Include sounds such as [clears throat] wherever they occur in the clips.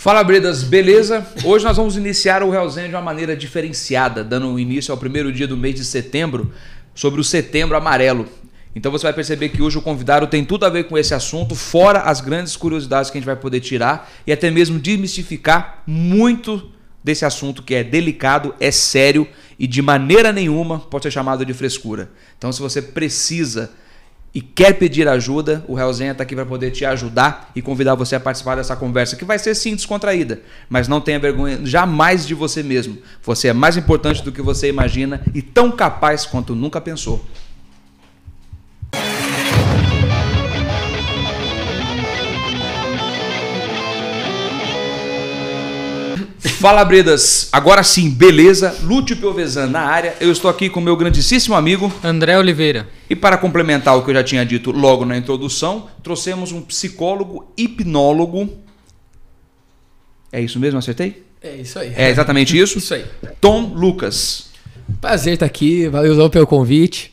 Fala, Bredas, beleza? Hoje nós vamos iniciar o Realzinho de uma maneira diferenciada, dando início ao primeiro dia do mês de setembro, sobre o Setembro Amarelo. Então você vai perceber que hoje o convidado tem tudo a ver com esse assunto, fora as grandes curiosidades que a gente vai poder tirar e até mesmo desmistificar muito desse assunto que é delicado, é sério e de maneira nenhuma pode ser chamado de frescura. Então, se você precisa e quer pedir ajuda, o Realzenha está aqui para poder te ajudar e convidar você a participar dessa conversa, que vai ser sim descontraída, mas não tenha vergonha jamais de você mesmo. Você é mais importante do que você imagina e tão capaz quanto nunca pensou. Fala, Bredas. Agora sim, beleza? Lúcio Piovesan na área. Eu estou aqui com meu grandíssimo amigo André Oliveira. E para complementar o que eu já tinha dito logo na introdução, trouxemos um psicólogo hipnólogo. É isso mesmo? Acertei? É isso aí. É exatamente isso? [laughs] Isso aí. Tom Lucas. Prazer estar aqui, valeu pelo convite.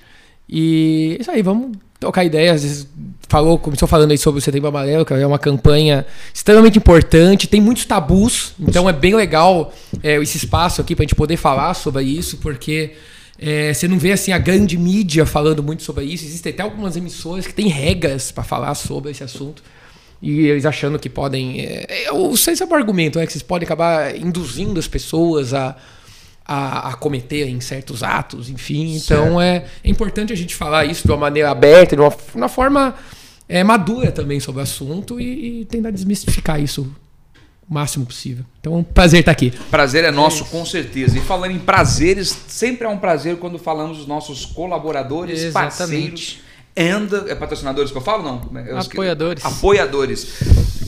E é isso aí, vamos trocar ideias. Falou, começou falando aí sobre o Setembro Amarelo, que é uma campanha extremamente importante, tem muitos tabus, então é bem legal é, esse espaço aqui para a gente poder falar sobre isso, porque é, você não vê assim a grande mídia falando muito sobre isso. Existem até algumas emissoras que têm regras para falar sobre esse assunto. E eles achando que podem. É, eu sei se é o argumento, é que vocês podem acabar induzindo as pessoas a, a, a cometerem certos atos, enfim. Então é, é, importante a gente falar isso de uma maneira aberta, de uma, uma forma é, madura também sobre o assunto e, e tentar desmistificar isso o máximo possível. Então, é um prazer estar aqui. Prazer é nosso, é com certeza. E falando em prazeres, sempre é um prazer quando falamos dos nossos colaboradores, Exatamente. parceiros and é patrocinadores que eu falo não? Eu apoiadores. Apoiadores.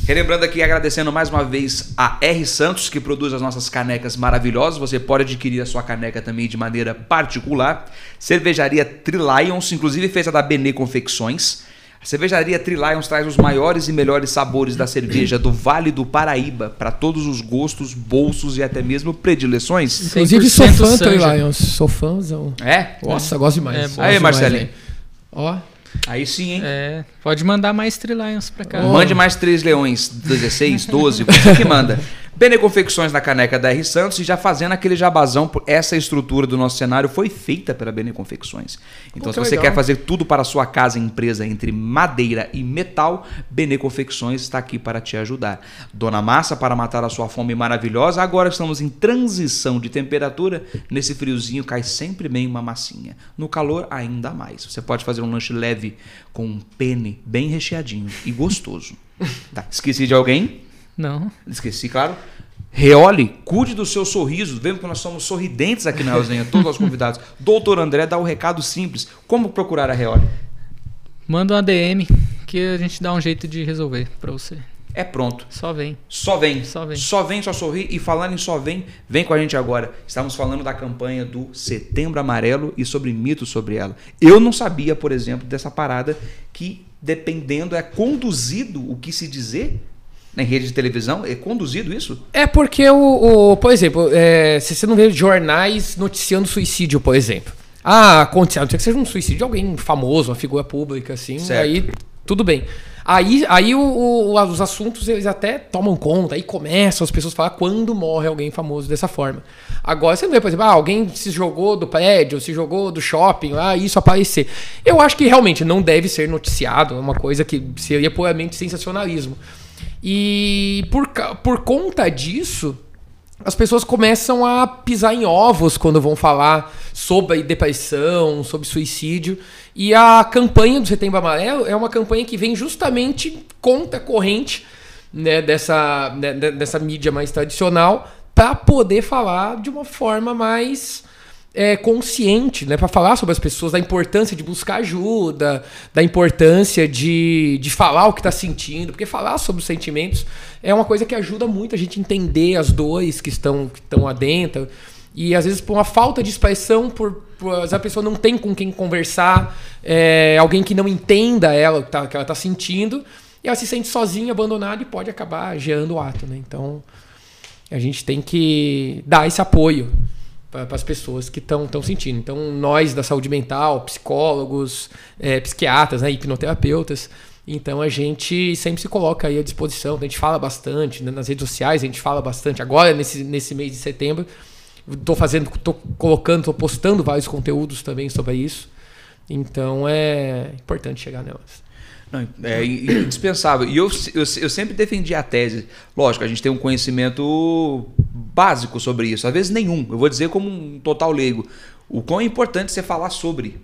Relembrando aqui, agradecendo mais uma vez a R Santos, que produz as nossas canecas maravilhosas. Você pode adquirir a sua caneca também de maneira particular. Cervejaria Trilions, inclusive fez a da Benê Confecções. A cervejaria Trilions traz os maiores e melhores sabores da cerveja do Vale do Paraíba para todos os gostos, bolsos e até mesmo predileções. Inclusive sou fã Trilions, sou fãzão. É? Nossa, gosto demais. É, Aí, Marcelinho. Ó. Aí sim, hein? É, pode mandar mais Trilions pra cá. Mande mais três leões, 16, 12, você que manda. Bene Confecções na caneca da R Santos e já fazendo aquele jabazão, essa estrutura do nosso cenário foi feita pela Bene Confecções. Então, se você legal. quer fazer tudo para a sua casa e empresa entre madeira e metal, Bene Confecções está aqui para te ajudar. Dona Massa para matar a sua fome maravilhosa. Agora estamos em transição de temperatura. Nesse friozinho cai sempre bem uma massinha. No calor, ainda mais. Você pode fazer um lanche leve com um pene bem recheadinho e gostoso. [laughs] Tá, esqueci de alguém? Não. Esqueci, claro. Reole, cuide do seu sorriso. Vemos que nós somos sorridentes aqui na Resenha, todos os convidados. [laughs] Doutor André dá o um recado simples. Como procurar a Reole? Manda um ADM que a gente dá um jeito de resolver para você. É pronto. Só vem. Só vem. Só vem. Só vem, só sorri. E falando em só vem, vem com a gente agora. Estamos falando da campanha do Setembro Amarelo e sobre mitos sobre ela. Eu não sabia, por exemplo, dessa parada que, dependendo, é conduzido o que se dizer em rede de televisão? É conduzido isso? É porque, o, o por exemplo, é, se você não vê jornais noticiando suicídio, por exemplo. Ah, aconteceu, não sei que seja um suicídio de alguém famoso, uma figura pública, assim, certo. aí tudo bem. Aí, aí o, o, os assuntos eles até tomam conta, aí começam as pessoas a falar quando morre alguém famoso dessa forma. Agora você não vê, por exemplo, ah, alguém se jogou do prédio, se jogou do shopping, ah, isso aparecer. Eu acho que realmente não deve ser noticiado, é uma coisa que seria puramente sensacionalismo. E por, por conta disso, as pessoas começam a pisar em ovos quando vão falar sobre depressão, sobre suicídio. E a campanha do Setembro Amarelo é uma campanha que vem justamente contra corrente né, dessa, né, dessa mídia mais tradicional para poder falar de uma forma mais é, consciente, né, para falar sobre as pessoas, da importância de buscar ajuda, da importância de, de falar o que está sentindo, porque falar sobre os sentimentos é uma coisa que ajuda muito a gente entender as dores que estão, que estão lá dentro. E às vezes por uma falta de expressão, por, por a pessoa não tem com quem conversar, é, alguém que não entenda ela, tá, que ela está sentindo, e ela se sente sozinha, abandonada e pode acabar gerando o ato. Né? Então a gente tem que dar esse apoio para as pessoas que estão sentindo. Então, nós da saúde mental, psicólogos, é, psiquiatras, né, hipnoterapeutas, Então a gente sempre se coloca aí à disposição, a gente fala bastante, né? nas redes sociais a gente fala bastante. Agora, nesse, nesse mês de setembro, estou fazendo, tô colocando, tô postando vários conteúdos também sobre isso. Então é importante chegar nelas. Não, é indispensável. E eu, eu, eu, sempre defendi a tese. Lógico, a gente tem um conhecimento básico sobre isso. Às vezes nenhum. Eu vou dizer como um total leigo. O quão é importante você falar sobre.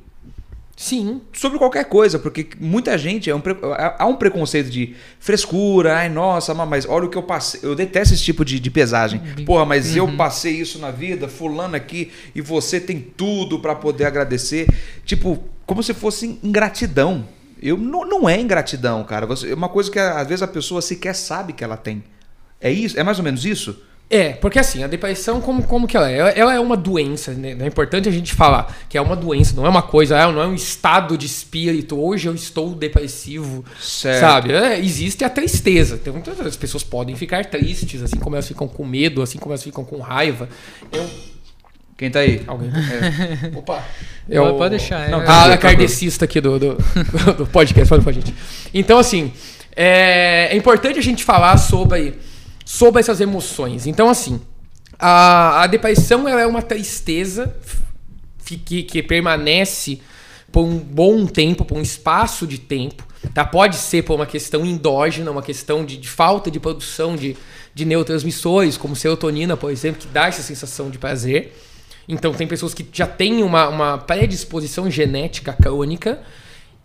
Sim. Sobre qualquer coisa, porque muita gente. É um, há um preconceito de frescura, ai, nossa, mas olha o que eu passei. Eu detesto esse tipo de, de pesagem. Porra, mas uhum. eu passei isso na vida, fulano aqui, e você tem tudo para poder agradecer. Tipo, como se fosse ingratidão. Eu, não, não é ingratidão, cara. Você, é uma coisa que às vezes a pessoa sequer sabe que ela tem. É isso? É mais ou menos isso? É, porque assim, a depressão, como, como que ela é? Ela é uma doença, né? É importante a gente falar que é uma doença, não é uma coisa, não é um estado de espírito. Hoje eu estou depressivo, certo. sabe? É, existe a tristeza. Então, muitas as pessoas podem ficar tristes, assim como elas ficam com medo, assim como elas ficam com raiva. Eu, quem tá aí? Alguém. É. [laughs] Opa. Eu, pode deixar. Não, é. Ah, a kardecista aqui do, do, [laughs] do podcast. Fala pra gente. Então, assim, é, é, importante a gente falar sobre, sobre essas emoções. Então, assim, a, a depressão ela é uma tristeza que, que permanece por um bom tempo, por um espaço de tempo. Tá? Pode ser por uma questão endógena, uma questão de, de falta de produção de, de neurotransmissores, como serotonina, por exemplo, que dá essa sensação de prazer. Então, tem pessoas que já têm uma, uma predisposição genética crônica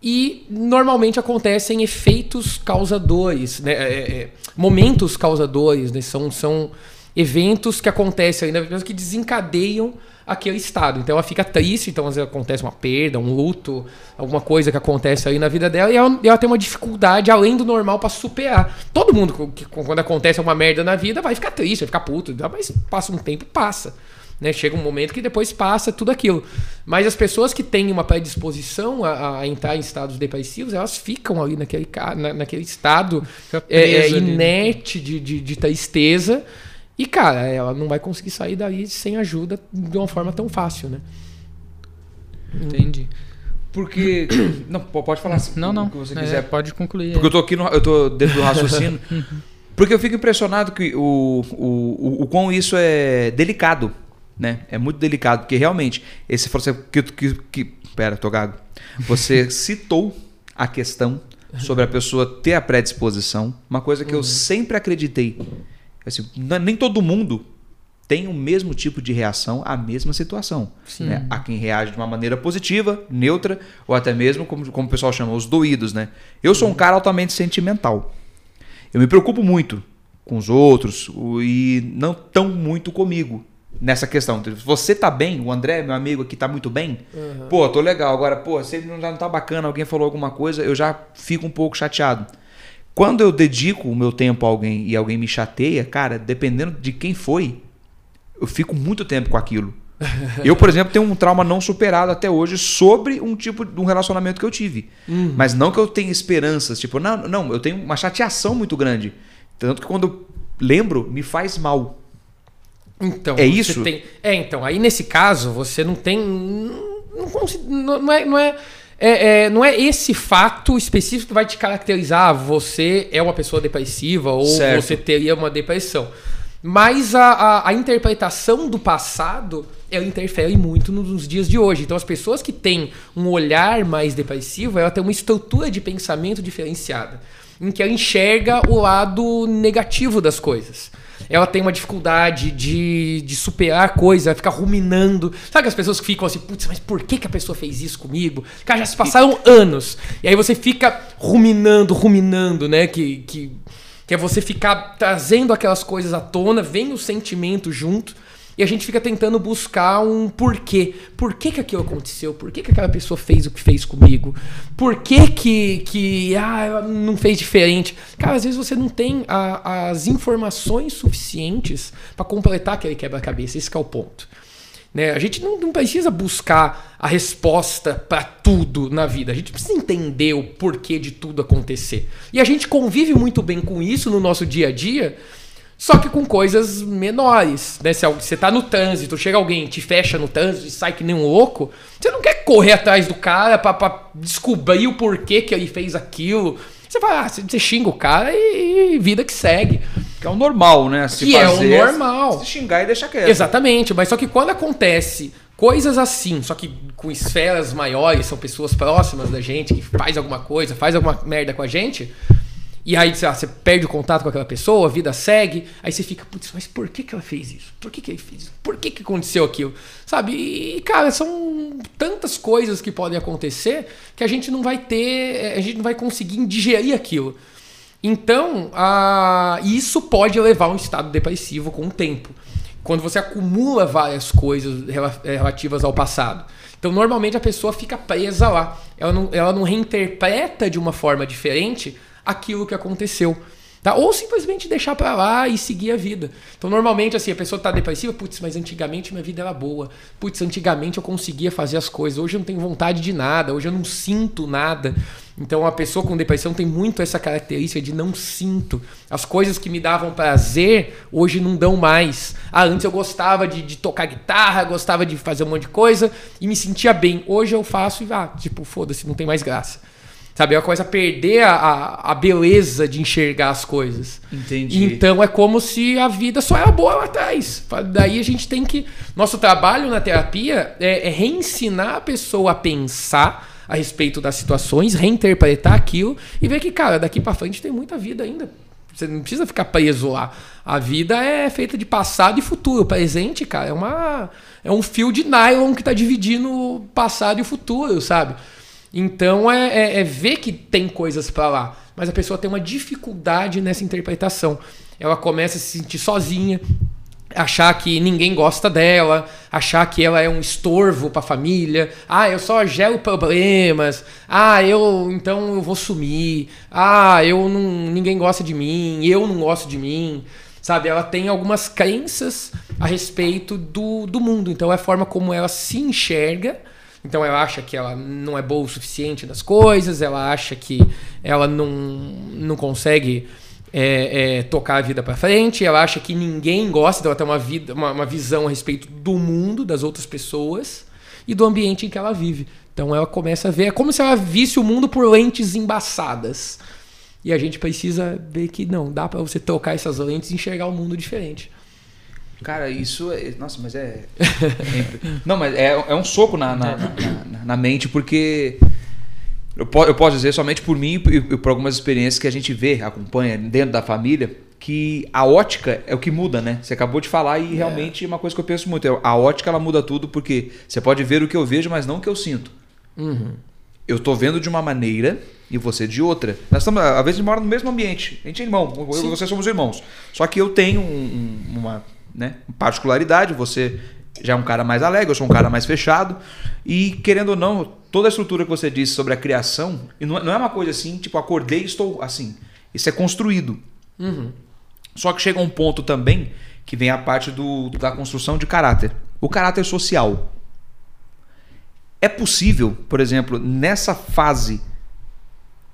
e normalmente acontecem efeitos causadores, né? É, é, momentos causadores, né? são, são eventos que acontecem ainda que desencadeiam aquele estado. Então ela fica triste, então às vezes acontece uma perda, um luto, alguma coisa que acontece aí na vida dela e ela, ela tem uma dificuldade além do normal para superar. Todo mundo que quando acontece uma merda na vida vai ficar triste, vai ficar puto, mas passa um tempo, passa. Né? Chega um momento que depois passa tudo aquilo. Mas as pessoas que têm uma predisposição a, a entrar em estados depressivos, elas ficam ali naquele, na, naquele estado é, é, inerte de, de, de tristeza. E, cara, ela não vai conseguir sair daí sem ajuda de uma forma tão fácil, né? Entendi. Porque. [coughs] Não, pode falar assim. Não, não. Que você quiser. É, pode concluir. Porque é. eu tô aqui no, eu tô dentro do raciocínio. [laughs] porque eu fico impressionado que o, o, o, o quão isso é delicado né? É muito delicado, porque realmente, esse você que, que, que pera, tô gago. Você [laughs] citou a questão sobre a pessoa ter a predisposição, uma coisa que uhum. eu sempre acreditei. Assim, nem todo mundo tem o mesmo tipo de reação à mesma situação. Né? Há quem reage de uma maneira positiva, neutra, ou até mesmo, como, como o pessoal chama, os doídos. Né? Eu sou um cara altamente sentimental. Eu me preocupo muito com os outros e não tão muito comigo nessa questão. Você tá bem, o André, meu amigo aqui, tá muito bem. Uhum. Pô, tô legal. Agora, pô, se ele não, não tá bacana, alguém falou alguma coisa, eu já fico um pouco chateado. Quando eu dedico o meu tempo a alguém e alguém me chateia, cara, dependendo de quem foi, eu fico muito tempo com aquilo. [laughs] Eu, por exemplo, tenho um trauma não superado até hoje sobre um tipo de um relacionamento que eu tive. Uhum. Mas não que eu tenha esperanças, tipo, não, não, eu tenho uma chateação muito grande. Tanto que quando eu lembro, me faz mal. Então, é isso? Tem... É, então, aí nesse caso, você não tem. Não, não é. Não é... É, é, não é esse fato específico que vai te caracterizar. Ah, você é uma pessoa depressiva ou certo. você teria uma depressão. Mas a, a, a, interpretação do passado ela interfere muito nos dias de hoje. Então, as pessoas que têm um olhar mais depressivo, ela tem uma estrutura de pensamento diferenciada, em que ela enxerga o lado negativo das coisas ela tem uma dificuldade de, de superar coisas, ela fica ruminando. Sabe as pessoas que ficam assim, putz, mas por que, que a pessoa fez isso comigo? Cara, já se passaram anos. E aí você fica ruminando, ruminando, né? Que, que, que é você ficar trazendo aquelas coisas à tona, vem o sentimento junto. E a gente fica tentando buscar um porquê. Por que, que aquilo aconteceu? Por que, que aquela pessoa fez o que fez comigo? Por que que, que ah, ela não fez diferente? Cara, às vezes você não tem a, as informações suficientes para completar aquele quebra-cabeça. Esse é o ponto. Né? A gente não, não precisa buscar a resposta para tudo na vida. A gente precisa entender o porquê de tudo acontecer. E a gente convive muito bem com isso no nosso dia a dia só que com coisas menores, né? Se você tá no trânsito, chega alguém, te fecha no trânsito e sai que nem um louco, você não quer correr atrás do cara pra, pra descobrir o porquê que ele fez aquilo. Você vai, ah, você xinga o cara e, e vida que segue. Que é o normal, né? Se que fazer, é o normal. Se xingar e deixar quieto. Exatamente, mas só que quando acontece coisas assim, só que com esferas maiores, são pessoas próximas da gente que faz alguma coisa, faz alguma merda com a gente, e aí lá, você perde o contato com aquela pessoa, a vida segue, aí você fica, putz, mas por que, que ela fez isso? Por que, que ele fez isso? Por que, que aconteceu aquilo? Sabe? E, cara, são tantas coisas que podem acontecer que a gente não vai ter, a gente não vai conseguir digerir aquilo. Então, a, isso pode levar a um estado depressivo com o tempo. Quando você acumula várias coisas relativas ao passado. Então, normalmente a pessoa fica presa lá. Ela não, ela não reinterpreta de uma forma diferente aquilo que aconteceu. Tá? Ou simplesmente deixar para lá e seguir a vida. Então, normalmente, assim, a pessoa tá depressiva, putz, mas antigamente minha vida era boa. Putz, antigamente eu conseguia fazer as coisas. Hoje eu não tenho vontade de nada, hoje eu não sinto nada. Então, a pessoa com depressão tem muito essa característica de não sinto. As coisas que me davam prazer, hoje não dão mais. Ah, antes eu gostava de, de tocar guitarra, gostava de fazer um monte de coisa e me sentia bem. Hoje eu faço e, ah, tipo, foda-se, não tem mais graça. Sabe? Ela começa a perder a, a, a, beleza de enxergar as coisas. Entendi. Então é como se a vida só era boa lá atrás. Daí a gente tem que. Nosso trabalho na terapia é, é reensinar a pessoa a pensar a respeito das situações, reinterpretar aquilo e ver que, cara, daqui para frente tem muita vida ainda. Você não precisa ficar preso lá. A vida é feita de passado e futuro. O presente, cara, é uma é um fio de nylon que está dividindo o passado e o futuro, sabe? Então é, é, é ver que tem coisas para lá, mas a pessoa tem uma dificuldade nessa interpretação. Ela começa a se sentir sozinha, achar que ninguém gosta dela, achar que ela é um estorvo para a família. Ah, eu só gero problemas. Ah, eu então eu vou sumir. Ah, eu não ninguém gosta de mim, eu não gosto de mim. Sabe, ela tem algumas crenças a respeito do, do mundo. Então é a forma como ela se enxerga então ela acha que ela não é boa o suficiente das coisas, ela acha que ela não, não consegue é, é, tocar a vida para frente, ela acha que ninguém gosta dela ter uma, vida, uma, uma visão a respeito do mundo, das outras pessoas e do ambiente em que ela vive. Então ela começa a ver, é como se ela visse o mundo por lentes embaçadas. E a gente precisa ver que não, dá para você trocar essas lentes e enxergar o um mundo diferente. Cara, isso é. Nossa, mas é. [laughs] não, mas é, é um soco na, na, na, na mente, porque. Eu, eu posso dizer somente por mim e por algumas experiências que a gente vê, acompanha dentro da família, que a ótica é o que muda, né? Você acabou de falar e é. realmente é uma coisa que eu penso muito. É, a ótica ela muda tudo porque você pode ver o que eu vejo, mas não o que eu sinto. Uhum. Eu tô vendo de uma maneira e você de outra. Nós estamos, às vezes, a gente mora no mesmo ambiente. A gente é irmão, eu e você somos irmãos. Só que eu tenho um, uma né? Particularidade, você já é um cara mais alegre, eu sou um cara mais fechado. E, querendo ou não, toda a estrutura que você disse sobre a criação, e não é uma coisa assim, tipo, acordei e estou assim. Isso é construído. Uhum. Só que chega um ponto também que vem a parte do, da construção de caráter. O caráter social. É possível, por exemplo, nessa fase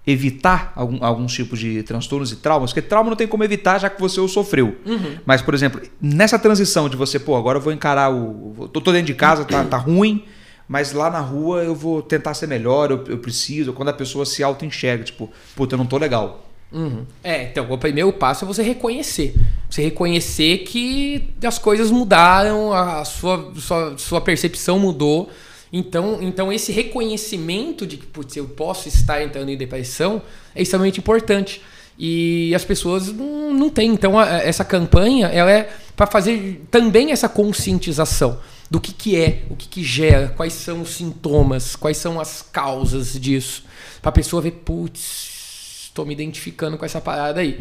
evitar algum, alguns tipos de transtornos e traumas, porque trauma não tem como evitar já que você o sofreu. Uhum. Mas, por exemplo, nessa transição de você, pô, agora eu vou encarar o. Tô, tô dentro de casa, tá, tá ruim, mas lá na rua eu vou tentar ser melhor, eu, eu preciso. Quando a pessoa se auto-enxerga, tipo, puta, eu não tô legal. Uhum. É, então o primeiro passo é você reconhecer. Você reconhecer que as coisas mudaram, a sua, sua, sua percepção mudou então, então esse reconhecimento de que putz, eu posso estar entrando em depressão é extremamente importante. E as pessoas não, não têm. Então, a, essa campanha ela é para fazer também essa conscientização do que, que é, o que, que gera, quais são os sintomas, quais são as causas disso. Para a pessoa ver, putz, estou me identificando com essa parada aí.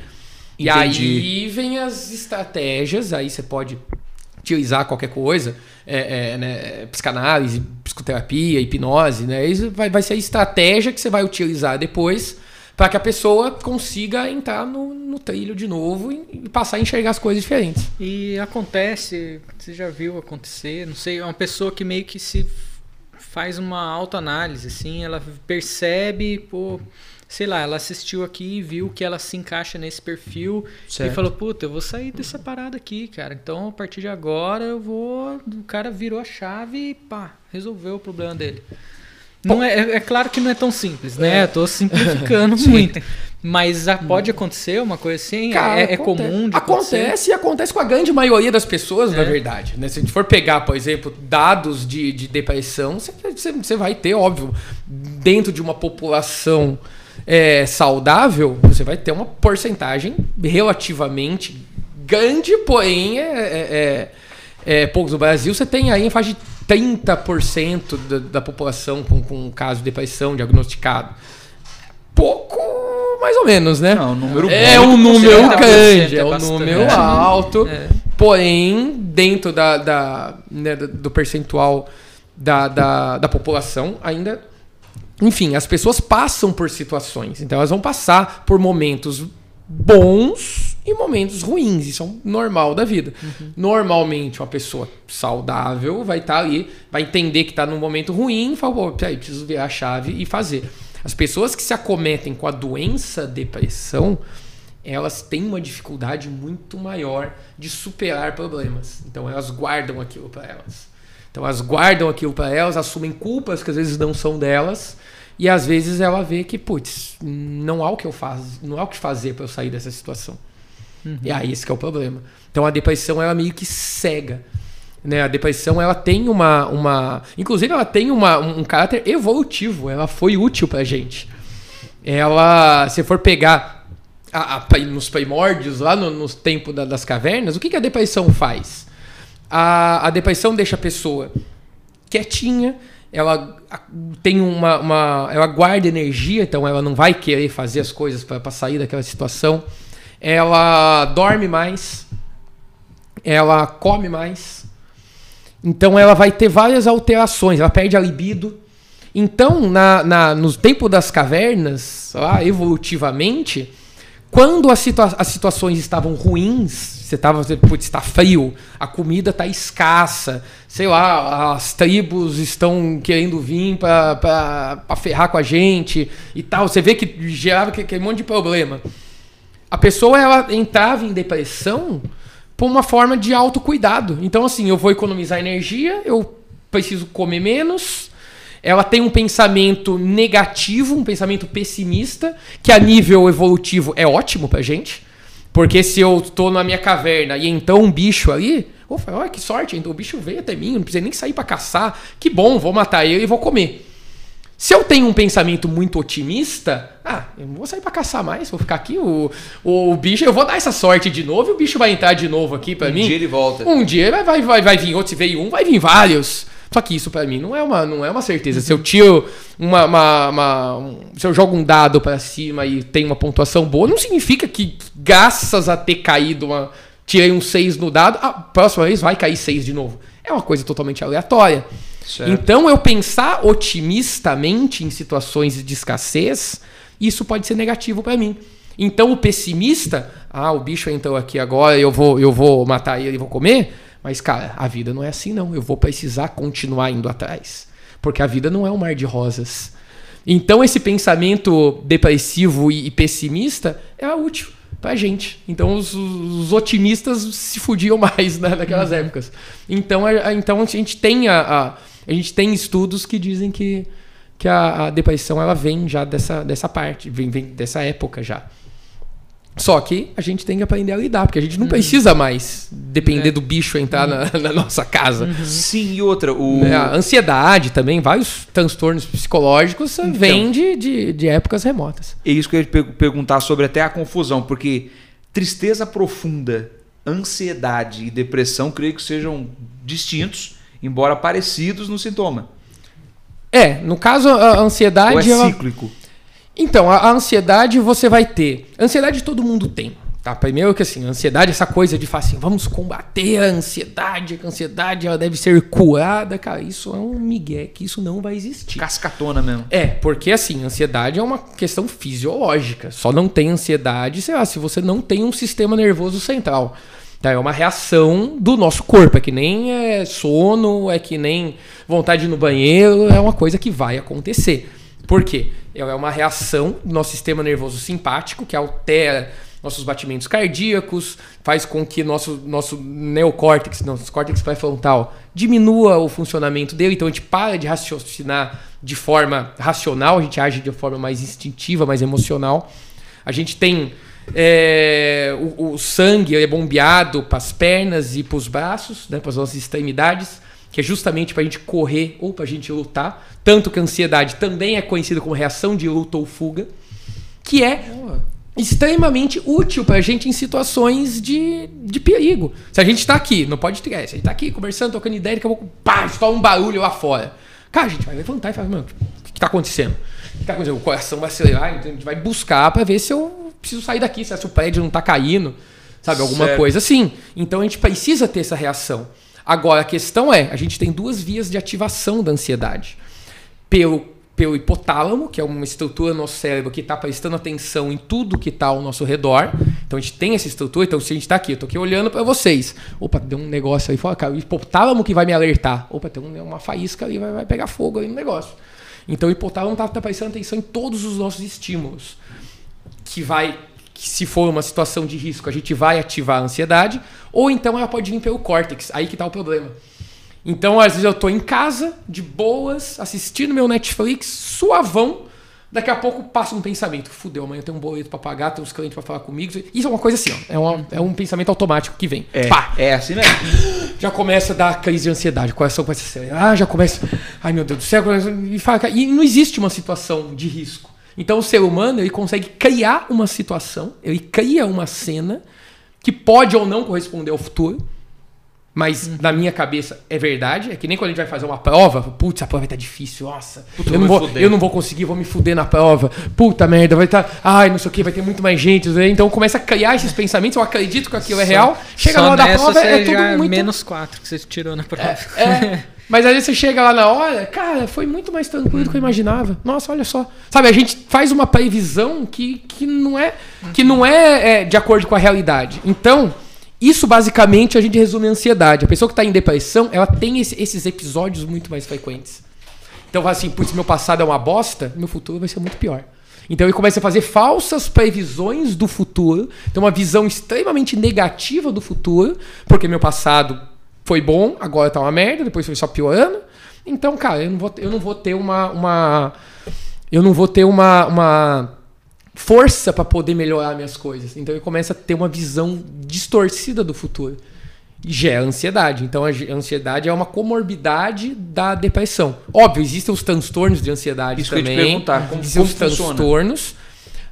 Entendi. E aí vem as estratégias, aí você pode utilizar qualquer coisa, é, é, né, psicanálise, psicoterapia, hipnose, né? Isso vai, vai ser a estratégia que você vai utilizar depois para que a pessoa consiga entrar no, no trilho de novo e, e, passar a enxergar as coisas diferentes. E acontece, você já viu acontecer, não sei, uma pessoa que meio que se faz uma autoanálise, assim, ela percebe, pô sei lá, ela assistiu aqui e viu que ela se encaixa nesse perfil certo. e falou, puta, eu vou sair dessa parada aqui, cara. Então, a partir de agora, eu vou. O cara virou a chave e pá, resolveu o problema dele. Não é, é claro que não é tão simples, né? É. Tô [laughs] simplificando muito. Mas pode acontecer uma coisa assim? Cara, é, é comum de Acontece e acontece com a grande maioria das pessoas, é. na verdade. Né? Se a gente for pegar, por exemplo, dados de, de depressão, você, você vai ter, óbvio, dentro de uma população é, saudável, você vai ter uma porcentagem relativamente grande, porém é, é, é, é poucos. No Brasil, você tem aí em faixa de 30% da, da população com, com caso de depressão diagnosticado. Pouco mais ou menos, né? Não, número é um número grande, é um número é. alto. É. Porém, dentro da, da né, do percentual da, da, da população, ainda. Enfim, as pessoas passam por situações. Então, elas vão passar por momentos bons e momentos ruins. Isso é normal da vida. Uhum. Normalmente, uma pessoa saudável vai estar tá ali, vai entender que está num momento ruim e fala, pô, peraí, preciso virar a chave e fazer. As pessoas que se acometem com a doença depressão, elas têm uma dificuldade muito maior de superar problemas. Então elas guardam aquilo para elas. Então elas guardam aquilo para elas, assumem culpas que às vezes não são delas, e às vezes ela vê que, putz, não há o que eu faço, não há o que fazer para eu sair dessa situação. Uhum. E aí esse é o problema. Então a depressão ela meio que cega. Né? A depressão ela tem uma, uma. Inclusive, ela tem uma, um caráter evolutivo. Ela foi útil pra gente. Ela, se for pegar a, a, nos primórdios, lá no, no tempo da, das cavernas, o que, que a depressão faz? A, a depressão deixa a pessoa quietinha, ela tem uma, uma, ela guarda energia, então ela não vai querer fazer as coisas para sair daquela situação. Ela dorme mais, ela come mais, então ela vai ter várias alterações, ela perde a libido. Então, na, na, no tempo das cavernas, lá, evolutivamente, quando as, situa as situações estavam ruins, você estava, putz, está frio, a comida está escassa, sei lá, as tribos estão querendo vir para ferrar com a gente e tal. Você vê que gerava aquele monte de problema. A pessoa ela entrava em depressão por uma forma de autocuidado. Então, assim, eu vou economizar energia, eu preciso comer menos. Ela tem um pensamento negativo, um pensamento pessimista, que a nível evolutivo é ótimo pra gente. Porque se eu tô na minha caverna e então um bicho ali, olha que sorte, então o bicho veio até mim, não precisa nem sair para caçar. Que bom, vou matar ele e vou comer. Se eu tenho um pensamento muito otimista, ah, eu não vou sair para caçar mais, vou ficar aqui, o, o, o, bicho, eu vou dar essa sorte de novo e o bicho vai entrar de novo aqui para um mim. Um dia ele volta. Um dia vai, vai, vai, vai vir outro, se veio um, vai vir vários. Só que isso para mim não é uma, não é uma certeza. Se eu tiro uma, uma, uma um, se eu jogo um dado para cima e tem uma pontuação boa, não significa que graças a ter caído uma, tirei um 6 no dado, a próxima vez vai cair 6 de novo. É uma coisa totalmente aleatória. Certo. Então, eu pensar otimistamente em situações de escassez, isso pode ser negativo para mim. Então, o pessimista, ah, o bicho entrou aqui agora, eu vou, eu vou matar ele e vou comer. Mas, cara, a vida não é assim, não. Eu vou precisar continuar indo atrás. Porque a vida não é um mar de rosas. Então, esse pensamento depressivo e pessimista é útil pra gente. Então os, os otimistas se fudiam [laughs] mais né, naquelas uhum. épocas. Então a, a, então a gente tem a, a, a, gente tem estudos que dizem que, que a, a depressão ela vem já dessa, dessa parte, vem, vem dessa época já. Só que a gente tem que aprender a lidar, porque a gente não uhum. precisa mais depender é. do bicho entrar uhum. na, na, nossa casa. Uhum. Sim, e outra. O... É, a ansiedade também, vários transtornos psicológicos então, vêm de, de, de, épocas remotas. É isso que eu ia perguntar sobre até a confusão, porque tristeza profunda, ansiedade e depressão, creio que sejam distintos, embora parecidos no sintoma. É, no caso, a ansiedade. Ou é cíclico? Ela... Então, a, a, ansiedade você vai ter. Ansiedade todo mundo tem. Tá? Primeiro que assim, a ansiedade, essa coisa de falar assim, vamos combater a ansiedade, que a ansiedade ela deve ser curada, cara, isso é um migué, que isso não vai existir. Cascatona mesmo. É, porque assim, ansiedade é uma questão fisiológica. Só não tem ansiedade, sei lá, se você não tem um sistema nervoso central. Tá? É uma reação do nosso corpo. É que nem é sono, é que nem vontade no banheiro, é uma coisa que vai acontecer. Por quê? Ela é uma reação do nosso sistema nervoso simpático que altera nossos batimentos cardíacos, faz com que nosso, nosso neocórtex, nosso córtex pré-frontal, diminua o funcionamento dele, então a gente para de raciocinar de forma racional, a gente age de forma mais instintiva, mais emocional. A gente tem é, o, o, sangue é bombeado para as pernas e para os braços, né, para as nossas extremidades, que é justamente para a gente correr ou para a gente lutar. Tanto que a ansiedade também é conhecida como reação de luta ou fuga, que é extremamente útil para a gente em situações de, de perigo. Se a gente está aqui, não pode ter, se a gente está aqui conversando, tocando ideia, daqui a pouco, pá, estoura um barulho lá fora. Cara, a gente vai levantar e falar, mano, o que está acontecendo? O que está acontecendo? O coração vai acelerar, então a gente vai buscar para ver se eu preciso sair daqui, se o prédio não está caindo, sabe? Alguma certo. coisa assim. Então a gente precisa ter essa reação. Agora, a questão é, a gente tem duas vias de ativação da ansiedade. Pelo pelo hipotálamo, que é uma estrutura no nosso cérebro que está prestando atenção em tudo que está ao nosso redor. Então a gente tem essa estrutura. Então se a gente está aqui, eu estou aqui olhando para vocês. Opa, deu um negócio aí fora, cara. O hipotálamo que vai me alertar. Opa, tem uma faísca ali, vai, vai pegar fogo ali no negócio. Então o hipotálamo está tá prestando atenção em todos os nossos estímulos. Que vai, que se for uma situação de risco, a gente vai ativar a ansiedade. Ou então ela pode vir pelo córtex. Aí que está o problema. Então, às vezes eu tô em casa, de boas, assistindo meu Netflix, suavão. Daqui a pouco passa um pensamento. Fudeu, amanhã tem um boleto pra pagar, tem uns clientes pra falar comigo. Isso é uma coisa assim, ó. É, uma, é um pensamento automático que vem. É, Pá. é assim mesmo. [gasps] Já começa a dar crise de ansiedade, o coração começa a acelerar. Ah, já começa. Ai, meu Deus do céu. E, fala, e não existe uma situação de risco. Então o ser humano ele consegue criar uma situação, ele cria uma cena que pode ou não corresponder ao futuro mas uhum. na minha cabeça é verdade. É que nem quando a gente vai fazer uma prova, putz, a prova vai estar tá difícil, nossa. Puta, eu, não vou, eu não vou conseguir, vou me fuder na prova. Puta merda, vai estar. Tá, ai, não sei o que, vai ter muito mais gente. Né? Então começa a criar esses pensamentos, eu acredito que aquilo é real. Chega na hora da prova, é tudo já muito. menos 4 que você tirou na prova. É, é. [laughs] Mas aí você chega lá na hora, cara, foi muito mais tranquilo do que eu imaginava. Nossa, olha só. Sabe, a gente faz uma previsão que, que não é que não é, é de acordo com a realidade. Então, isso basicamente a gente resume a ansiedade. A pessoa que está em depressão, ela tem esse, esses episódios muito mais frequentes. Então, assim, putz, meu passado é uma bosta, meu futuro vai ser muito pior. Então ele começa a fazer falsas previsões do futuro, tem uma visão extremamente negativa do futuro, porque meu passado foi bom, agora tá uma merda, depois foi só piorando. Então, cara, eu não vou, eu não vou ter uma, uma eu não vou ter uma, uma força para poder melhorar minhas coisas. Então ele começa a ter uma visão distorcida do futuro. E gera ansiedade. Então a ansiedade é uma comorbidade da depressão. Óbvio, existem os transtornos de ansiedade Isso também. Que eu te perguntar, como, existem como os transtornos.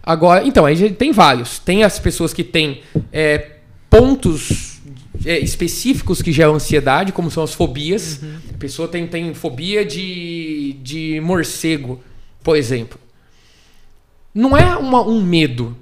Agora, então, aí tem vários. Tem as pessoas que têm é, pontos é, específicos que geram ansiedade, como são as fobias. Uhum. A pessoa tem, tem fobia de, de morcego, por exemplo não é uma, um medo.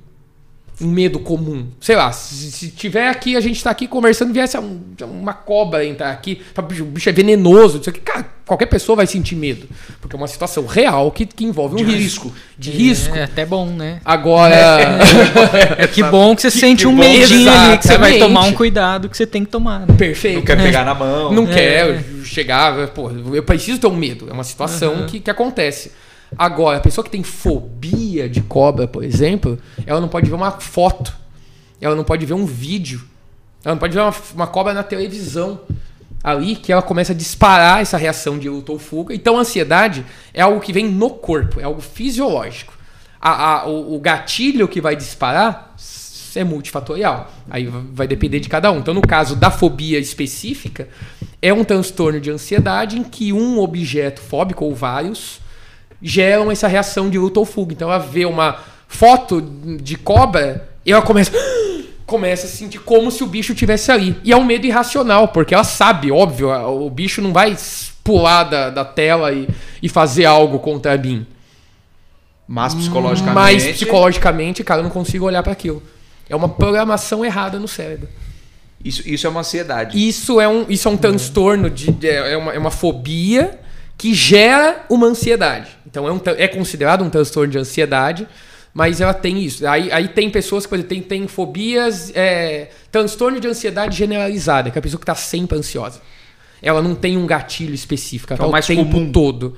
Um medo comum. Sei lá, se, se tiver aqui, a gente tá aqui conversando, viesse um, uma cobra entrar aqui, o bicho é venenoso, isso aqui, cara, qualquer pessoa vai sentir medo. Porque é uma situação real que, que envolve um de risco. risco. De é, risco. É até bom, né? Agora. É, que bom que você que, sente que um medinho ali, que você vai tomar um cuidado que você tem que tomar. Né? Perfeito. Não quer pegar na mão. Não é. quer chegar, pô, eu preciso ter um medo. É uma situação uhum. que, que acontece. Agora, a pessoa que tem fobia de cobra, por exemplo, ela não pode ver uma foto, ela não pode ver um vídeo, ela não pode ver uma, uma cobra na televisão ali que ela começa a disparar essa reação de luta ou fuga. Então, a ansiedade é algo que vem no corpo, é algo fisiológico. A, a, o, o, gatilho que vai disparar é multifatorial. Aí vai depender de cada um. Então, no caso da fobia específica, é um transtorno de ansiedade em que um objeto fóbico ou vários geram essa reação de luta ou fuga. Então ela vê uma foto de cobra e ela começa [gasps] começa a sentir como se o bicho tivesse ali. E é um medo irracional, porque ela sabe, óbvio, o bicho não vai pular da, da tela e, e fazer algo contra mim. Mas psicologicamente. Mas psicologicamente, cara, eu não consigo olhar para aquilo. É uma programação errada no cérebro. Isso, isso é uma ansiedade. Isso é um, isso é um transtorno, de, é, uma, é uma fobia que gera uma ansiedade. Então é, um, é considerado um transtorno de ansiedade, mas ela tem isso. Aí, aí tem pessoas que, por exemplo, tem, tem fobias, é, transtorno de ansiedade generalizada, que é a pessoa que está sempre ansiosa. Ela não tem um gatilho específico, ela então, tá o tempo comum. todo.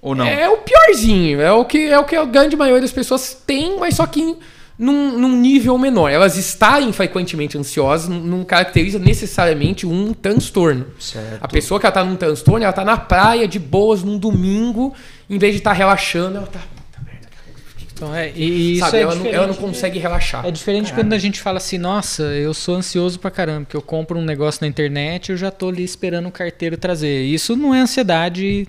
Ou não? É o piorzinho, é o que é o que a grande maioria das pessoas tem, mas só que num, num, nível menor. Elas estarem frequentemente ansiosas não caracteriza necessariamente um transtorno. Certo. A pessoa que ela tá num transtorno, ela tá na praia de boas num domingo, em vez de estar tá relaxando, ela tá. Então, é, e isso Sabe, é ela, não, ela não consegue relaxar. É diferente Caramba. quando a gente fala assim, nossa, eu sou ansioso pra caramba, que eu compro um negócio na internet e eu já tô ali esperando o carteiro trazer. Isso não é ansiedade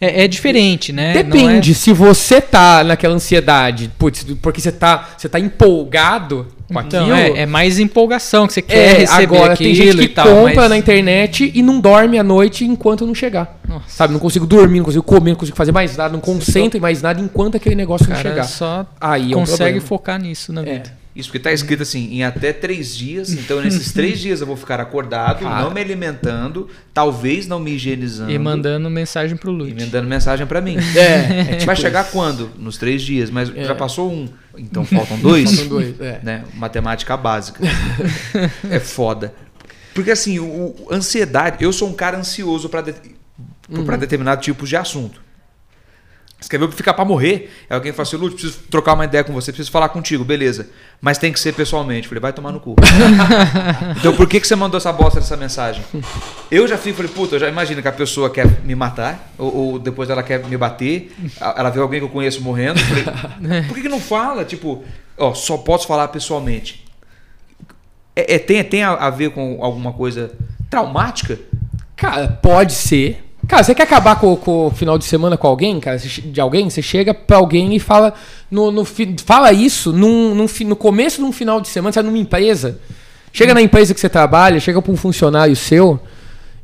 é, é, diferente, né? Depende. É... Se você tá naquela ansiedade, putz, porque você tá, você tá empolgado com então, aquilo. É, é mais empolgação que você quer é, receber agora, aquilo tem gente que tal, compra mas... na internet e não dorme à noite enquanto não chegar. Nossa. Sabe? Não consigo dormir, não consigo comer, não consigo fazer mais nada, não concentro em mais nada enquanto aquele negócio Cara, não chegar. Só Aí consegue um focar nisso na é. vida. Isso porque está escrito assim, em até três dias. Então, nesses [laughs] três dias eu vou ficar acordado, Cara. não me alimentando, talvez não me higienizando. E mandando mensagem pro Luiz. E mandando mensagem para mim. [laughs] É, é tipo Vai chegar isso. quando? Nos três dias, mas é. já passou um. Então faltam dois. [laughs] faltam dois, é. né? Matemática básica. é foda. Porque assim, o, o, ansiedade, eu sou um cara ansioso para de, uhum. determinado tipo de assunto. Escreveu ficar para morrer. Aí alguém fala assim, Lúcio, preciso trocar uma ideia com você, preciso falar contigo, beleza. Mas tem que ser pessoalmente. falei, vai tomar no cu. [laughs] então por que, que você mandou essa bosta dessa mensagem? Eu já fico, falei, puta, eu já imagino que a pessoa quer me matar, ou, ou, depois ela quer me bater, ela vê alguém que eu conheço morrendo. Falei, [laughs] por que, que não fala? Tipo, ó, só posso falar pessoalmente. É, é tem, tem a, a ver com alguma coisa traumática? Cara, pode ser. Cara, você quer acabar com, com, o final de semana com alguém, cara? De alguém? Você chega pra alguém e fala. No, no fala isso num, num, no começo de um final de semana, você numa empresa. Chega na empresa que você trabalha, chega pra um funcionário seu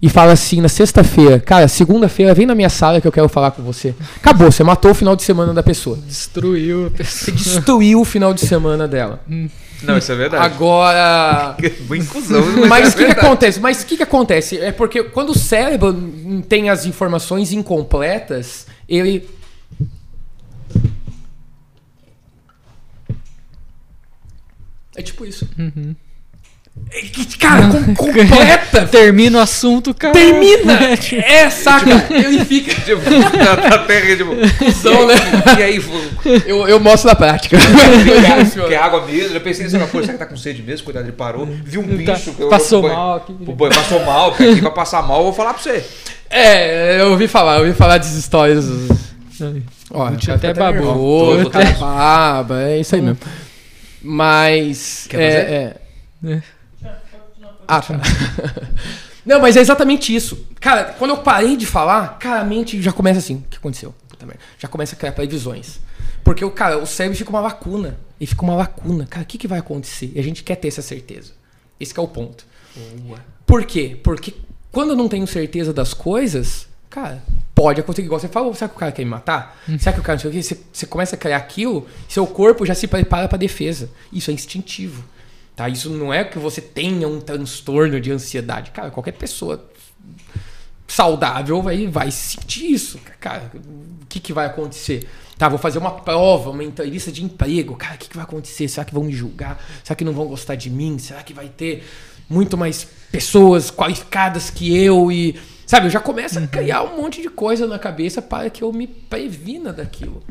e fala assim na sexta-feira, cara, segunda-feira vem na minha sala que eu quero falar com você. Acabou, você matou o final de semana da pessoa. Destruiu a pessoa. Você destruiu o final de semana dela. Não, isso é verdade. Agora. [laughs] Inclusão, mas o é que, que, acontece? Mas o que, que acontece? É porque quando o cérebro tem as informações incompletas, ele. É tipo isso. Uhum. Cara, [laughs] com, completa. Termina o assunto, cara. Termina! [laughs] É, saca? Ele fica. [laughs] Tipo, na, na terra, tipo. Cusão, né? E aí, eu, eu mostro na prática. que é água mesmo. Eu pensei assim, pô, será que tá com sede mesmo? Cuidado, ele parou. Viu um tá, bicho. Tá, passou eu, mal aqui. Pô, passou mal, porque aqui vai passar mal, eu vou falar pra você. É, eu ouvi falar, eu ouvi falar dessas histórias. Ó, até babou. Até baba, é isso aí mesmo. Mas. Quer fazer? é. é. Ah, tá. [laughs] Não, mas é exatamente isso. Cara, quando eu parei de falar, cara, a mente já começa assim. O que aconteceu? Já começa a criar previsões. Porque o cara, o cérebro fica uma lacuna. E fica uma lacuna. Cara, o que, que vai acontecer? E a gente quer ter essa certeza. Esse é o ponto. Boa. Por quê? Porque quando eu não tenho certeza das coisas, cara, pode acontecer. Igual você falou, será que o cara quer me matar? Hum. Será que o cara não sei o quê? Você, você começa a criar aquilo, seu corpo já se prepara para defesa. Isso é instintivo. Tá? Isso não é que você tenha um transtorno de ansiedade. Cara, qualquer pessoa saudável vai, vai sentir isso. Cara, o que, que vai acontecer? Tá, vou fazer uma prova, uma entrevista de emprego. Cara, o que, que vai acontecer? Será que vão me julgar? Será que não vão gostar de mim? Será que vai ter muito mais pessoas qualificadas que eu? E, sabe, eu já começo uhum. a criar um monte de coisa na cabeça para que eu me previna daquilo.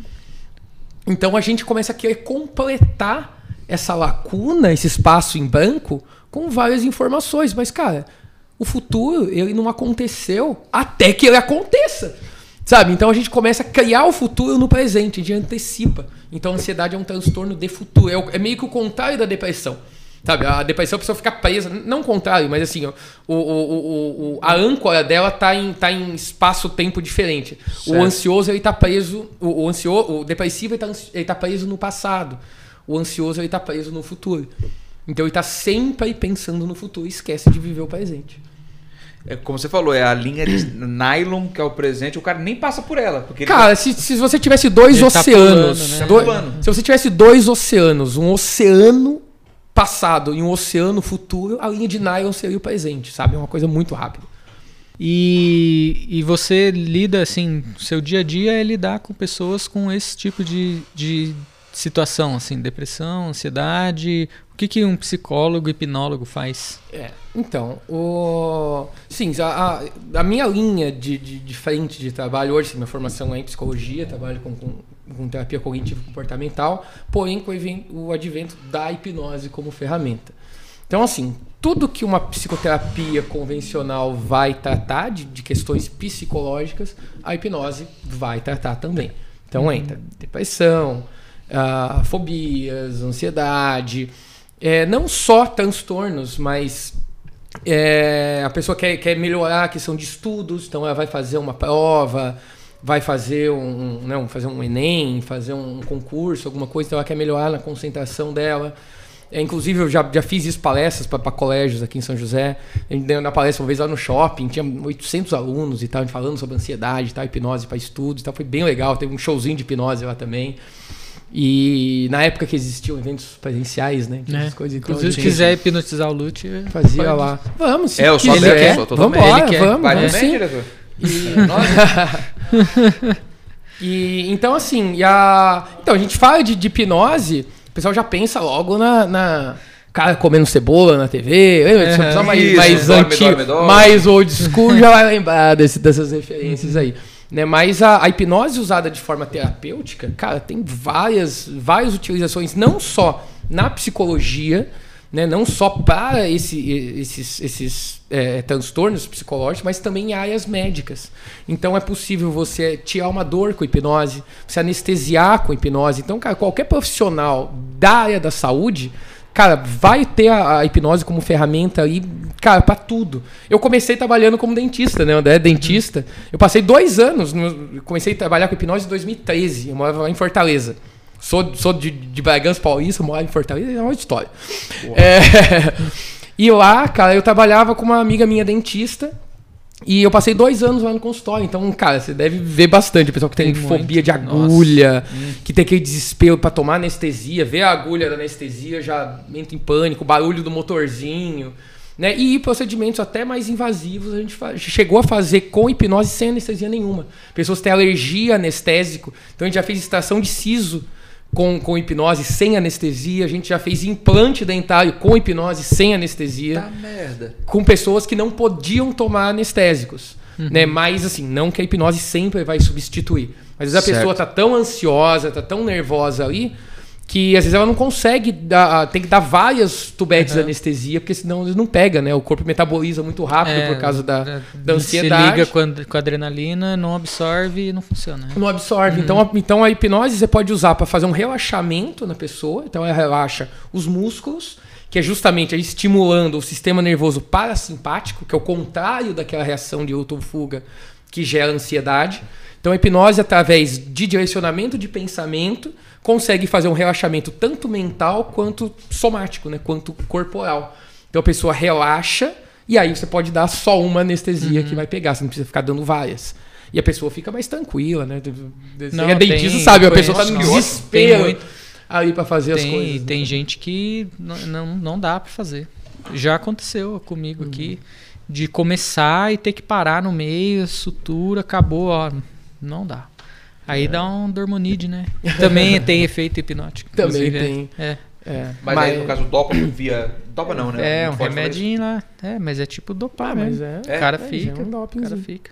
Então a gente começa a querer completar essa lacuna, esse espaço em branco, com várias informações. Mas, cara, o futuro, ele não aconteceu até que ele aconteça. Sabe? Então a gente começa a criar o futuro no presente, a gente antecipa. Então a ansiedade é um transtorno de futuro. É, é meio que o contrário da depressão. Sabe? A depressão a pessoa fica presa, não o contrário, mas assim, ó, o, o, o, a âncora dela tá em, tá em espaço-tempo diferente. Certo. O ansioso ele tá preso, o, o, ansioso, o depressivo ele tá, ele tá preso no passado o ansioso ele tá preso no futuro. Então ele tá sempre pensando no futuro e esquece de viver o presente. É como você falou, é a linha de [coughs] nylon que é o presente, o cara nem passa por ela. Porque cara, tá... se, se você tivesse dois ele tá oceanos. Tá pulando, né? do... Se você tivesse dois oceanos, um oceano passado e um oceano futuro, a linha de nylon seria o presente, sabe? É uma coisa muito rápida. E, e você lida, assim, seu dia a dia é lidar com pessoas com esse tipo de, de situação, assim, depressão, ansiedade? O que, que um psicólogo, hipnólogo faz? É. Então, o... sim, a, a, a minha linha de, de, de, frente de trabalho hoje, minha formação é em psicologia, trabalho com, com, com terapia cognitivo comportamental, porém com o advento da hipnose como ferramenta. Então, assim, tudo que uma psicoterapia convencional vai tratar de, de questões psicológicas, a hipnose vai tratar também. Então, entra depressão, uh, fobias, ansiedade, é, não só transtornos, mas é, a pessoa quer, quer melhorar a questão de estudos, então ela vai fazer uma prova, vai fazer um, não, fazer um Enem, fazer um concurso, alguma coisa, então ela quer melhorar na concentração dela. É, inclusive, eu já, já fiz isso palestras para colégios aqui em São José. Na palestra uma vez lá no shopping, tinha 800 alunos e tal, falando sobre ansiedade tal, hipnose para estudos e tal. Foi bem legal, teve um showzinho de hipnose lá também. E na época que existiam eventos presenciais, né? É. Coisas, então, Inclusive, se quiser hipnotizar o Lute, fazia pode. lá. Vamos, se é, eu sou quiser. Quer, vamos embora, vamos. Vai vamos sim. diretor? E... [laughs] [laughs] e, então, assim, e a... então, a gente fala de, de hipnose, o pessoal já pensa logo na... na cara comendo cebola na TV. Lembra? Uhum, mais, isso, mais dorme, antigo, dorme, dorme. mais old school já vai lembrar desse, dessas referências aí. Né? Mas a, a, hipnose usada de forma terapêutica, cara, tem várias, várias utilizações, não só na psicologia, né? não só para esse, esses, esses é, transtornos psicológicos, mas também em áreas médicas. Então é possível você tirar uma dor com hipnose, você anestesiar com hipnose. Então, cara, qualquer profissional da área da saúde Cara, vai ter a, a hipnose como ferramenta aí, cara, para tudo. Eu comecei trabalhando como dentista, né? Eu é dentista. Eu passei dois anos, no, comecei a trabalhar com hipnose em 2013. Eu morava lá em Fortaleza. Sou, sou de, de Bragança Paulista, moro em Fortaleza, é uma história. É, [laughs] e lá, cara, eu trabalhava com uma amiga minha dentista. E eu passei dois anos lá no consultório. Então, cara, você deve ver bastante. O pessoal que tem, tem fobia muito. de agulha, Nossa. que tem aquele desespero para tomar anestesia, ver a agulha da anestesia, já entra em pânico, barulho do motorzinho. Né? E procedimentos até mais invasivos a gente chegou a fazer com hipnose sem anestesia nenhuma. Pessoas têm alergia anestésico. Então a gente já fez extração de siso com, com hipnose sem anestesia. A gente já fez implante dentário com hipnose sem anestesia. Tá merda. Com pessoas que não podiam tomar anestésicos. Uhum. Né? Mas assim, não que a hipnose sempre vai substituir. Mas às vezes a pessoa tá tão ansiosa, tá tão nervosa ali, que às vezes ela não consegue dar, tem que dar várias tubetes uhum. de anestesia, porque senão não pega, né? O corpo metaboliza muito rápido é, por causa da, da, da ansiedade. Se liga com a, com a, adrenalina, não absorve e não funciona. Não absorve. Uhum. Então, a, então a hipnose você pode usar para fazer um relaxamento na pessoa, então ela relaxa os músculos, que é justamente estimulando o sistema nervoso parasimpático, que é o contrário daquela reação de luto fuga que gera ansiedade. Então a hipnose através de direcionamento de pensamento consegue fazer um relaxamento tanto mental quanto somático, né? quanto corporal. Então a pessoa relaxa e aí você pode dar só uma anestesia uhum. que vai pegar, você não precisa ficar dando várias. E a pessoa fica mais tranquila, né? Não, é dentista, tem, sabe? A pessoa tá no desespero aí para fazer tem, as coisas. Tem né? gente que não, não, não dá para fazer. Já aconteceu comigo uhum. aqui de começar e ter que parar no meio, sutura, acabou, ó, não dá. Aí é. dá um dormonide, né? Também [laughs] tem efeito hipnótico. Também tem. É. É. Mas, mas, aí, no caso, dopa via. Dopa não, né? É, um remedinho lá. É, mas é tipo dopar ah, mas é. O cara é, fica. É um o cara fica.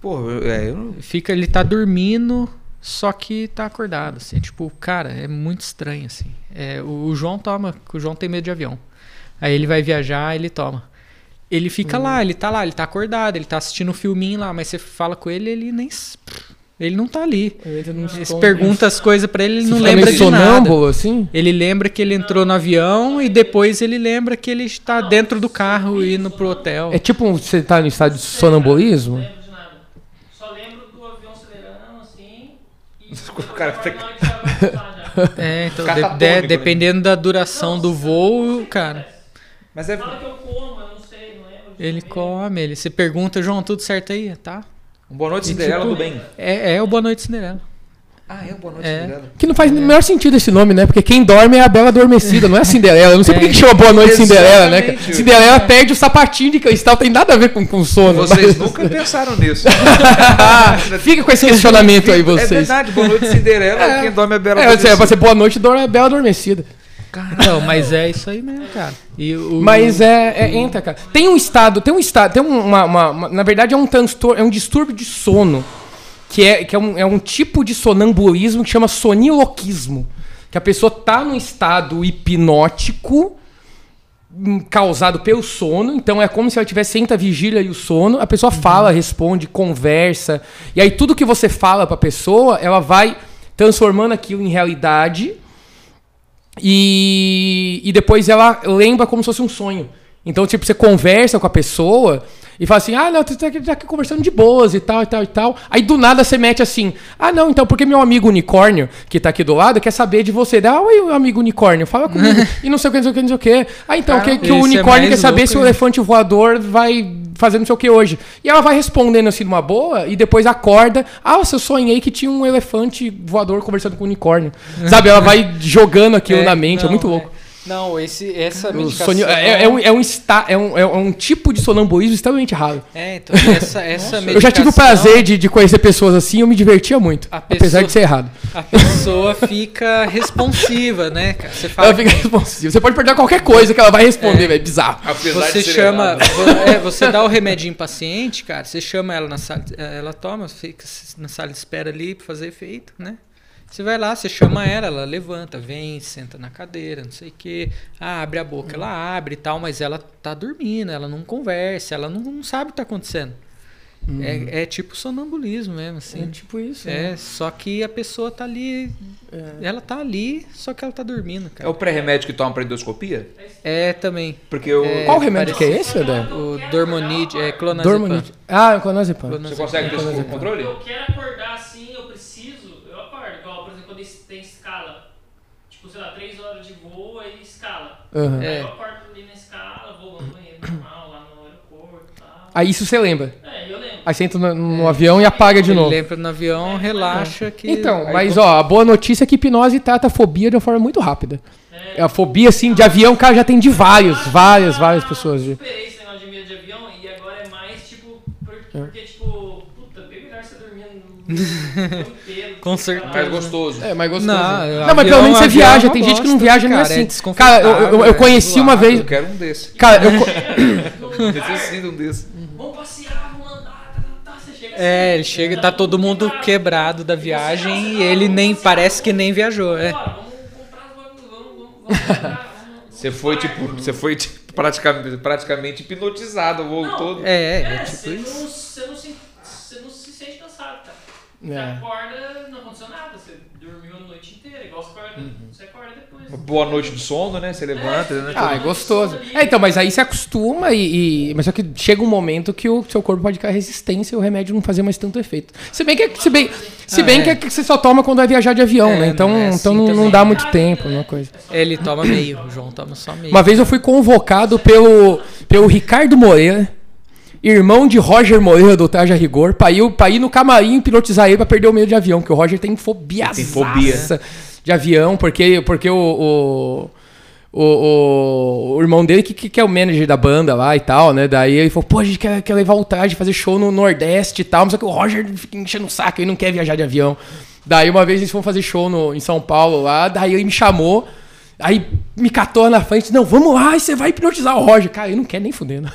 Pô, é, eu Fica, ele tá dormindo, só que tá acordado, assim. Tipo, cara, é muito estranho, assim. É, o, o João toma, o João tem medo de avião. Aí ele vai viajar, ele toma. Ele fica hum. lá, ele tá lá, ele tá acordado, ele tá assistindo um filminho lá, mas você fala com ele, ele nem. Ele não tá ali. Você pergunta as coisas para ele, ele não lembra de nada. assim? Ele lembra que ele entrou no avião e depois ele lembra que ele está dentro do carro indo pro hotel. É tipo você tá no estado de sonambulismo? Não lembro de nada. Só lembro do avião acelerando assim e [laughs] o cara [laughs] É, então de, de, né? dependendo da duração do voo, cara. Mas é Fala que eu como, eu não sei, não lembro. Ele come, ele se pergunta, João, tudo certo aí? Tá? Um Boa Noite Cinderela tipo, do Bem. É, é o Boa Noite Cinderela. Ah, é o Boa Noite é. Cinderela. Que não faz o menor sentido esse nome, né? Porque quem dorme é a Bela Adormecida, não é a Cinderela. Eu não sei é. por que chama Boa Noite Cinderela, né? Cinderela perde o sapatinho de cristal, tem nada a ver com, com sono. Vocês mas... nunca pensaram nisso. [laughs] Fica com esse questionamento aí, vocês. É verdade, Boa Noite Cinderela, é. quem dorme é a Bela é, Adormecida. É, você Boa Noite dorme é a Bela Adormecida. Não, mas é isso aí mesmo, cara. O... Mas é, é, entra, cara. Tem um estado, tem um estado, tem uma, uma, uma na verdade é um transtorno, é um distúrbio de sono, que é, que é, um, é um tipo de sonambulismo que chama soniloquismo, que a pessoa tá num estado hipnótico hum, causado pelo sono, então é como se ela tivesse entre a vigília e o sono, a pessoa fala, uhum. responde, conversa, e aí tudo que você fala para a pessoa, ela vai transformando aquilo em realidade e, e depois ela lembra como se fosse um sonho. Então, tipo, você conversa com a pessoa e fala assim: ah, não, tu tá aqui, tá aqui conversando de boas e tal, e tal, e tal. Aí do nada você mete assim: ah, não, então, porque meu amigo unicórnio, que tá aqui do lado, quer saber de você. Ah, oi, amigo unicórnio, fala comigo. [laughs] e não sei o que, não sei o que, não sei o que. Ah, então, Cara, que, que o é unicórnio é quer saber se o elefante voador vai fazer não sei o que hoje. E ela vai respondendo assim numa boa e depois acorda. Ah, eu sonhei que tinha um elefante voador conversando com o unicórnio. [laughs] Sabe? Ela vai jogando aquilo é, na mente, não, é muito louco. Não, esse, essa medicação... é, é, um, é, um esta, é, um, é um tipo de sonambulismo extremamente raro. É, então essa, [laughs] essa medicação... Eu já tive o prazer de, de conhecer pessoas assim eu me divertia muito. Pessoa, apesar de ser errado. A pessoa fica responsiva, né, cara? Você fala... Ela fica responsiva. Você pode perder qualquer coisa que ela vai responder, é, é bizarro. Apesar você chama... É, você dá o remedinho paciente, cara, você chama ela na sala... Ela toma, fica na sala de espera ali pra fazer efeito, né? Você vai lá, você chama ela, ela levanta, vem, senta na cadeira, não sei o quê. Ah, abre a boca, ela abre e tal, mas ela tá dormindo, ela não conversa, ela não, não sabe o que tá acontecendo. Uhum. É, é, tipo sonambulismo mesmo, assim. É tipo isso. É, né? só que a pessoa tá ali. É. Ela tá ali, só que ela tá dormindo, cara. É o pré-remédio que toma pra endoscopia? É, também. Porque o... É, Qual remédio que é esse, Adé? O Dormonide, é clonazepam. Dormonide. Ah, clonazepam. Você consegue ter esse controle? Eu quero acordar assim, eu preciso tem escala. Tipo, sei lá, três horas de voo, aí escala. Uhum. Aí é. eu acordo ali na escala, vou no banheiro normal, lá no aeroporto e tal. Aí isso você lembra? É, eu lembro. Aí você entra no, no é. avião e apaga de novo. Entra no avião, relaxa que... Então, mas ó, a boa notícia é que hipnose trata a fobia de uma forma muito rápida. É. A fobia, assim, de avião, cara, já tem de vários, várias, várias pessoas. Eu superei esse negócio de medo de avião e agora é mais, tipo, porque, é. tipo, puta, bem melhor você dormir no [laughs] Com certeza. Mais gostoso. É, mais gostoso. Não, não mas pelo menos você viaja. Tem gente que não viaja, não é assim. É cara, eu, eu, eu conheci uma vez. Eu quero um desse. Cara, eu. Necessito [laughs] um desse. Vamos passear, vamos andar. Tá, tá, tá, é, ele chega e tá todo mundo quebrado da viagem e ele nem parece que nem viajou. É. Você foi tipo, você foi tipo, praticamente, praticamente hipnotizado o voo todo. É, é, tipo isso. Você não se você é. acorda, não aconteceu nada. Você dormiu a noite inteira, igual você acorda, uhum. você acorda depois. Boa noite de sono, né? Você levanta, é, né? Ah, é gostoso. É, então, mas aí você acostuma e, e, Mas só que chega um momento que o seu corpo pode ficar resistência e o remédio não fazer mais tanto efeito. Se bem que, se bem, se ah, bem ah, é. que você só toma quando vai viajar de avião, é, né? Então, não, é então assim, não, não dá muito tempo, uma coisa. Ele toma meio, o João toma só meio. Uma vez eu fui convocado pelo, pelo Ricardo Moreira irmão de Roger Moreira do Traje a Rigor, pra ir, pra ir no camarim hipnotizar ele pra perder o medo de avião, que o Roger tem fobia Tem fobia de avião, porque, porque o, o, o, o irmão dele, que, que é o manager da banda lá e tal, né? Daí ele falou, pô, a gente quer, quer levar o traje, fazer show no Nordeste e tal, mas só que o Roger fica enchendo o saco, ele não quer viajar de avião. Daí uma vez eles foram fazer show no, em São Paulo lá, daí ele me chamou Aí me catou na frente, não, vamos lá, você vai hipnotizar o Roger. Cara, eu não quero nem fudendo.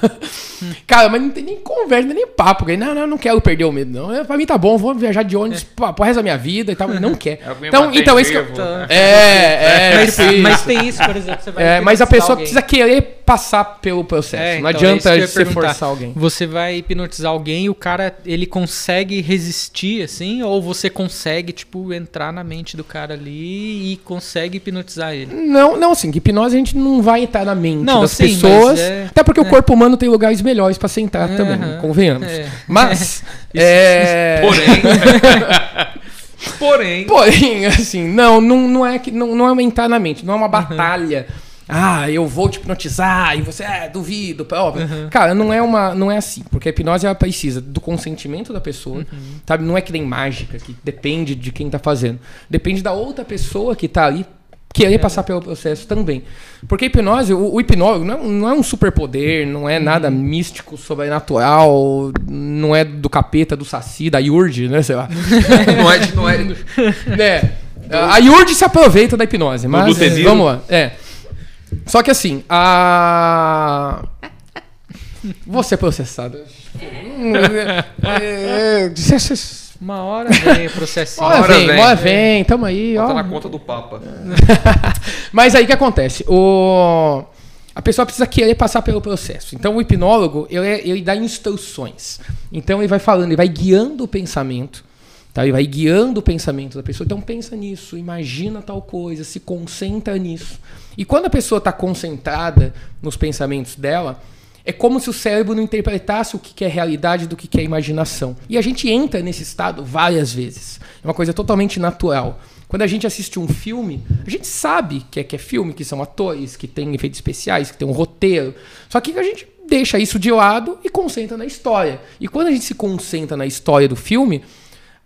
Hum. [laughs] Cara, mas não tem nem conversa, nem papo. Não, não, não quero perder o medo, não. É, pra mim tá bom, vou viajar de ônibus é. pro resto da minha vida e tal, mas não [laughs] quer. É então, então esse que eu... É, [laughs] é, mas, tipo mas tem isso, por exemplo, você vai É, mas a pessoa alguém. precisa querer passar pelo processo. É, não então, adianta é você forçar alguém. Você vai hipnotizar alguém e o cara, ele consegue resistir, assim? Ou você consegue, tipo, entrar na mente do cara ali e consegue hipnotizar ele? Não, não, assim, que hipnose a gente não vai entrar na mente não, das sim, pessoas. É, até porque é. o corpo humano tem lugares melhores para sentar também, convenhamos. É. Mas. [laughs] é... Porém. [laughs] Porém. Porém, [laughs] assim, não, não, não é que não, não é aumentar na mente, não é uma batalha. Uhum ah, eu vou te hipnotizar e você, é, duvido. Uhum. Cara, não é, uma, não é assim, porque a hipnose ela precisa do consentimento da pessoa, uhum. sabe? Não é que nem mágica, que depende de quem tá fazendo. Depende da outra pessoa que tá ali querer é. passar pelo processo também. Porque a hipnose, o, o hipnose não é, não é um superpoder, não é nada uhum. místico, sobrenatural, não é do capeta, do saci, da Yurd, né, sei lá. [laughs] não é de... Não é, [laughs] é. A Yurd se aproveita da hipnose, mas vamos lá. É. Só que assim, a. Vou ser processado. Uma hora vem processinho. Uma hora vem, uma hora vem, tamo aí. Tá na conta do Papa. [laughs] Mas aí o que acontece? O... A pessoa precisa querer passar pelo processo. Então o hipnólogo, ele, é, ele dá instruções. Então ele vai falando, ele vai guiando o pensamento. Tá? Ele vai guiando o pensamento da pessoa. Então pensa nisso, imagina tal coisa, se concentra nisso. E quando a pessoa está concentrada nos pensamentos dela, é como se o cérebro não interpretasse o que é realidade do que é imaginação. E a gente entra nesse estado várias vezes. É uma coisa totalmente natural. Quando a gente assiste um filme, a gente sabe que é, que é filme, que são atores, que tem efeitos especiais, que tem um roteiro. Só que a gente deixa isso de lado e concentra na história. E quando a gente se concentra na história do filme,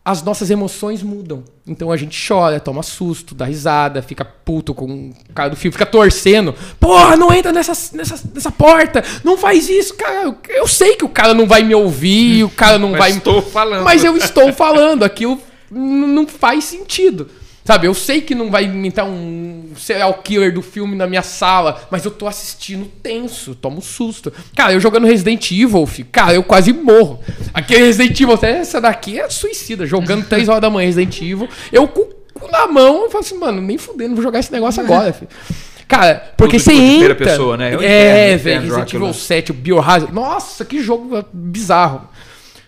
as nossas emoções mudam. Então a gente chora, toma susto, dá risada, fica puto com o cara do filme, fica torcendo. Porra, não entra nessa, nessa, nessa porta, não faz isso, cara. Eu, sei que o cara não vai me ouvir, o cara não mas vai. Estou falando. Mas eu estou falando, aquilo não faz sentido. Sabe, eu sei que não vai inventar um serial killer do filme na minha sala, mas eu tô assistindo tenso, tomo susto. Cara, eu jogando Resident Evil, filho, cara, eu quase morro. Aquele Resident Evil, essa daqui é suicida, jogando 3 horas da manhã Resident Evil, eu com o cu na mão, eu falo assim, mano, nem fudendo, vou jogar esse negócio agora, filho. Cara, porque você entra... pessoa, né? é, velho, Resident Evil 7, o Biohazard, nossa, que jogo bizarro.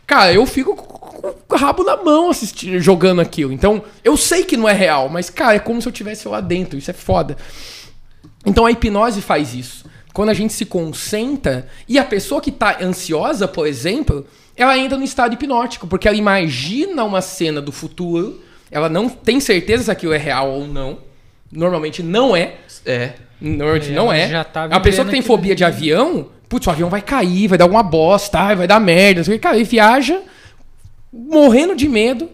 Cara, eu fico com o rabo na mão assistindo, jogando aquilo. Então, eu sei que não é real, mas, cara, é como se eu estivesse lá dentro. Isso é foda. Então, a hipnose faz isso. Quando a gente se concentra e a pessoa que tá ansiosa, por exemplo, ela entra no estado hipnótico, porque ela imagina uma cena do futuro, ela não tem certeza se aquilo é real ou não. Normalmente não é. É. Normalmente não é. Tá a pessoa que tem fobia de avião, putz, o avião vai cair, vai dar alguma bosta, vai dar merda. Cara, ele viaja morrendo de medo.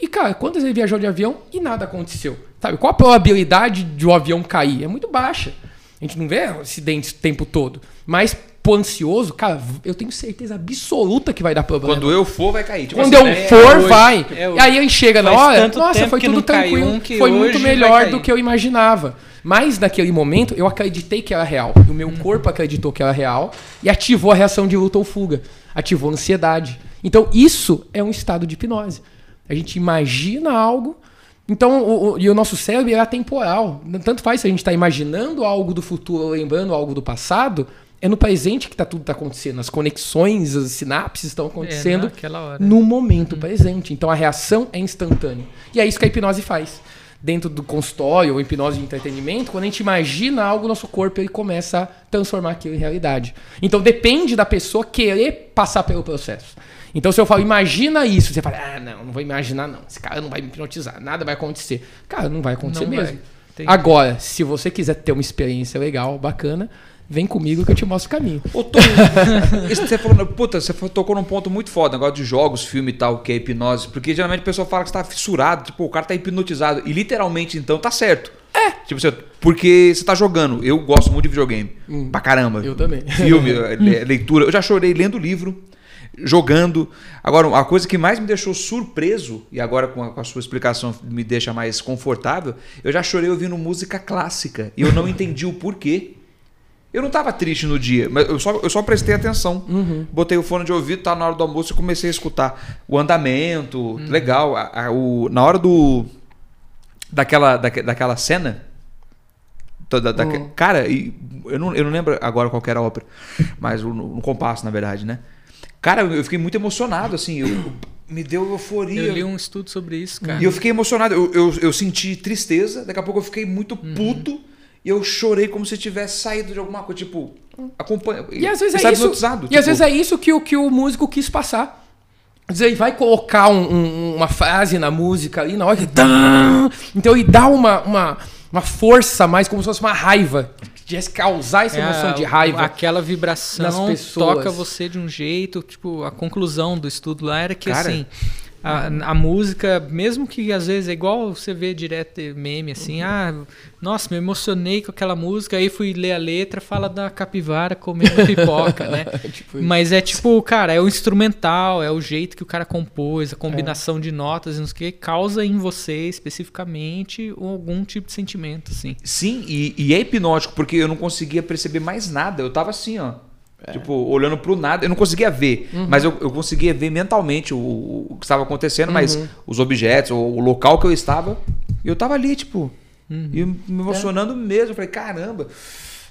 E, cara, quantas vezes viajou de avião e nada aconteceu? Sabe? Qual a probabilidade de o um avião cair? É muito baixa. A gente não vê acidentes o tempo todo. Mas, pro ansioso, cara, eu tenho certeza absoluta que vai dar problema. Quando eu for, vai cair. Tipo Quando assim, eu é, for, é vai. É e aí ele chega na hora, nossa, foi tudo tranquilo. Um foi muito melhor do que eu imaginava. Mas naquele momento eu acreditei que era real. O meu corpo acreditou que era real e ativou a reação de luta ou fuga. Ativou a ansiedade. Então, isso é um estado de hipnose. A gente imagina algo. Então, o, o, e o nosso cérebro é atemporal. Tanto faz se a gente está imaginando algo do futuro ou lembrando algo do passado, é no presente que tá, tudo está acontecendo. As conexões, as sinapses estão acontecendo é no momento hum. presente. Então, a reação é instantânea. E é isso que a hipnose faz dentro do consultório ou hipnose de entretenimento, quando a gente imagina algo, nosso corpo ele começa a transformar aquilo em realidade. Então depende da pessoa querer passar pelo processo. Então, se eu falo, imagina isso, você fala, ah, não, não vou imaginar, não. Esse cara não vai me hipnotizar, nada vai acontecer. Cara, não vai acontecer não mesmo. Vai. Agora, se você quiser ter uma experiência legal, bacana, vem comigo que eu te mostro o caminho. Ô, Tom, [laughs] isso você falou, puta, você tocou num ponto muito foda, negócio de jogos, filme e tal, que é hipnose. Porque geralmente a pessoa fala que você tá fissurado, tipo, o cara tá hipnotizado. E literalmente, então, tá certo. É. Tipo, você, porque você tá jogando. Eu gosto muito de videogame. Hum, pra caramba. Eu também. Filme, [laughs] leitura. Eu já chorei lendo livro jogando. Agora, a coisa que mais me deixou surpreso, e agora com a, com a, sua explicação me deixa mais confortável, eu já chorei ouvindo música clássica e eu não entendi o porquê. Eu não estava triste no dia, mas eu só, eu só prestei atenção. Uhum. Botei o fone de ouvido, tá na hora do almoço e comecei a escutar o andamento, uhum. legal. A, a, o, na hora do. daquela, da, daquela cena. Da, da, uhum. Cara, eu não, eu não lembro agora qual era a ópera, mas no compasso, na verdade, né? Cara, eu fiquei muito emocionado, assim. Eu, me deu euforia. Eu li um estudo sobre isso, cara. E eu fiquei emocionado. Eu, eu, eu senti tristeza, daqui a pouco eu fiquei muito uhum. puto. E eu chorei como se tivesse saído de alguma coisa, tipo, acompanha. E às vezes é isso. Tipo... E às vezes é isso que o, que o músico quis passar. Às vezes ele vai colocar um, um, uma frase na música ali na hora que. Então ele dá uma, uma, uma força mais, como se fosse uma raiva tivesse causar essa é, emoção de raiva. Aquela vibração toca você de um jeito. Tipo, a conclusão do estudo lá era que Cara, assim. A, a, música, mesmo que às vezes é igual você vê direto meme assim, ah, nossa, me emocionei com aquela música, aí fui ler a letra, fala da capivara comendo [laughs] pipoca, né? [laughs] tipo Mas é tipo, cara, é o instrumental, é o jeito que o cara compôs, a combinação é. de notas, não sei o que, causa em você especificamente algum tipo de sentimento, assim. Sim, e, e é hipnótico, porque eu não conseguia perceber mais nada, eu tava assim, ó é. Tipo, olhando pro nada. Eu não conseguia ver, uhum. mas eu, eu conseguia ver mentalmente o, o que estava acontecendo, uhum. mas os objetos, o, o, local que eu estava. E eu tava ali, tipo, uhum. e me emocionando é. mesmo. Eu falei, caramba.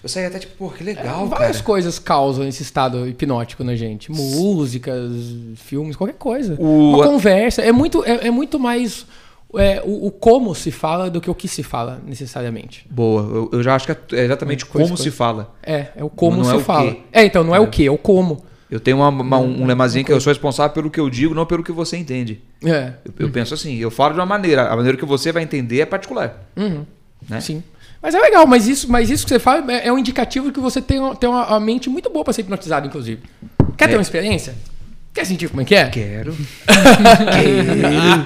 Eu saí até tipo, pô, que legal, é, Várias cara. coisas causam esse estado hipnótico na gente. Músicas, filmes, qualquer coisa. O... Uma conversa. É muito, é, é muito mais é, o, o, como se fala do que o que se fala, necessariamente. Boa, eu, eu já acho que é exatamente como coisa. se fala. É, é o como não, não se é fala. É, então não é, é, o que, é o como. Eu tenho uma, uma, um lemazinho que eu sou responsável pelo que eu digo, não pelo que você entende. É. Eu, eu penso assim, eu falo de uma maneira, a maneira que você vai entender é particular. Uhum. Né? Sim. Mas é legal, mas isso, mas isso que você fala é, é um indicativo de que você tem, tem uma, uma mente muito boa para ser hipnotizado, inclusive. Quer ter é. uma experiência? Quer sentir como é que é? Quero. [laughs] Quero.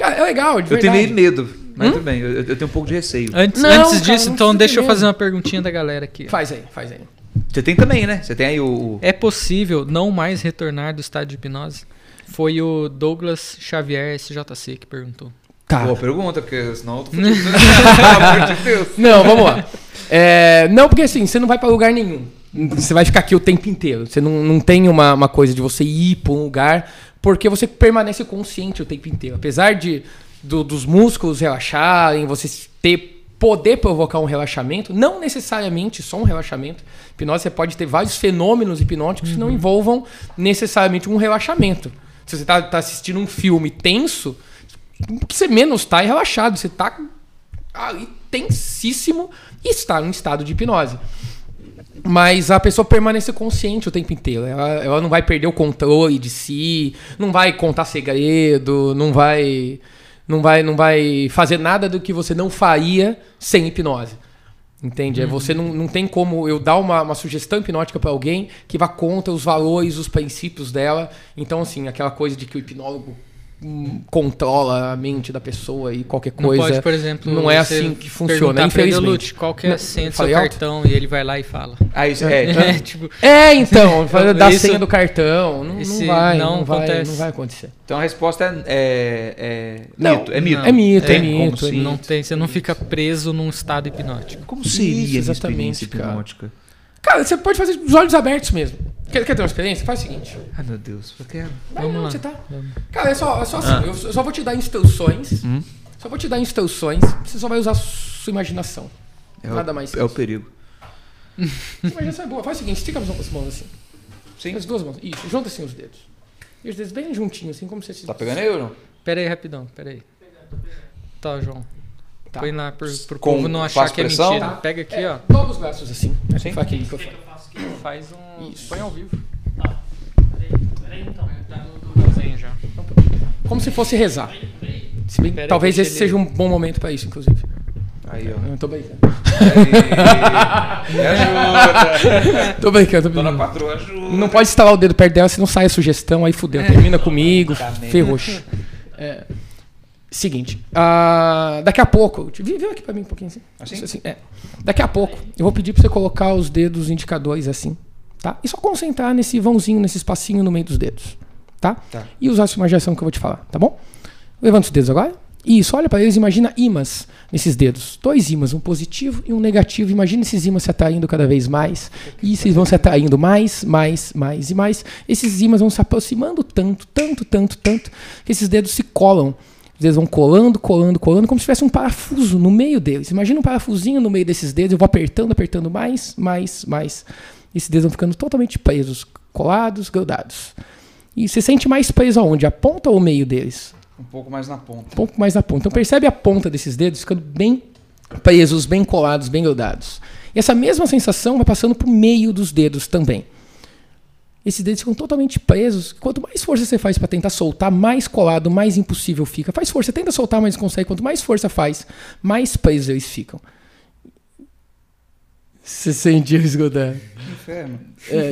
Cara, é legal, de Eu tenho medo, mas hum? tudo bem, eu, eu, tenho um pouco de receio. Antes, não, antes disso, cara, então, deixa eu fazer uma perguntinha da galera aqui. Faz aí, faz aí. Você tem também, né? Você tem aí o. É possível não mais retornar do estado de hipnose? Foi o Douglas Xavier SJC que perguntou. Tá. Boa pergunta, porque senão eu tô [laughs] Pelo amor de Deus. Não, vamos lá. É, não, porque assim, você não vai para lugar nenhum. Você vai ficar aqui o tempo inteiro. Você não, não tem uma, uma coisa de você ir para um lugar porque você permanece consciente o tempo inteiro. Apesar de do, dos músculos relaxarem, você ter poder provocar um relaxamento, não necessariamente só um relaxamento. Hipnose você pode ter vários fenômenos hipnóticos uhum. que não uhum. envolvam necessariamente um relaxamento. Se você está tá assistindo um filme tenso, você menos está é relaxado. Você está ali tensíssimo e está em estado de hipnose. Mas a pessoa permanece consciente o tempo inteiro. Ela, ela, não vai perder o controle de si, não vai contar segredo, não vai, não vai, não vai fazer nada do que você não faria sem hipnose. Entende? É, uhum. Você não, não tem como eu dar uma, uma sugestão hipnótica para alguém que vá contra os valores, os princípios dela. Então, assim, aquela coisa de que o hipnólogo controla a mente da pessoa e qualquer coisa. Não pode, por exemplo, não é assim que funciona. Infelizmente. Lute, qual que é a senha do seu cartão e ele vai lá e fala. Ah, isso é. [laughs] É, tipo, é então, dar a senha do cartão. Não, não vai, não, não vai, não vai acontecer. Então a resposta é, é, é não, mito. É mito. É mito, é, é mito. É não tem, você não fica preso num estado hipnótico. Como seria isso, exatamente, hipnótica? Cara, você pode fazer os olhos abertos mesmo. Quer, quer ter uma experiência? Faz o seguinte. Ai, meu Deus, eu quero. Vai Vamos lá. Você tá... Cara, é só, é só assim. Ah. Eu só vou te dar instruções. Hum? Só vou te dar instruções. Você só vai usar a sua imaginação. É Nada o, mais. É o perigo. [laughs] Sua imaginação é boa. Faz o seguinte: estica as mãos assim. Sim. As duas mãos. Isso, junta assim os dedos. E os dedos bem juntinhos, assim, como você se. Tá pegando aí não? Pera aí, rapidão, pera aí. Tá, João. Tá. Põe lá pro, pro Com, povo não achar que é mentira. Tá. Pega aqui, é, ó. Todos os braços assim. Assim? Faz aqui. Faz um. Isso. Põe ao vivo. Tá. Peraí, peraí então. Tá no desenho já. Como se fosse rezar. Se bem, talvez esse seja um bom momento para isso, inclusive. Aí, ó. Eu tô brincando. Me [laughs] ajuda. tô brincando, tô brincando. Dona patroa ajuda. Não pode instalar o dedo perto dela, se não sai a sugestão, aí fudeu. Termina comigo, ferrou. É. Seguinte, uh, daqui a pouco, viu aqui para mim um pouquinho assim. Assim? assim é. Daqui a pouco, eu vou pedir para você colocar os dedos indicadores assim, tá? E só concentrar nesse vãozinho, nesse espacinho no meio dos dedos, tá? tá. E usar essa imaginação que eu vou te falar, tá bom? Levanta os dedos agora. Isso, olha para eles, imagina ímãs nesses dedos. Dois ímãs, um positivo e um negativo. Imagina esses ímãs se atraindo cada vez mais. E esses vão se atraindo mais, mais, mais e mais. Esses ímãs vão se aproximando tanto, tanto, tanto, tanto, que esses dedos se colam dedos vão colando, colando, colando, como se tivesse um parafuso no meio deles. Imagina um parafusinho no meio desses dedos, eu vou apertando, apertando mais, mais, mais. Esses dedos vão ficando totalmente presos, colados, grudados. E você sente mais preso aonde? A ponta ou o meio deles? Um pouco mais na ponta. Um pouco mais na ponta. Então percebe a ponta desses dedos ficando bem presos, bem colados, bem grudados. E essa mesma sensação vai passando para o meio dos dedos também esses dedos ficam totalmente presos. Quanto mais força você faz para tentar soltar, mais colado, mais impossível fica. Faz força, tenta soltar, mas não consegue. Quanto mais força faz, mais presos eles ficam. Você sente esgotar. Inferno. É,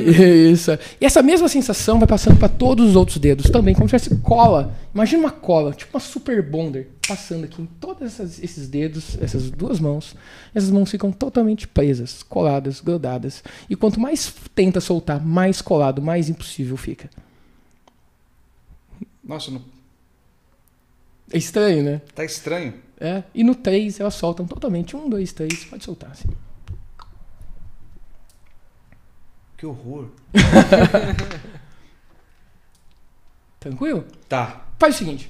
isso. E essa mesma sensação vai passando para todos os outros dedos também, como se tivesse cola. Imagina uma cola, tipo uma super bonder, passando aqui em todos esses dedos, essas duas mãos. Essas mãos ficam totalmente presas, coladas, grudadas. E quanto mais tenta soltar, mais colado, mais impossível fica. Nossa, não. É estranho, né? Tá estranho. É. E no 3 elas soltam totalmente. Um, dois, três, pode soltar assim. Que horror. [laughs] Tranquilo? Tá. Faz o seguinte.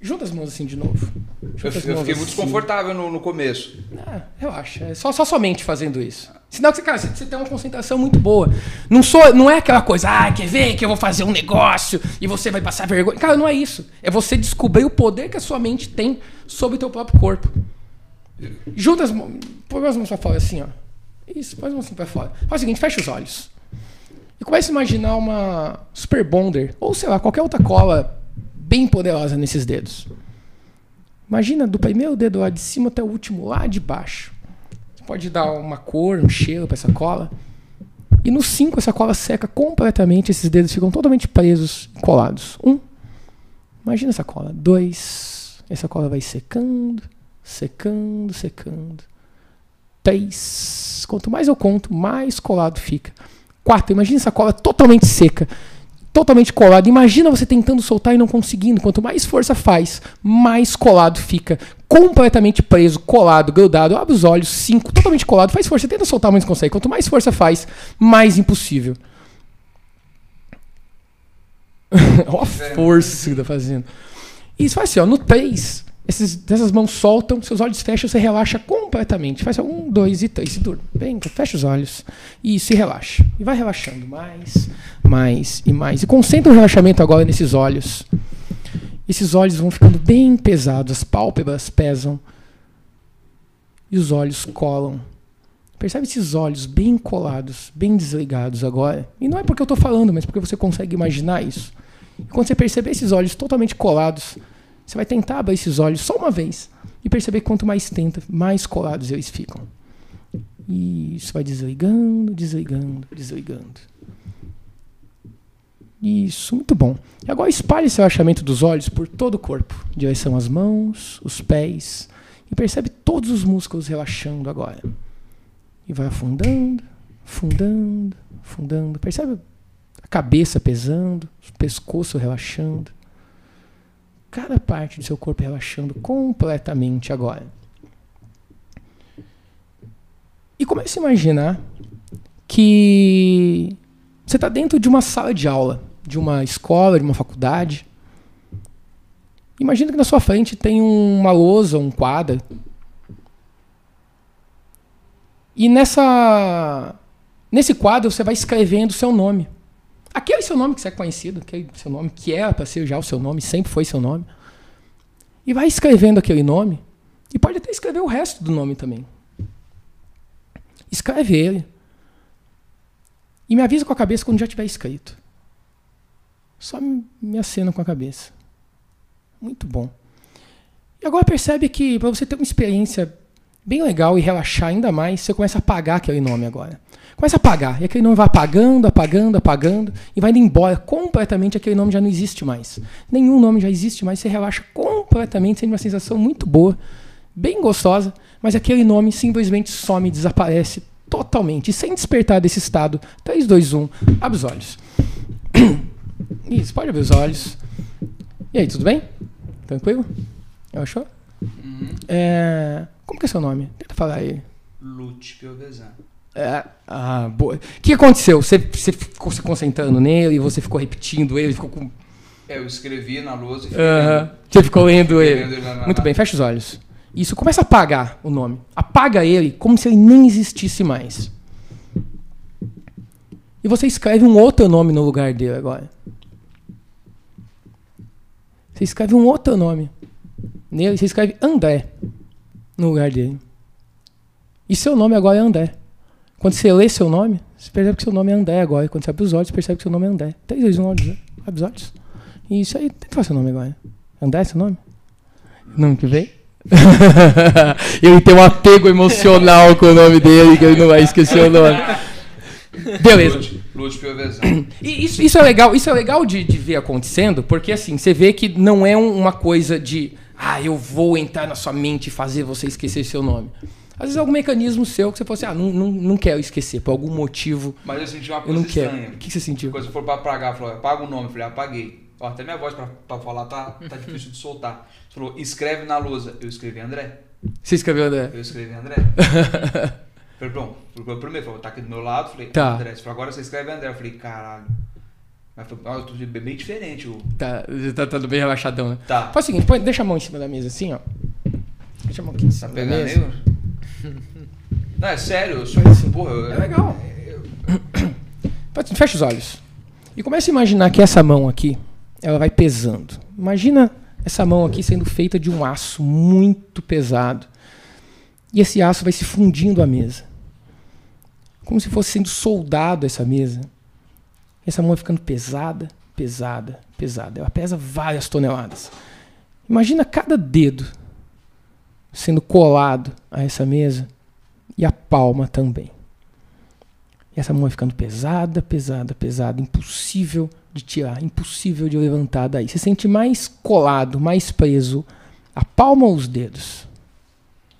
Junta as mãos assim de novo. Eu, eu, fiquei assim. muito desconfortável no, no começo. Ah, relaxa. É só, só somente fazendo isso. Senão que você, cara, você, tem uma concentração muito boa. Não, sou, não é aquela coisa, ah, quer ver que eu vou fazer um negócio e você vai passar vergonha. Cara, não é isso. É você descobrir o poder que a sua mente tem sobre o teu próprio corpo. Junta as mãos. Põe as mãos pra fora assim, ó. Isso, faz um assim para fora. Faz o seguinte, fecha os olhos. E comece a imaginar uma Super Bonder, ou sei lá, qualquer outra cola bem poderosa nesses dedos. Imagina do primeiro dedo lá de cima até o último lá de baixo. Você pode dar uma cor, um cheiro para essa cola. E no 5 essa cola seca completamente, esses dedos ficam totalmente presos, colados. Um, imagina essa cola. Dois, essa cola vai secando, secando, secando. 3. Quanto mais eu conto, mais colado fica. 4. Imagina essa cola totalmente seca. Totalmente colado. Imagina você tentando soltar e não conseguindo. Quanto mais força faz, mais colado fica. Completamente preso, colado, grudado. Abre os olhos. 5. Totalmente colado. Faz força. Tenta soltar, mas não consegue. Quanto mais força faz, mais impossível. [laughs] Olha a força que tá fazendo. Isso faz assim, ó. No 3 esses, essas mãos soltam, seus olhos fecham, você relaxa completamente. Faz um, dois e três e durma. Bem, fecha os olhos e se relaxa. E vai relaxando mais, mais e mais. E concentra o relaxamento agora nesses olhos. Esses olhos vão ficando bem pesados, as pálpebras pesam e os olhos colam. Percebe esses olhos bem colados, bem desligados agora? E não é porque eu estou falando, mas porque você consegue imaginar isso. E quando você perceber esses olhos totalmente colados, você vai tentar abrir esses olhos só uma vez e perceber que quanto mais tenta, mais colados eles ficam. E isso vai desligando, desligando, desligando. Isso, muito bom. E agora espalhe esse relaxamento dos olhos por todo o corpo, em direção às mãos, os pés, e percebe todos os músculos relaxando agora. E vai afundando, afundando, afundando. Percebe a cabeça pesando, o pescoço relaxando cada parte do seu corpo relaxando completamente agora. E comece a imaginar que você está dentro de uma sala de aula, de uma escola, de uma faculdade. Imagina que na sua frente tem uma lousa, um quadro. E nessa nesse quadro você vai escrevendo o seu nome. Aquele seu nome que você é conhecido, aquele seu nome que era para ser já o seu nome, sempre foi seu nome. E vai escrevendo aquele nome. E pode até escrever o resto do nome também. Escreve ele. E me avisa com a cabeça quando já tiver escrito. Só me acena com a cabeça. Muito bom. E agora percebe que para você ter uma experiência bem legal e relaxar ainda mais, você começa a apagar aquele nome agora. Começa a apagar. E aquele nome vai apagando, apagando, apagando. E vai indo embora completamente. Aquele nome já não existe mais. Nenhum nome já existe mais. Você relaxa completamente, sente uma sensação muito boa, bem gostosa. Mas aquele nome simplesmente some, desaparece totalmente. E sem despertar desse estado. 3, 2, 1. Abre os olhos. [coughs] Isso, pode abrir os olhos. E aí, tudo bem? Tranquilo? Achou? Uhum. É... Como que é seu nome? Tenta falar aí. Lute Piovesan. É, ah, boa. O que aconteceu? Você, você ficou se concentrando nele e você ficou repetindo ele, ficou com. É, eu escrevi na lousa e uh -huh. Você ficou lendo ele. Lendo ele Muito bem, fecha os olhos. Isso, começa a apagar o nome. Apaga ele como se ele nem existisse mais. E você escreve um outro nome no lugar dele agora. Você escreve um outro nome. Nele, você escreve André no lugar dele. E seu nome agora é André. Quando você lê seu nome, você percebe que seu nome é André agora. E quando você abre os olhos, você percebe que seu nome é André. 3, 2, 1, abre os olhos. E isso aí, tenta falar seu nome agora. André é seu nome? Nome que vem? [laughs] ele tem um apego emocional com o nome dele, que ele não vai esquecer o nome. Beleza. Lute [clears throat] E isso, isso é legal, isso é legal de, de ver acontecendo, porque assim, você vê que não é uma coisa de ah, eu vou entrar na sua mente e fazer você esquecer seu nome. Às vezes é algum mecanismo seu que você fosse, assim, ah, não, não, não quero esquecer, por algum motivo. Mas eu senti uma coisa estranha. O que, você sentiu? Quando você for pra apagar, falou, apaga o nome, eu falei, apaguei. Ó, até minha voz pra, pra falar tá, tá difícil de soltar. Você falou, escreve na lousa. Eu escrevi André. Você escreveu André? Eu escrevi André. [laughs] falei, pronto, primeiro, falou, tá aqui do meu lado, falei, tá. André. Você falou, agora você escreve André. Eu falei, caralho. Mas foi, eu tô bem diferente. O... Tá, tá, tá bem relaxadão, né? Tá. Faz o seguinte, põe, deixa a mão em cima da mesa assim, ó. Deixa a mão aqui em cima tá da mesa. Não, é sério, eu sou assim, porra. Eu, é legal. Fecha os olhos. E comece a imaginar que essa mão aqui, ela vai pesando. Imagina essa mão aqui sendo feita de um aço muito pesado. E esse aço vai se fundindo à mesa. Como se fosse sendo soldado essa mesa. Essa mão vai ficando pesada, pesada, pesada. Ela pesa várias toneladas. Imagina cada dedo sendo colado a essa mesa e a palma também. E essa mão vai ficando pesada, pesada, pesada, impossível de tirar, impossível de levantar daí. Você sente mais colado, mais preso a palma ou os dedos?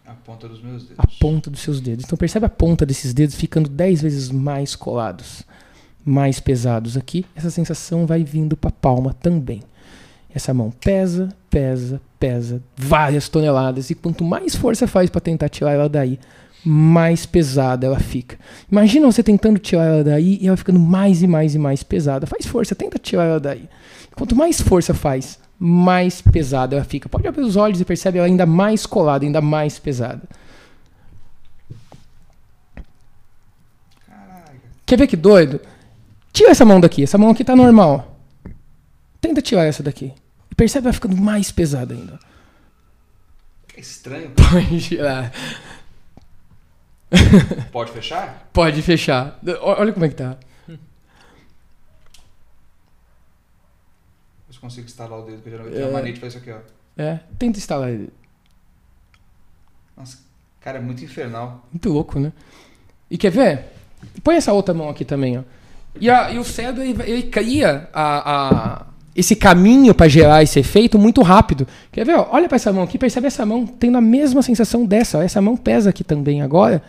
A ponta dos meus dedos. A ponta dos seus dedos. Então percebe a ponta desses dedos ficando dez vezes mais colados mais pesados aqui, essa sensação vai vindo para a palma também. Essa mão pesa, pesa, pesa, várias toneladas, e quanto mais força faz para tentar tirar ela daí, mais pesada ela fica. Imagina você tentando tirar ela daí e ela ficando mais e mais e mais pesada. Faz força, tenta tirar ela daí. Quanto mais força faz, mais pesada ela fica. Pode abrir os olhos e percebe ela ainda mais colada, ainda mais pesada. Caraca. Quer ver que doido? Tira essa mão daqui. Essa mão aqui tá normal. Tenta tirar essa daqui. Percebe vai ficando mais pesada ainda. É estranho. Pode tirar. [laughs] Pode fechar? Pode fechar. Olha como é que tá. Eu consigo instalar o dedo, porque geralmente é... a manete faz isso aqui, ó. É, tenta instalar ele. Nossa, cara, é muito infernal. Muito louco, né? E quer ver? Põe essa outra mão aqui também, ó. E, a, e o cérebro ele, ele cria a, a, esse caminho para gerar esse efeito muito rápido. Quer ver? Ó, olha para essa mão aqui, percebe essa mão tendo a mesma sensação dessa. Ó, essa mão pesa aqui também agora.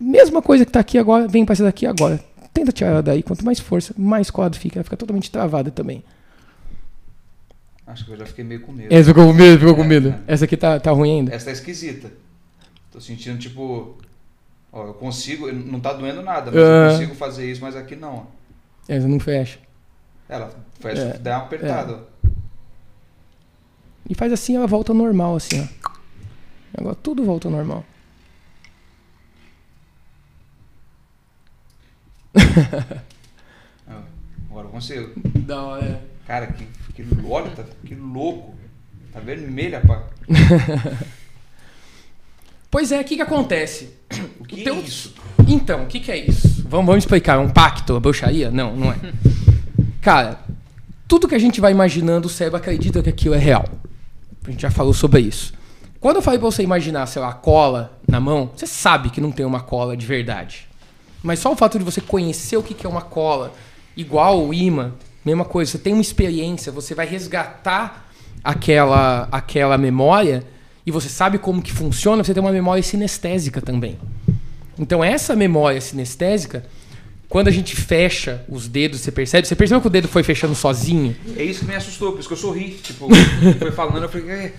Mesma coisa que está aqui agora, vem para essa daqui agora. Tenta tirar ela daí. Quanto mais força, mais colado fica. Ela fica totalmente travada também. Acho que eu já fiquei meio com medo. Essa ficou com medo, ficou é, com medo. É. Essa aqui tá, tá ruim ainda? Essa tá esquisita. Tô sentindo tipo Ó, eu consigo, não tá doendo nada, mas uh... eu consigo fazer isso, mas aqui não. Ela não fecha. Ela fecha, é. dá uma apertada. É. E faz assim, ela volta normal, assim, ó. Agora tudo volta normal. [laughs] Agora eu consigo. Da hora. Cara, que, que, olha, tá, que louco. Tá vermelha, pá. [laughs] Pois é, o que, que acontece? O que o teu... é isso? Então, o que, que é isso? Vamos, vamos explicar. É um pacto, uma bruxaria? Não, não é. [laughs] Cara, tudo que a gente vai imaginando, o cérebro acredita que aquilo é real. A gente já falou sobre isso. Quando eu falei pra você imaginar, sei lá, cola na mão, você sabe que não tem uma cola de verdade. Mas só o fato de você conhecer o que é uma cola, igual o imã, mesma coisa, você tem uma experiência, você vai resgatar aquela, aquela memória e você sabe como que funciona, você tem uma memória sinestésica também. Então essa memória sinestésica, quando a gente fecha os dedos, você percebe? Você percebeu que o dedo foi fechando sozinho? É isso que me assustou, por isso que eu sorri. Tipo, [laughs] foi falando, eu falei, é,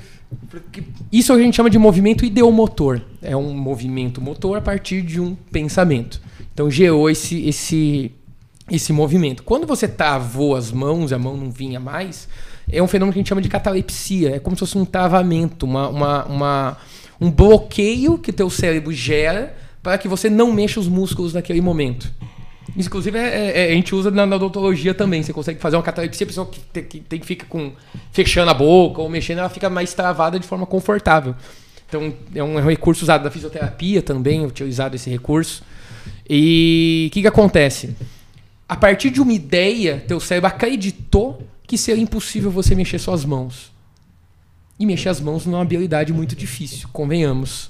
Isso a gente chama de movimento ideomotor. É um movimento motor a partir de um pensamento. Então gerou esse, esse, esse movimento. Quando você travou as mãos, a mão não vinha mais, é um fenômeno que a gente chama de catalepsia. É como se fosse um travamento, uma, uma, uma um bloqueio que teu cérebro gera para que você não mexa os músculos naquele momento. Inclusive, é, é, a gente usa na, na, odontologia também. Você consegue fazer uma catalepsia, a pessoa que tem que, tem, fica com, fechando a boca ou mexendo, ela fica mais travada de forma confortável. Então, é um, é um recurso usado da fisioterapia também, utilizado esse recurso. E o que, que acontece? A partir de uma ideia, teu cérebro acreditou que seria impossível você mexer suas mãos. E mexer as mãos não é uma habilidade muito difícil, convenhamos.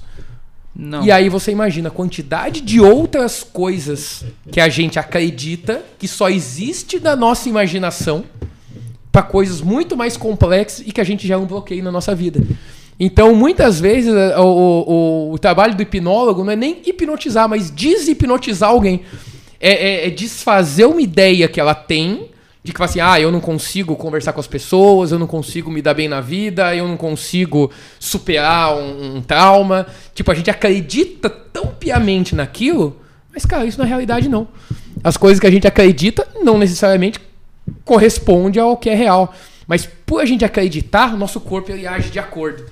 Não. E aí você imagina a quantidade de outras coisas que a gente acredita que só existe na nossa imaginação para coisas muito mais complexas e que a gente já é um bloqueio na nossa vida. Então, muitas vezes, o, o, o, trabalho do hipnólogo não é nem hipnotizar, mas deshipnotizar alguém. É, é, é desfazer uma ideia que ela tem de que assim, ah, eu não consigo conversar com as pessoas, eu não consigo me dar bem na vida, eu não consigo superar um, um trauma. Tipo, a gente acredita tão piamente naquilo, mas, cara, isso na realidade não. As coisas que a gente acredita não necessariamente corresponde ao que é real. Mas por a gente acreditar, nosso corpo ele age de acordo.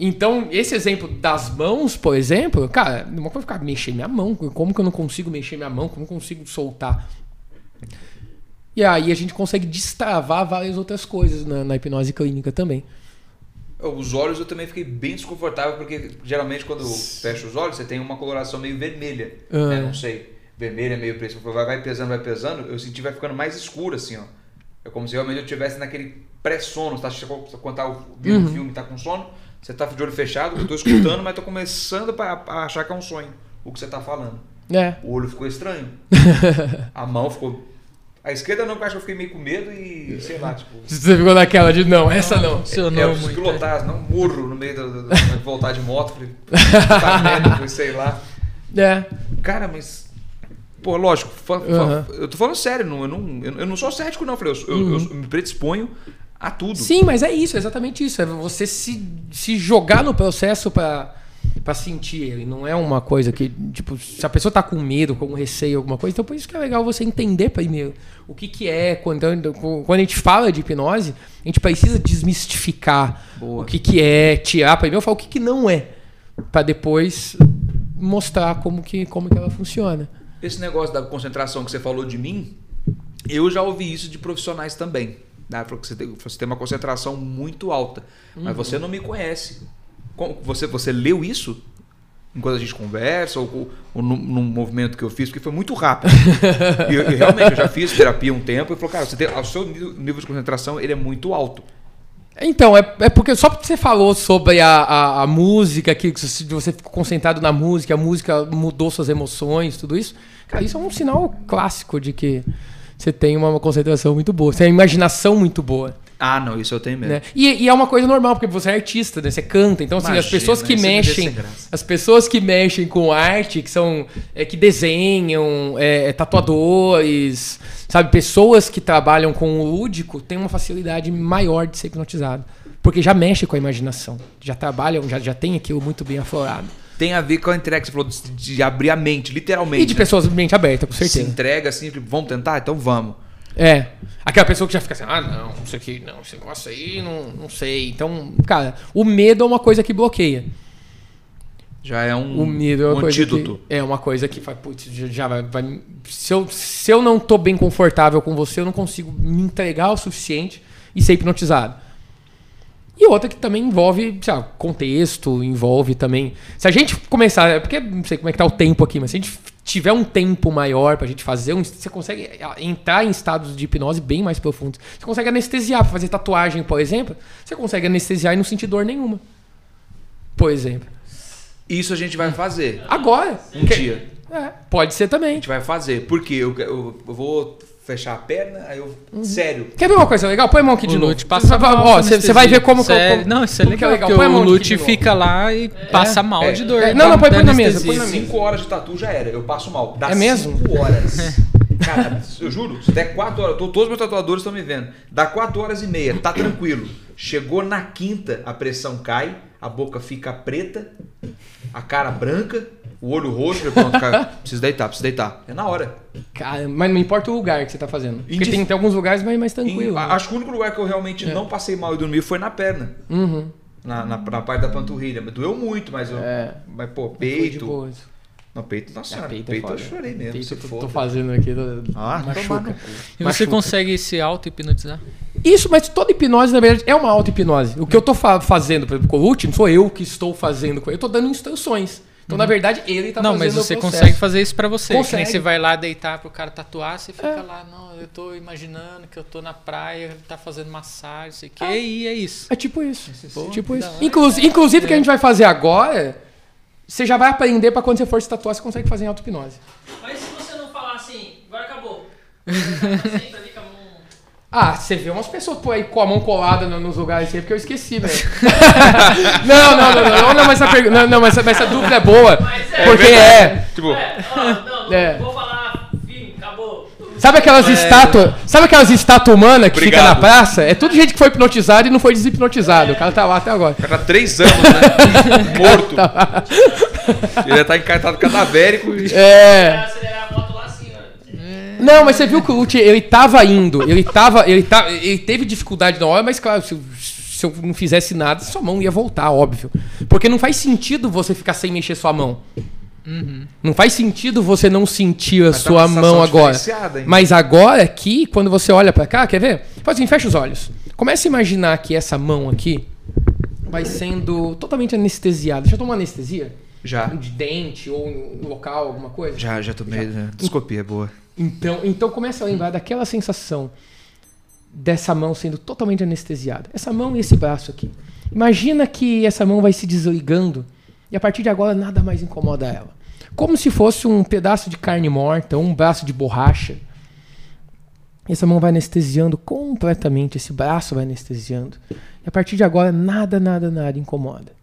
Então, esse exemplo das mãos, por exemplo, cara, não vou ficar mexendo minha mão. Como que eu não consigo mexer minha mão? Como eu consigo soltar? E aí a gente consegue destravar várias outras coisas na, na hipnose clínica também. Os olhos eu também fiquei bem desconfortável, porque geralmente quando fecha os olhos você tem uma coloração meio vermelha. Uhum. Né? Não sei. Vermelha, meio preto. Vai, vai pesando, vai pesando. Eu senti vai ficando mais escuro assim, ó. É como se realmente eu estivesse naquele pré-sono. Tá, quando tá vendo uhum. filme tá com sono, você tá de olho fechado, eu tô escutando, mas tô começando a achar que é um sonho o que você tá falando. É. O olho ficou estranho. [laughs] a mão ficou a esquerda não, porque acho que eu fiquei meio com medo e sei lá, tipo. [laughs] Você ficou naquela de não, essa não. não. É, eu preciso pilotar, não murro no meio do voltar de moto, falei, [laughs] tá merda, sei lá. É. Cara, mas. Pô, lógico, uhum. eu tô falando sério, não, eu, não, eu não sou cético, não. Eu, falei, eu, uhum. eu, eu me predisponho a tudo. Sim, mas é isso, é exatamente isso. É você se, se jogar no processo para para sentir ele. Não é uma coisa que, tipo, se a pessoa tá com medo, com receio, alguma coisa, então por isso que é legal você entender primeiro o que, que é. Quando, quando a gente fala de hipnose, a gente precisa desmistificar Boa. o que, que é, tirar primeiro, falar o que, que não é, para depois mostrar como que, como que ela funciona. Esse negócio da concentração que você falou de mim, eu já ouvi isso de profissionais também. Né? Você tem, uma concentração muito alta, uhum. mas você não me conhece. Você, você leu isso enquanto a gente conversa, ou, ou num, num, movimento que eu fiz, porque foi muito rápido. e, eu, realmente, eu já fiz terapia um tempo e falou, cara, você tem, o seu nível de concentração ele é muito alto. Então, é, é porque só porque você falou sobre a, a, a música, que você ficou concentrado na música, a música mudou suas emoções, tudo isso, cara, isso é um sinal clássico de que você tem uma concentração muito boa, você tem uma imaginação muito boa. Ah, não, isso eu tenho medo. Né? E, e, é uma coisa normal, porque você é artista, né? Você canta. Então, assim, Imagina, as pessoas que mexem. As pessoas que mexem com arte, que são. É, que desenham, é, é, tatuadores, sabe? Pessoas que trabalham com o lúdico têm uma facilidade maior de ser hipnotizado. Porque já mexe com a imaginação. Já trabalham, já, já tem aquilo muito bem aflorado tem a ver com a entrega que você falou de, abrir a mente, literalmente. E de né? pessoas de mente aberta, com certeza. Se entrega assim, vamos tentar? Então vamos. É. Aquela pessoa que já fica assim, ah, não, não sei o que, não, esse negócio aí, não, não sei. Então, cara, o medo é uma coisa que bloqueia. Já é um, o medo é uma um coisa antídoto. Que, é uma coisa que faz, putz, já vai, vai. se, eu, se eu não tô bem confortável com você, eu não consigo me entregar o suficiente e ser hipnotizado. E outra que também envolve, sei lá, contexto, envolve também. Se a gente começar, é porque não sei como é que tá o tempo aqui, mas se a gente tiver um tempo maior pra gente fazer, você consegue é, entrar em estados de hipnose bem mais profundos. Você consegue anestesiar, pra fazer tatuagem, por exemplo, você consegue anestesiar e não sentir dor nenhuma. Por exemplo. Isso a gente vai fazer. Agora. Um que... dia. É, pode ser também. A gente vai fazer. Porque eu, eu, eu vou fechar a perna, aí eu. Uhum. Sério. Quer ver uma coisa legal? Põe a mão aqui o de novo. Passa ó, você vai ver como. Cê, não, isso é legal. É legal. Põe a mão o Lute fica lá e é, passa mal é, de dor. É, não, não, põe, põe na mesa. Põe na mesa. 5 horas de tatu já era. Eu passo mal. Dá é mesmo? 5 horas. [laughs] Cara, eu juro, se der 4 horas, todos os meus tatuadores estão me vendo. Dá 4 horas e meia, tá tranquilo. Chegou na quinta, a pressão cai, a boca fica preta, a cara branca, o olho roxo, eu pronto, cara, [laughs] preciso deitar, preciso deitar. É na hora. Cara, mas não importa o lugar que você tá fazendo. Porque Indif... tem, tem alguns lugares mais, mais tranquilo. Em, né? Acho que o único lugar que eu realmente é. não passei mal e dormi foi na perna. Uhum. Na, na, na, parte da panturrilha. Doeu muito, mas eu. É. Mas, pô, peito. Não, peito, nossa senhora, peito, peito é eu chorei mesmo. Peito, eu tô, tô, fazendo aqui. Tô, ah, machuca. E você machuca. consegue se auto-hipnotizar? Isso, mas toda hipnose, na verdade, é uma auto-hipnose. O que eu tô fa fazendo, por exemplo, com o não sou eu que estou fazendo. Eu tô dando instruções. Então, uhum. na verdade, ele tá não, fazendo Não, mas você consegue fazer isso para você. Consegue. Você vai lá deitar pro cara tatuar, você fica é. lá, não, eu tô imaginando que eu tô na praia, tá fazendo massagem, sei o quê, é. e é isso. É tipo isso. Pô, tipo isso. Inclusive, inclusive o que a gente vai fazer agora, você já vai aprender para quando você for se tatuar, você consegue fazer em auto-hipnose. Mas se você não falar assim, agora acabou. [laughs] Ah, você vê umas pessoas pô, aí com a mão colada nos lugares aí, porque eu esqueci, velho. [laughs] não, não, não, não, não, mas essa, pergunta, não, não, mas essa, essa dúvida é boa. É, porque é. é tipo, é, não, não, é. vou falar, fim, acabou. Sabe aquelas é. estátuas, sabe aquelas estátuas humanas que Obrigado. fica na praça? É tudo gente que foi hipnotizado e não foi deshipnotizado. O cara tá lá até agora. O cara tá três anos, né? [laughs] Morto. Tá Ele já tá encartado cadavérico. É. Não, mas você viu que o Lute, ele tava indo, ele tava, ele tava, ele teve dificuldade na hora, mas claro, se, se eu não fizesse nada, sua mão ia voltar, óbvio. Porque não faz sentido você ficar sem mexer sua mão. Uhum. Não faz sentido você não sentir a mas sua mão agora. Mas agora aqui, quando você olha para cá, quer ver? Faz assim, fecha os olhos. Comece a imaginar que essa mão aqui vai sendo totalmente anestesiada. Já tomou anestesia? Já. De dente ou no local, alguma coisa? Já, já tomei. Já. Né? Desculpe, é boa. Então, então comece a lembrar daquela sensação dessa mão sendo totalmente anestesiada. Essa mão e esse braço aqui. Imagina que essa mão vai se desligando e a partir de agora nada mais incomoda ela. Como se fosse um pedaço de carne morta, um braço de borracha. Essa mão vai anestesiando completamente, esse braço vai anestesiando. E a partir de agora nada, nada, nada incomoda.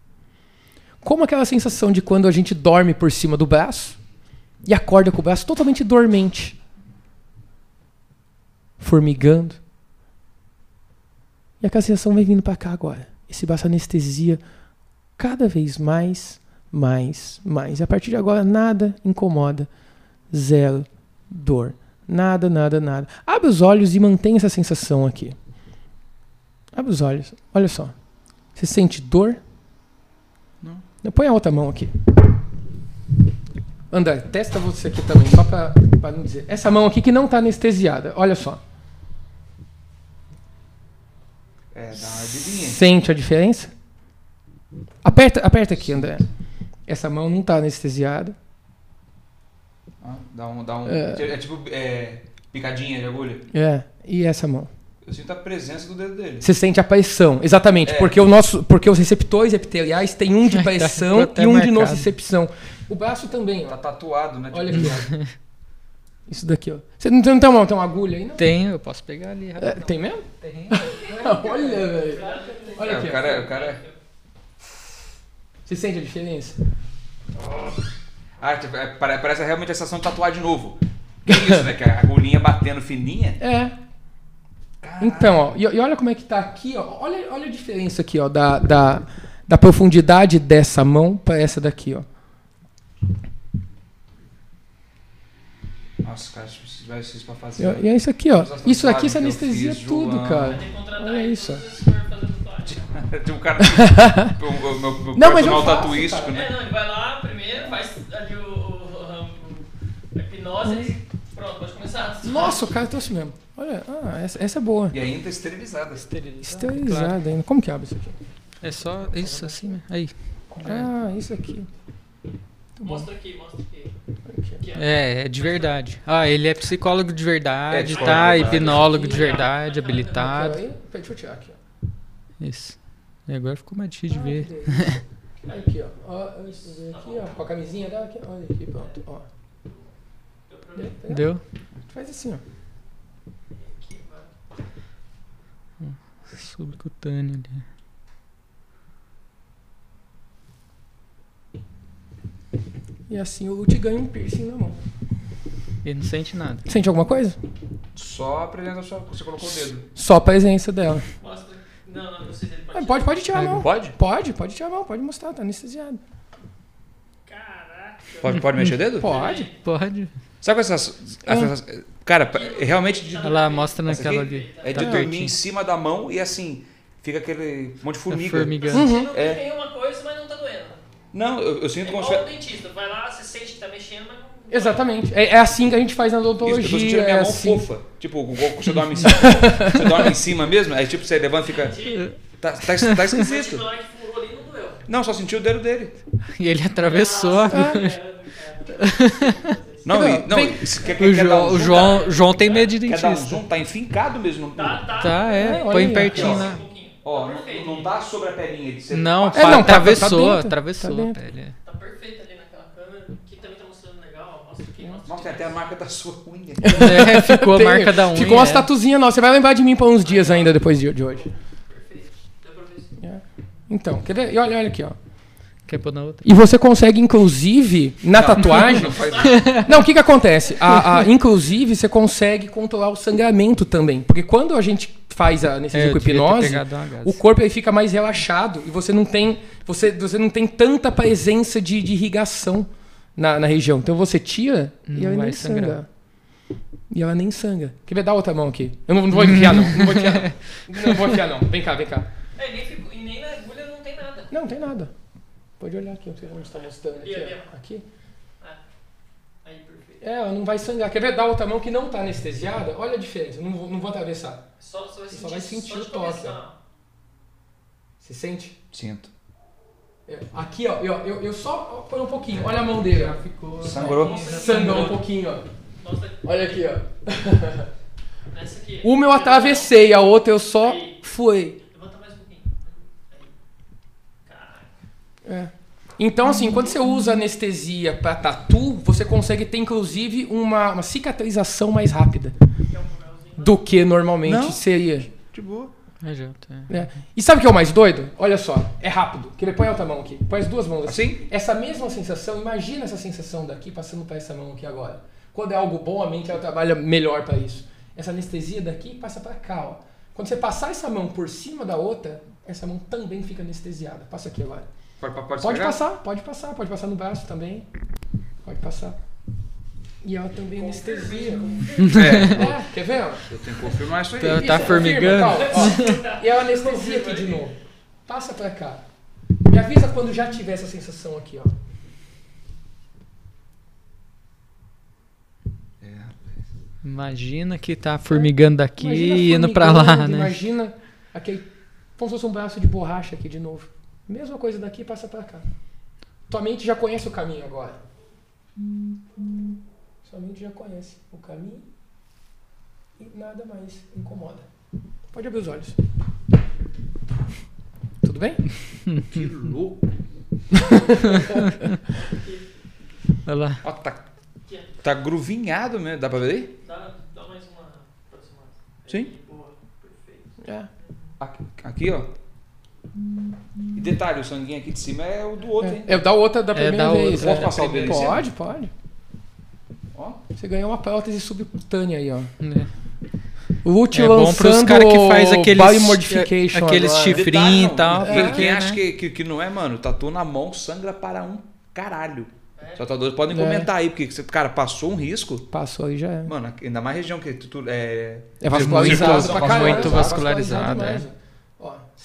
Como aquela sensação de quando a gente dorme por cima do braço e acorda com o braço totalmente dormente formigando. E a sensação vem vindo para cá agora. Esse braço anestesia cada vez mais, mais, mais. E a partir de agora nada incomoda. Zero dor. Nada, nada, nada. Abre os olhos e mantém essa sensação aqui. Abre os olhos. Olha só. Você sente dor? Põe a outra mão aqui. André, testa você aqui também, só para não dizer. Essa mão aqui que não está anestesiada. Olha só. É, dá uma ardidinha. Sente a diferença? Aperta, aperta aqui, André. Essa mão não está anestesiada. Ah, dá um, dá um, é, é tipo é, picadinha de agulha. É, e essa mão? Eu sinto a presença do dedo dele. Você sente a pressão, exatamente, é. porque o nosso, porque os receptores epiteliais têm um de [laughs] pressão e um marcado. de nocicepção. O braço também, ó. Tá tatuado, né? Olha aqui, ó. Isso daqui, ó. Você não tem, não tem, uma, tem uma agulha aí, não? Tenho, eu posso pegar ali. É, tem mesmo? Tem. [laughs] Olha, velho. Olha é, aqui. O cara, é, o cara... Você sente a diferença? Ah, tipo, é, parece realmente a sensação de tatuar de novo. Que isso, né? Que a agulhinha batendo fininha. É. Então, ó, e, e, olha como é que tá aqui, ó. Olha, olha a diferença aqui, ó, da, da, da profundidade dessa mão para essa daqui, ó. Nossa, cara, se tivesse isso pra fazer. E, é isso aqui, ó. Isso aqui se anestesia fiz, tudo, João. cara. Olha isso. [laughs] Tem um cara. o [laughs] meu, meu não, personal tatuístico, né? É, não, ele vai lá primeiro, faz ali o, o, a hipnose hum. pronto, pode começar. Nossa, o cara trouxe mesmo. Olha, ah, essa, essa é boa. E ainda esterilizada. Esterilizada, esterilizada claro. ainda. Como que abre isso aqui? É só isso assim, né? Aí. Ah, isso aqui. Mostra aqui, mostra aqui. É, é de verdade. Ah, ele é psicólogo de verdade, é, tá? Hipnólogo de verdade, habilitado. Deixa eu tirar aqui, ó. Isso. E agora ficou mais difícil de ver. aqui, ó. ó aqui, ó. Com a camisinha dela aqui. Olha aqui, pronto. Ó. Deu? Faz assim, ó. Subcutâneo ali. E assim o Lute ganha um piercing na mão. Ele não sente nada. Sente alguma coisa? Só a presença sua, você colocou o dedo. Só a presença dela. Mostra. Não, não, não sei se ele pode. Ah, pode, pode tirar a mão. Pode? Pode, pode tirar a mão, pode mostrar, tá anestesiado. Caraca. Pode, pode mexer o dedo? Pode. Pode. Sabe com essas. essas cara, realmente. De, Olha lá, mostra naquela ali. É de tá dormir em cima da mão e assim, fica aquele monte de formiga. formiga. Uhum. É. Tem uma coisa, mas não tá doendo. Não, eu, eu sinto é como se. Dentista, vai lá, você sente que tá mexendo, mas não. Exatamente. É, é, assim que a gente faz na odontologia. Isso, você tira minha é mão assim. fofa. Tipo, você dorme em cima. você [laughs] dorme em cima mesmo, aí tipo, você levanta e fica. [laughs] Tá, tá, tá esquisito. Não. Não, só sentiu o dedo dele. E ele atravessou. Ah, [laughs] não, não, não quer, quer, o, João, um o João, tá, João tem medo de dentista. Quer dar um zoom? Tá enfincado mesmo. Tá, tá. Tá, é. é põe pertinho lá. Ó, não, não tá sobre a pelinha de ser. Não, é, não, atravessou, tá atravessou tá a pele. Tá perfeito ali naquela câmera, que também tá mostrando legal. Aqui. Nossa, tem até a marca da sua unha. É, ficou a marca da unha. Ficou uma é. tatuzinha nossa. Você vai lembrar de mim por uns dias ainda depois de, de hoje. Perfeito. Deu pra ver. É. Então, quer ver? E olha, olha aqui, ó. Quer pôr na outra? E você consegue, inclusive, na não, tatuagem. Não, [laughs] não, o que, que acontece? A, a, inclusive, você consegue controlar o sangramento também. Porque quando a gente faz a anestesia é, com hipnose, o corpo aí fica mais relaxado e você não tem, você, você não tem tanta presença de, de irrigação na, na região. Então você tira não e ela nem sangrar. sangra. E ela nem sangra. Quer ver? Dá outra mão aqui. Eu não, não vou [laughs] enfiar, não. Não vou enfiar, não. Não vou enfiar, não. Vem cá, vem cá. É, nem fico, e nem na agulha não tem nada. Não, não tem nada. Pode olhar aqui, onde está mostrando. Aqui, aqui. Ah, aí, perfeito. É, ela não vai sangrar. Quer ver? Dá outra mão que não está anestesiada. Olha a diferença. Não vou, não vou atravessar. Só, só vai sentir, só vai sentir só o toque. Você sente? Sinto. É, aqui, ó, eu, eu, eu só põe um pouquinho. Olha a mão dele, ó. Ficou. Sangrou. Sangrou um pouquinho, ó. Olha aqui, ó. Uma [laughs] eu atravessei, a outra eu só fui. É. Então, assim, quando você usa anestesia para tatu, você consegue ter, inclusive, uma, uma cicatrização mais rápida do que normalmente Não. seria. De boa. É, é. E sabe o que é o mais doido? Olha só, é rápido. Que põe a outra mão aqui. Põe as duas mãos assim. assim? Essa mesma sensação, imagina essa sensação daqui passando para essa mão aqui agora. Quando é algo bom, a mente ela trabalha melhor para isso. Essa anestesia daqui passa para cá, ó. Quando você passar essa mão por cima da outra, essa mão também fica anestesiada. Passa aqui agora. Pode, pode, pode passar, pode passar, pode passar no braço também. Pode passar. E ela também anestesia. [laughs] É. é. Quer ver? Eu tenho que confirmar isso aí. Tá, tá formigando. e ela anestesia aqui de novo. Passa pra cá. Me avisa quando já tiver essa sensação aqui, ó. É, imagina que tá formigando daqui e indo pra lá, né? Imagina aquele, como se fosse um braço de borracha aqui de novo. Mesma coisa daqui passa para cá. Tua mente já conhece o caminho agora. Sua mente já conhece o caminho e nada mais incomoda. Pode abrir os olhos. Tudo bem? [laughs] que louco! Olha lá. Ó, tá, tá gruvinhado mesmo. Dá pra ver aí? Dá, dá mais uma aproximada. Sim? Boa, perfeito. É. Aqui, aqui ó. E detalhe, o sanguinho aqui de cima é o do outro, é, hein? É o da outra da primeira é da vez. Outra, Posso passar o dele? Pode, pode. Ó. Você ganhou uma prótese subcutânea aí, ó. É. O Lute é bom para os caras que faz aqueles, modification aqueles chifrinhos e tal. É, quem acha que, que, que, não é, mano, tatu na mão sangra para um caralho. É. Os tatuadores podem é. comentar aí, porque, cara, passou um risco. Passou aí já é. Mano, ainda mais região que tu, é. É vascularizado. Muito, pra caralho, muito vascularizado, é.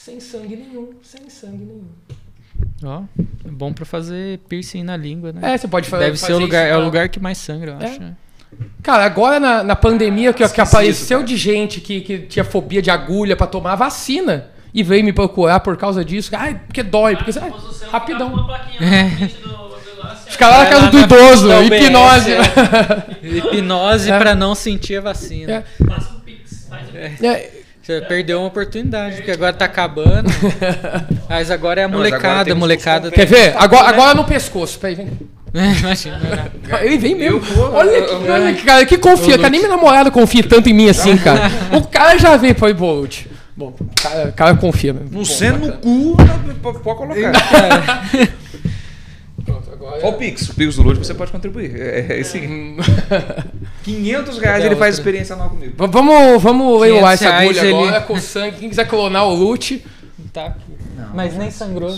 Sem sangue nenhum, sem sangue nenhum. Ó, é bom pra fazer piercing na língua, né? É, você pode fazer. Deve ser o lugar, é o lugar que mais sangra, eu é. acho. É. Cara, agora na, na pandemia que, que apareceu isso, de gente que, que tinha fobia de agulha para tomar vacina e veio me procurar por causa disso. Ai, porque dói, porque ah, rapidão. [laughs] Os caras lá na casa do idoso, hipnose. [laughs] hipnose é. para não sentir a vacina. É. Passa um pix. Faz um pix. É. Você perdeu uma oportunidade, porque agora tá acabando. [laughs] mas agora é a molecada, a molecada. Quer ver? Agora, agora no pescoço. Peraí, vem. [laughs] É, imagina. Ele vem mesmo. olha, que, olha que cara, que confia. Cara, nem minha namorada confia tanto em mim assim, cara. [laughs] O cara já veio foi Bolt. Bom, o cara, cara confia mesmo. No seno, no cu, pode colocar. Olha o Pix, o Pix do Lute você pode contribuir. É, é esse [laughs] 500 reais ele faz experiência nova comigo. Vamos, vamos leiloar essa agulha ele... agora com sangue. Quem quiser clonar o Lute. Tá aqui. Não, mas [laughs] nem sangrou.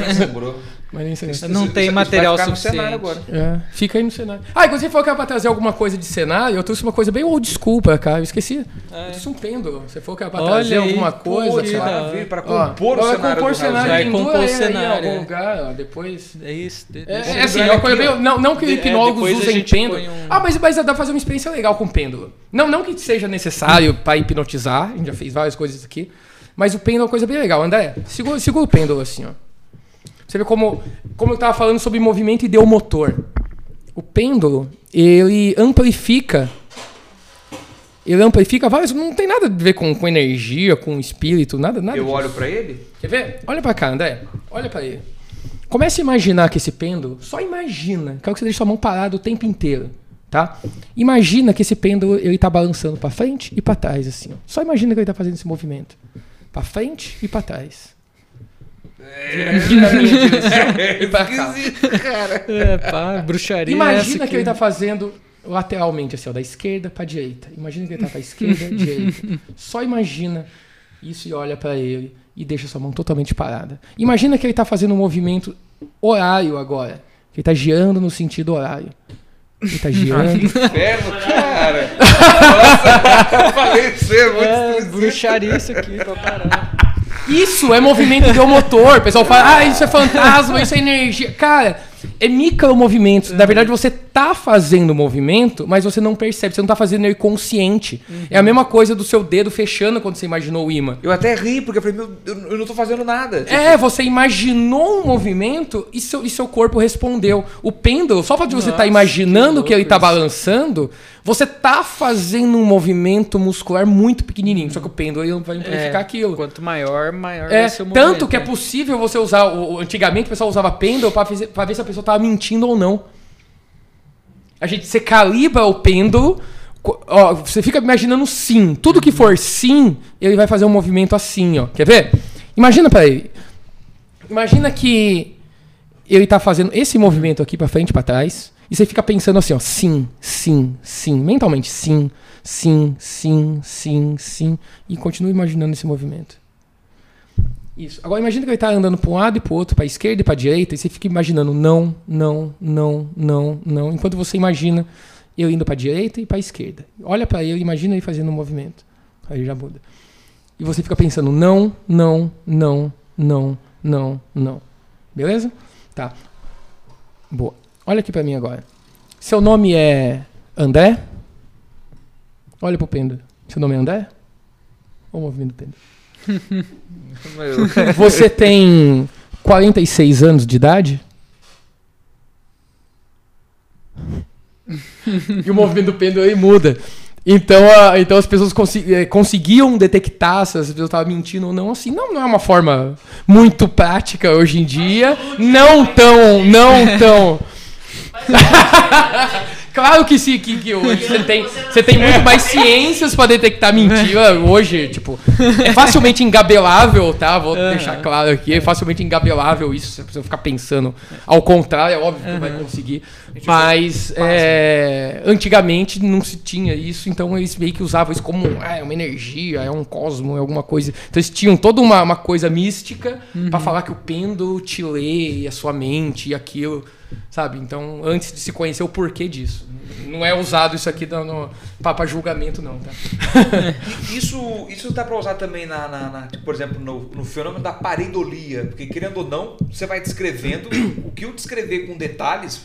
nem sangrou. Mas nem sangrou. Não tem material isso suficiente. agora. É, fica aí no cenário. Ah, e quando você falou que era pra trazer alguma coisa de cenário, eu trouxe uma coisa bem school pra cá. Eu esqueci. É. Eu trouxe um pêndulo. Você falou que era pra Olha trazer aí, alguma coisa. Pô, maravilha, pra compor ó, o cenário. Compor cenário. Vai compor o cenário. Em algum lugar, ó, depois. É isso. É, é assim, é uma coisa bem. Não, não que é, hipnólogos usem pêndulo. Um... Ah, mas, mas dá pra fazer uma experiência legal com pêndulo. Não, não que seja necessário pra hipnotizar. A gente já fez várias coisas aqui. Mas o pêndulo é uma coisa bem legal. André, segura, segura o pêndulo assim, ó. Você vê como, como eu estava falando sobre movimento ideomotor. O pêndulo, ele amplifica. Ele amplifica várias. Não tem nada a ver com, com energia, com espírito, nada, nada. Eu disso. olho para ele? Quer ver? Olha para cá, André. Olha para ele. Comece a imaginar que esse pêndulo. Só imagina. Quero que você deixe sua mão parada o tempo inteiro. Tá? Imagina que esse pêndulo ele está balançando para frente e para trás assim. Ó. Só imagina que ele está fazendo esse movimento, para frente e para trás. É, e pra cá. cara. É, pá, bruxaria. Imagina que ele está fazendo lateralmente assim, ó, da esquerda para direita. Imagina que ele está para esquerda, [laughs] direita. Só imagina isso e olha para ele e deixa sua mão totalmente parada. Imagina que ele está fazendo um movimento horário agora. Que ele está girando no sentido horário. Ele tá girando. Que [laughs] inferno, cara! [laughs] Nossa, eu falei pra você, muito é, bruxaria isso aqui pra parar. Isso é movimento de motor. O pessoal fala, ah, isso é fantasma, isso é energia. Cara, é micromovimentos. Uhum. Na verdade, você tá fazendo movimento, mas você não percebe, você não tá fazendo ele consciente. Uhum. É a mesma coisa do seu dedo fechando quando você imaginou o imã. Eu até ri, porque eu falei, meu, eu não tô fazendo nada. É, você imaginou um movimento e seu, e seu corpo respondeu. O pêndulo, só de você estar tá imaginando que, que ele tá balançando, você tá fazendo um movimento muscular muito pequenininho. Só que o pêndulo vai amplificar é, aquilo. Quanto maior, maior é, ser o movimento. Tanto que é, é possível você usar. O, antigamente o pessoal usava pêndulo para ver se a pessoa tava mentindo ou não. A gente, você calibra o pêndulo. Ó, você fica imaginando sim. Tudo que for sim, ele vai fazer um movimento assim, ó. Quer ver? Imagina para ele. Imagina que ele tá fazendo esse movimento aqui para frente e para trás. E você fica pensando assim, ó, sim, sim, sim, mentalmente, sim, sim, sim, sim, sim, e continua imaginando esse movimento. Isso. Agora imagina que ele está andando para um lado e para o outro, para a esquerda e para a direita, e você fica imaginando não, não, não, não, não, enquanto você imagina eu indo para a direita e para a esquerda. Olha para ele, imagina ele fazendo um movimento. Aí já muda. E você fica pensando não, não, não, não, não, não. Beleza? Tá. Boa. Olha aqui para mim agora. Seu nome é André? Olha pro pêndulo. Seu nome é André? Olha o movimento do pêndulo. [laughs] Você tem 46 anos de idade? e o movimento do pêndulo aí muda. Então, a, então as pessoas eh, conseguiam detectar se as pessoas estavam mentindo ou não. Assim, não, não é uma forma muito prática hoje em dia. Não tão, não tão. [laughs] Claro que sim, que, que hoje você tem, você tem muito mais ciências para detectar mentira hoje, tipo, é facilmente engabelável, tá? Vou uhum. deixar claro aqui, é facilmente engabelável isso, você ficar pensando ao contrário, é óbvio que uhum. vai conseguir. Mas é, antigamente não se tinha isso, então eles meio que usavam isso como ah, é uma energia, é um cosmo, é alguma coisa. Então eles tinham toda uma, uma coisa mística uhum. para falar que o pêndulo te lê e a sua mente e aquilo. Sabe? Então, antes de se conhecer o porquê disso. Não é usado isso aqui para julgamento, não, tá? [laughs] isso, isso dá para usar também, na, na, na, por exemplo, no, no fenômeno da pareidolia. Porque, querendo ou não, você vai descrevendo o que eu descrever com detalhes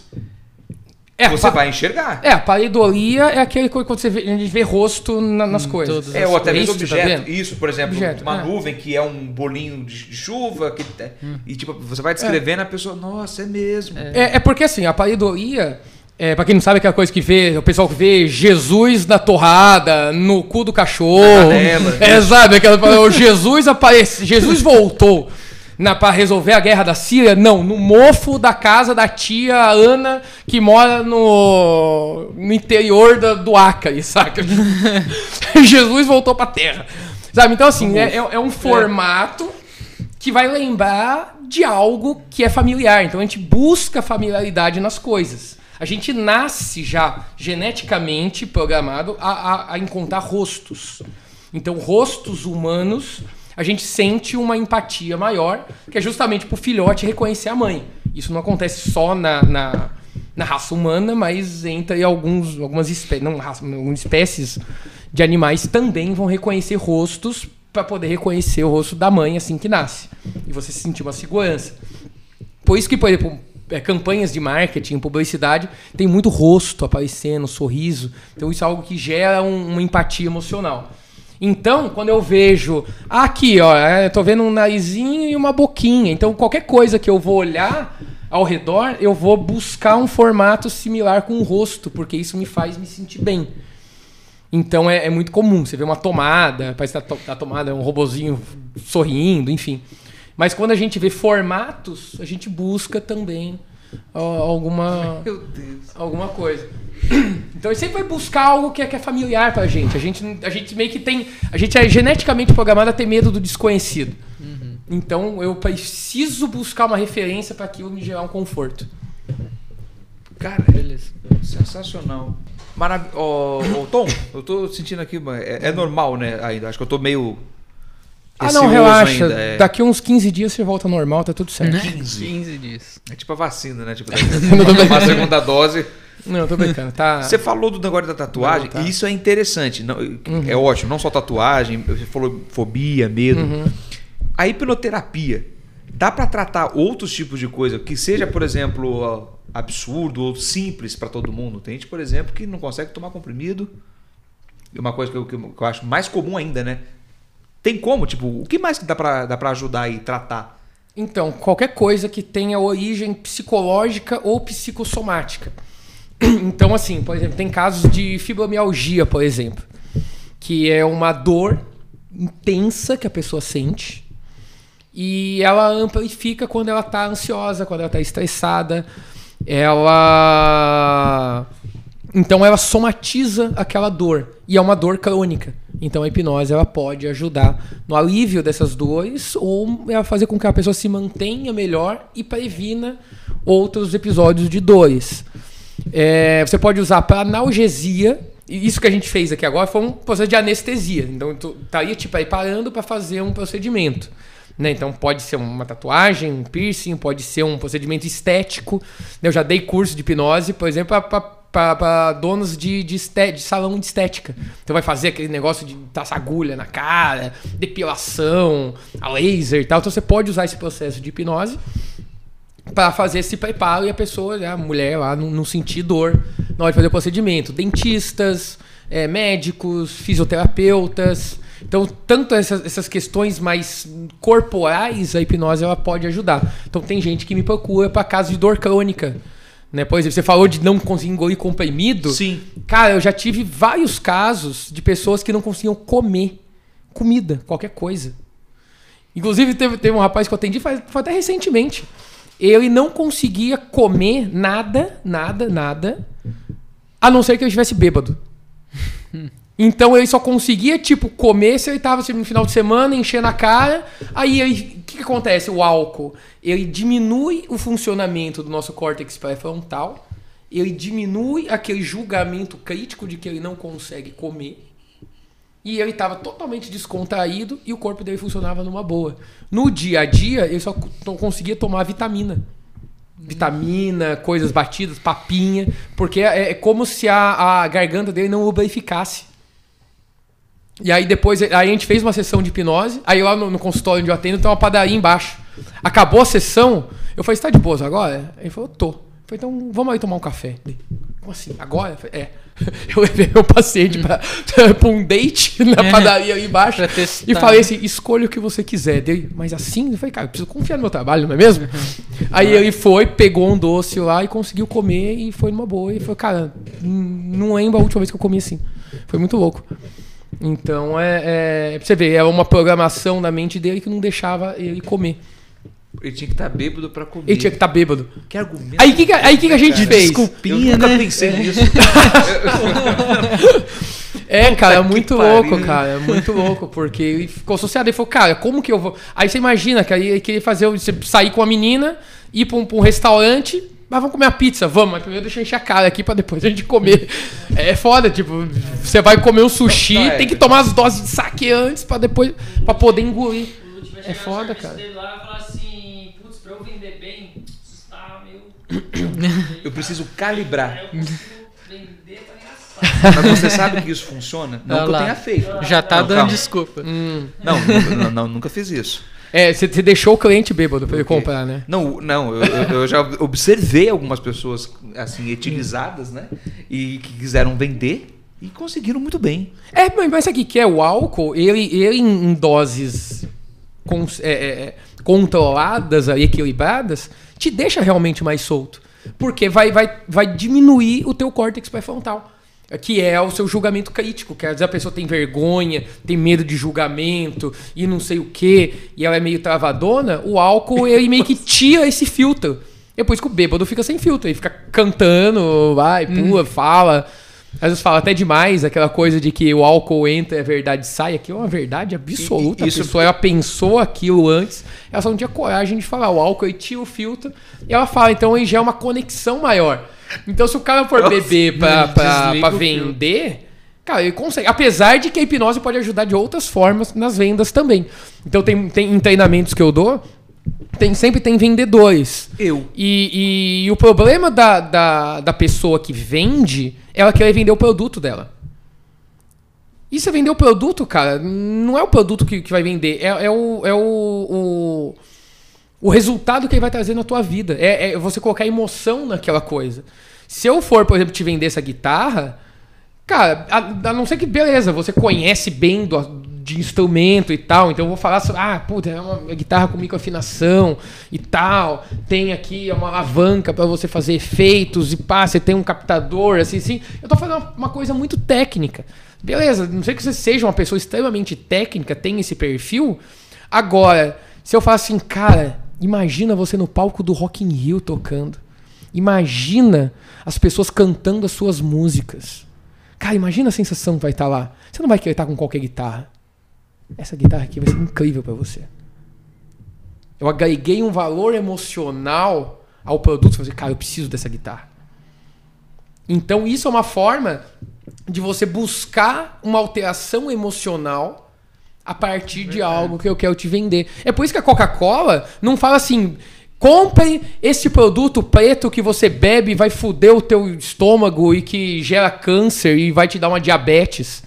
é, você vai enxergar. É, a pareidolia é aquele coisa quando você vê, a gente vê rosto na, nas hum, coisas. É, ou até mesmo tá objeto. Tá isso, por exemplo, objeto, uma é. nuvem que é um bolinho de, chuva. Que, hum. E tipo, você vai descrevendo é. a pessoa, nossa, é mesmo. É, é porque assim, a pareidolia. É, pra quem não sabe, é aquela coisa que vê, o pessoal que vê Jesus na torrada, no cu do cachorro. [laughs] É, sabe? Aquela, o Jesus aparece, Jesus voltou para resolver a guerra da Síria? Não, no mofo da casa da tia Ana, que mora no, no interior do, do Acre, [laughs] saca? Jesus voltou pra terra. Sabe? Então, assim, é, é, é, um formato que vai lembrar de algo que é familiar. Então, a gente busca familiaridade nas coisas. A gente nasce já geneticamente programado a, a, a encontrar rostos. Então, rostos humanos a gente sente uma empatia maior, que é justamente para o filhote reconhecer a mãe. Isso não acontece só na, na, na raça humana, mas entre alguns, algumas, espé não, raça, algumas espécies de animais também vão reconhecer rostos para poder reconhecer o rosto da mãe assim que nasce. E você se sentir uma segurança. Por isso que, por exemplo, é, campanhas de marketing, publicidade, tem muito rosto aparecendo, sorriso. Então isso é algo que gera um, uma empatia emocional. Então, quando eu vejo. Aqui, ó, é, eu tô vendo um narizinho e uma boquinha. Então, qualquer coisa que eu vou olhar ao redor, eu vou buscar um formato similar com o rosto, porque isso me faz me sentir bem. Então é, é muito comum. Você vê uma tomada, parece que tá, a tomada é um robozinho sorrindo, enfim. Mas quando a gente vê formatos, a gente busca também alguma, [laughs] alguma coisa. [clears throat] Então a gente sempre vai buscar algo que é, que é familiar pra gente. A gente. A gente meio que tem. A gente é geneticamente programado a ter medo do desconhecido. Uhum. Então eu preciso buscar uma referência para aquilo me gerar um conforto. Cara, beleza. Sensacional. Marav oh, oh, Tom, eu tô sentindo aqui. É, é, normal, né? Ainda. Acho que eu tô meio. Ah, não, relaxa. Ainda, é... Daqui uns 15 dias você volta normal, tá tudo certo. 15. 15 dias. É tipo a vacina, né? Tipo, [laughs] tomar a segunda dose. Não, tô brincando. Tá... Você falou do negócio da tatuagem, não, tá. e isso é interessante. Não, uhum. É ótimo, não só tatuagem, você falou fobia, medo. Uhum. A hipnoterapia, dá para tratar outros tipos de coisa, que seja, por exemplo, absurdo ou simples para todo mundo. Tem gente, por exemplo, que não consegue tomar comprimido. E uma coisa que eu, que eu acho mais comum ainda, né? Tem como? Tipo, o que mais que dá para dá pra ajudar e tratar? Então, qualquer coisa que tenha origem psicológica ou psicossomática. [clears throat] Então, assim, por exemplo, tem casos de fibromialgia, por exemplo, que é uma dor intensa que a pessoa sente e ela amplifica quando ela está ansiosa, quando ela está estressada. Ela. Então ela somatiza aquela dor. E é uma dor crônica. Então a hipnose ela pode ajudar no alívio dessas dores ou ela fazer com que a pessoa se mantenha melhor e previna outros episódios de dores. É, você pode usar para analgesia. Isso que a gente fez aqui agora foi um processo de anestesia. Então, estaria te preparando para fazer um procedimento. Né? Então, pode ser uma tatuagem, um piercing, pode ser um procedimento estético. Eu já dei curso de hipnose, por exemplo, para donos de, de, de, salão de estética. Então, vai fazer aquele negócio de taça agulha na cara, depilação, a laser e tal. Então, você pode usar esse processo de hipnose para fazer esse preparo e a pessoa, né, a mulher lá, não, não sentir dor na hora de fazer o procedimento. Dentistas, é, médicos, fisioterapeutas. Então, tanto essas, essas questões mais corporais, a hipnose ela pode ajudar. Então, tem gente que me procura para casos de dor crônica. Né? Por exemplo, você falou de não conseguir engolir comprimido. Sim. Cara, eu já tive vários casos de pessoas que não conseguiam comer comida, qualquer coisa. Inclusive, teve, teve um rapaz que eu atendi foi até recentemente ele não conseguia comer nada, nada, nada, a não ser que ele estivesse bêbado. Então ele só conseguia, tipo, comer se ele tava assim, no final de semana, enchendo a cara. Aí o que, que, acontece? O álcool, ele diminui o funcionamento do nosso córtex pré-frontal, ele diminui aquele julgamento crítico de que ele não consegue comer. E ele estava totalmente descontraído e o corpo dele funcionava numa boa. No dia a dia, ele só conseguia tomar vitamina. Vitamina, coisas batidas, papinha, porque é, é como se a, a garganta dele não lubrificasse. E aí depois, aí a gente fez uma sessão de hipnose, aí lá no, no consultório onde eu atendo tem uma padaria embaixo. Acabou a sessão, eu falei, você tá de boa agora? Ele falou, tô. Eu falei, então vamos aí tomar um café. Como assim? Agora? Falei, é. [laughs] Eu levei meu paciente para [laughs] um date na é. padaria ali embaixo e falei assim: escolha o que você quiser. Dei, mas assim, eu falei, cara, eu preciso confiar no meu trabalho, não é mesmo? Uhum. Aí ele foi, pegou um doce lá e conseguiu comer e foi numa boa. E falou, cara, não lembro a última vez que eu comi assim. Foi muito louco. Então é, é. Pra você ver, é uma programação na mente dele que não deixava ele comer. Ele tinha que estar tá bêbado pra comer. Ele tinha que estar tá bêbado. Que argumento. Aí o que, aí, que, que a gente cara, fez? Desculpinha, eu nunca né? pensei é. [laughs] nisso. [laughs] é, cara, é muito louco, cara. É muito louco, porque ele ficou associado. Ele falou, cara, como que eu vou. Aí você imagina que aí ele queria fazer. Você sair com a menina, ir pra um, pra um restaurante. Mas vamos comer a pizza, vamos, mas primeiro deixa eu encher a cara aqui pra depois a gente comer. É foda, tipo, você vai comer um sushi, não, não, é. tem que tomar as doses de saque antes pra depois. pra poder engolir. É foda, cara. [coughs] Eu preciso calibrar. Mas você sabe que isso funciona? Não que eu tenha feito. Já tá não, dando calma. desculpa. Hum. Não, não, não, nunca fiz isso. É, você deixou o cliente bêbado para ele comprar, né? Não, não, eu, eu, já observei algumas pessoas assim etilizadas, né? E que quiseram vender E conseguiram muito bem. É, mas aqui que é o álcool, ele, ele em doses é, é, é, controladas e equilibradas, te deixa realmente mais solto. Porque vai, vai, vai diminuir o teu córtex pré-frontal. Que é o seu julgamento crítico. Quer dizer, a pessoa tem vergonha, tem medo de julgamento e não sei o que, e ela é meio travadona. O álcool, ele meio que tira esse filtro. Depois que o bêbado fica sem filtro, ele fica cantando, vai, pula, hum. fala. Às vezes fala até demais aquela coisa de que o álcool entra e a verdade sai. Aqui é uma verdade absoluta. E, isso... A pessoa ela pensou aquilo antes, ela só não tinha coragem de falar. O álcool e tira o filtro e ela fala. Então aí já é uma conexão maior. Então se o cara for beber pra, pra, pra vender. Cara, ele consegue. Apesar de que a hipnose pode ajudar de outras formas nas vendas também. Então tem, tem em treinamentos que eu dou, tem, sempre tem vendedores. Eu. E, e, e, o problema da, da, da pessoa que vende é ela querer vender o produto dela. E você vender o produto, cara, não é o produto que, que vai vender, é, é, o, é o, o, o resultado que ele vai trazer na tua vida. É, é você colocar emoção naquela coisa. Se eu for, por exemplo, te vender essa guitarra, cara, a, a não ser que, beleza, você conhece bem do, de instrumento e tal. Então eu vou falar sobre, ah, puta, é uma guitarra com microafinação e tal. Tem aqui uma alavanca para você fazer efeitos e pá, você tem um captador, assim, assim. Eu tô falando uma coisa muito técnica. Beleza, não sei que você seja uma pessoa extremamente técnica, tem esse perfil. Agora, se eu falar assim, cara, imagina você no palco do Rock in Rio tocando. Imagina as pessoas cantando as suas músicas. Cara, imagina a sensação que vai estar lá. Você não vai querer estar com qualquer guitarra essa guitarra aqui vai ser incrível para você. Eu agreguei um valor emocional ao produto. Você cara, eu preciso dessa guitarra. Então isso é uma forma de você buscar uma alteração emocional a partir de algo que eu quero te vender. É por isso que a Coca-Cola não fala assim, compre esse produto preto que você bebe vai foder o teu estômago e que gera câncer e vai te dar uma diabetes.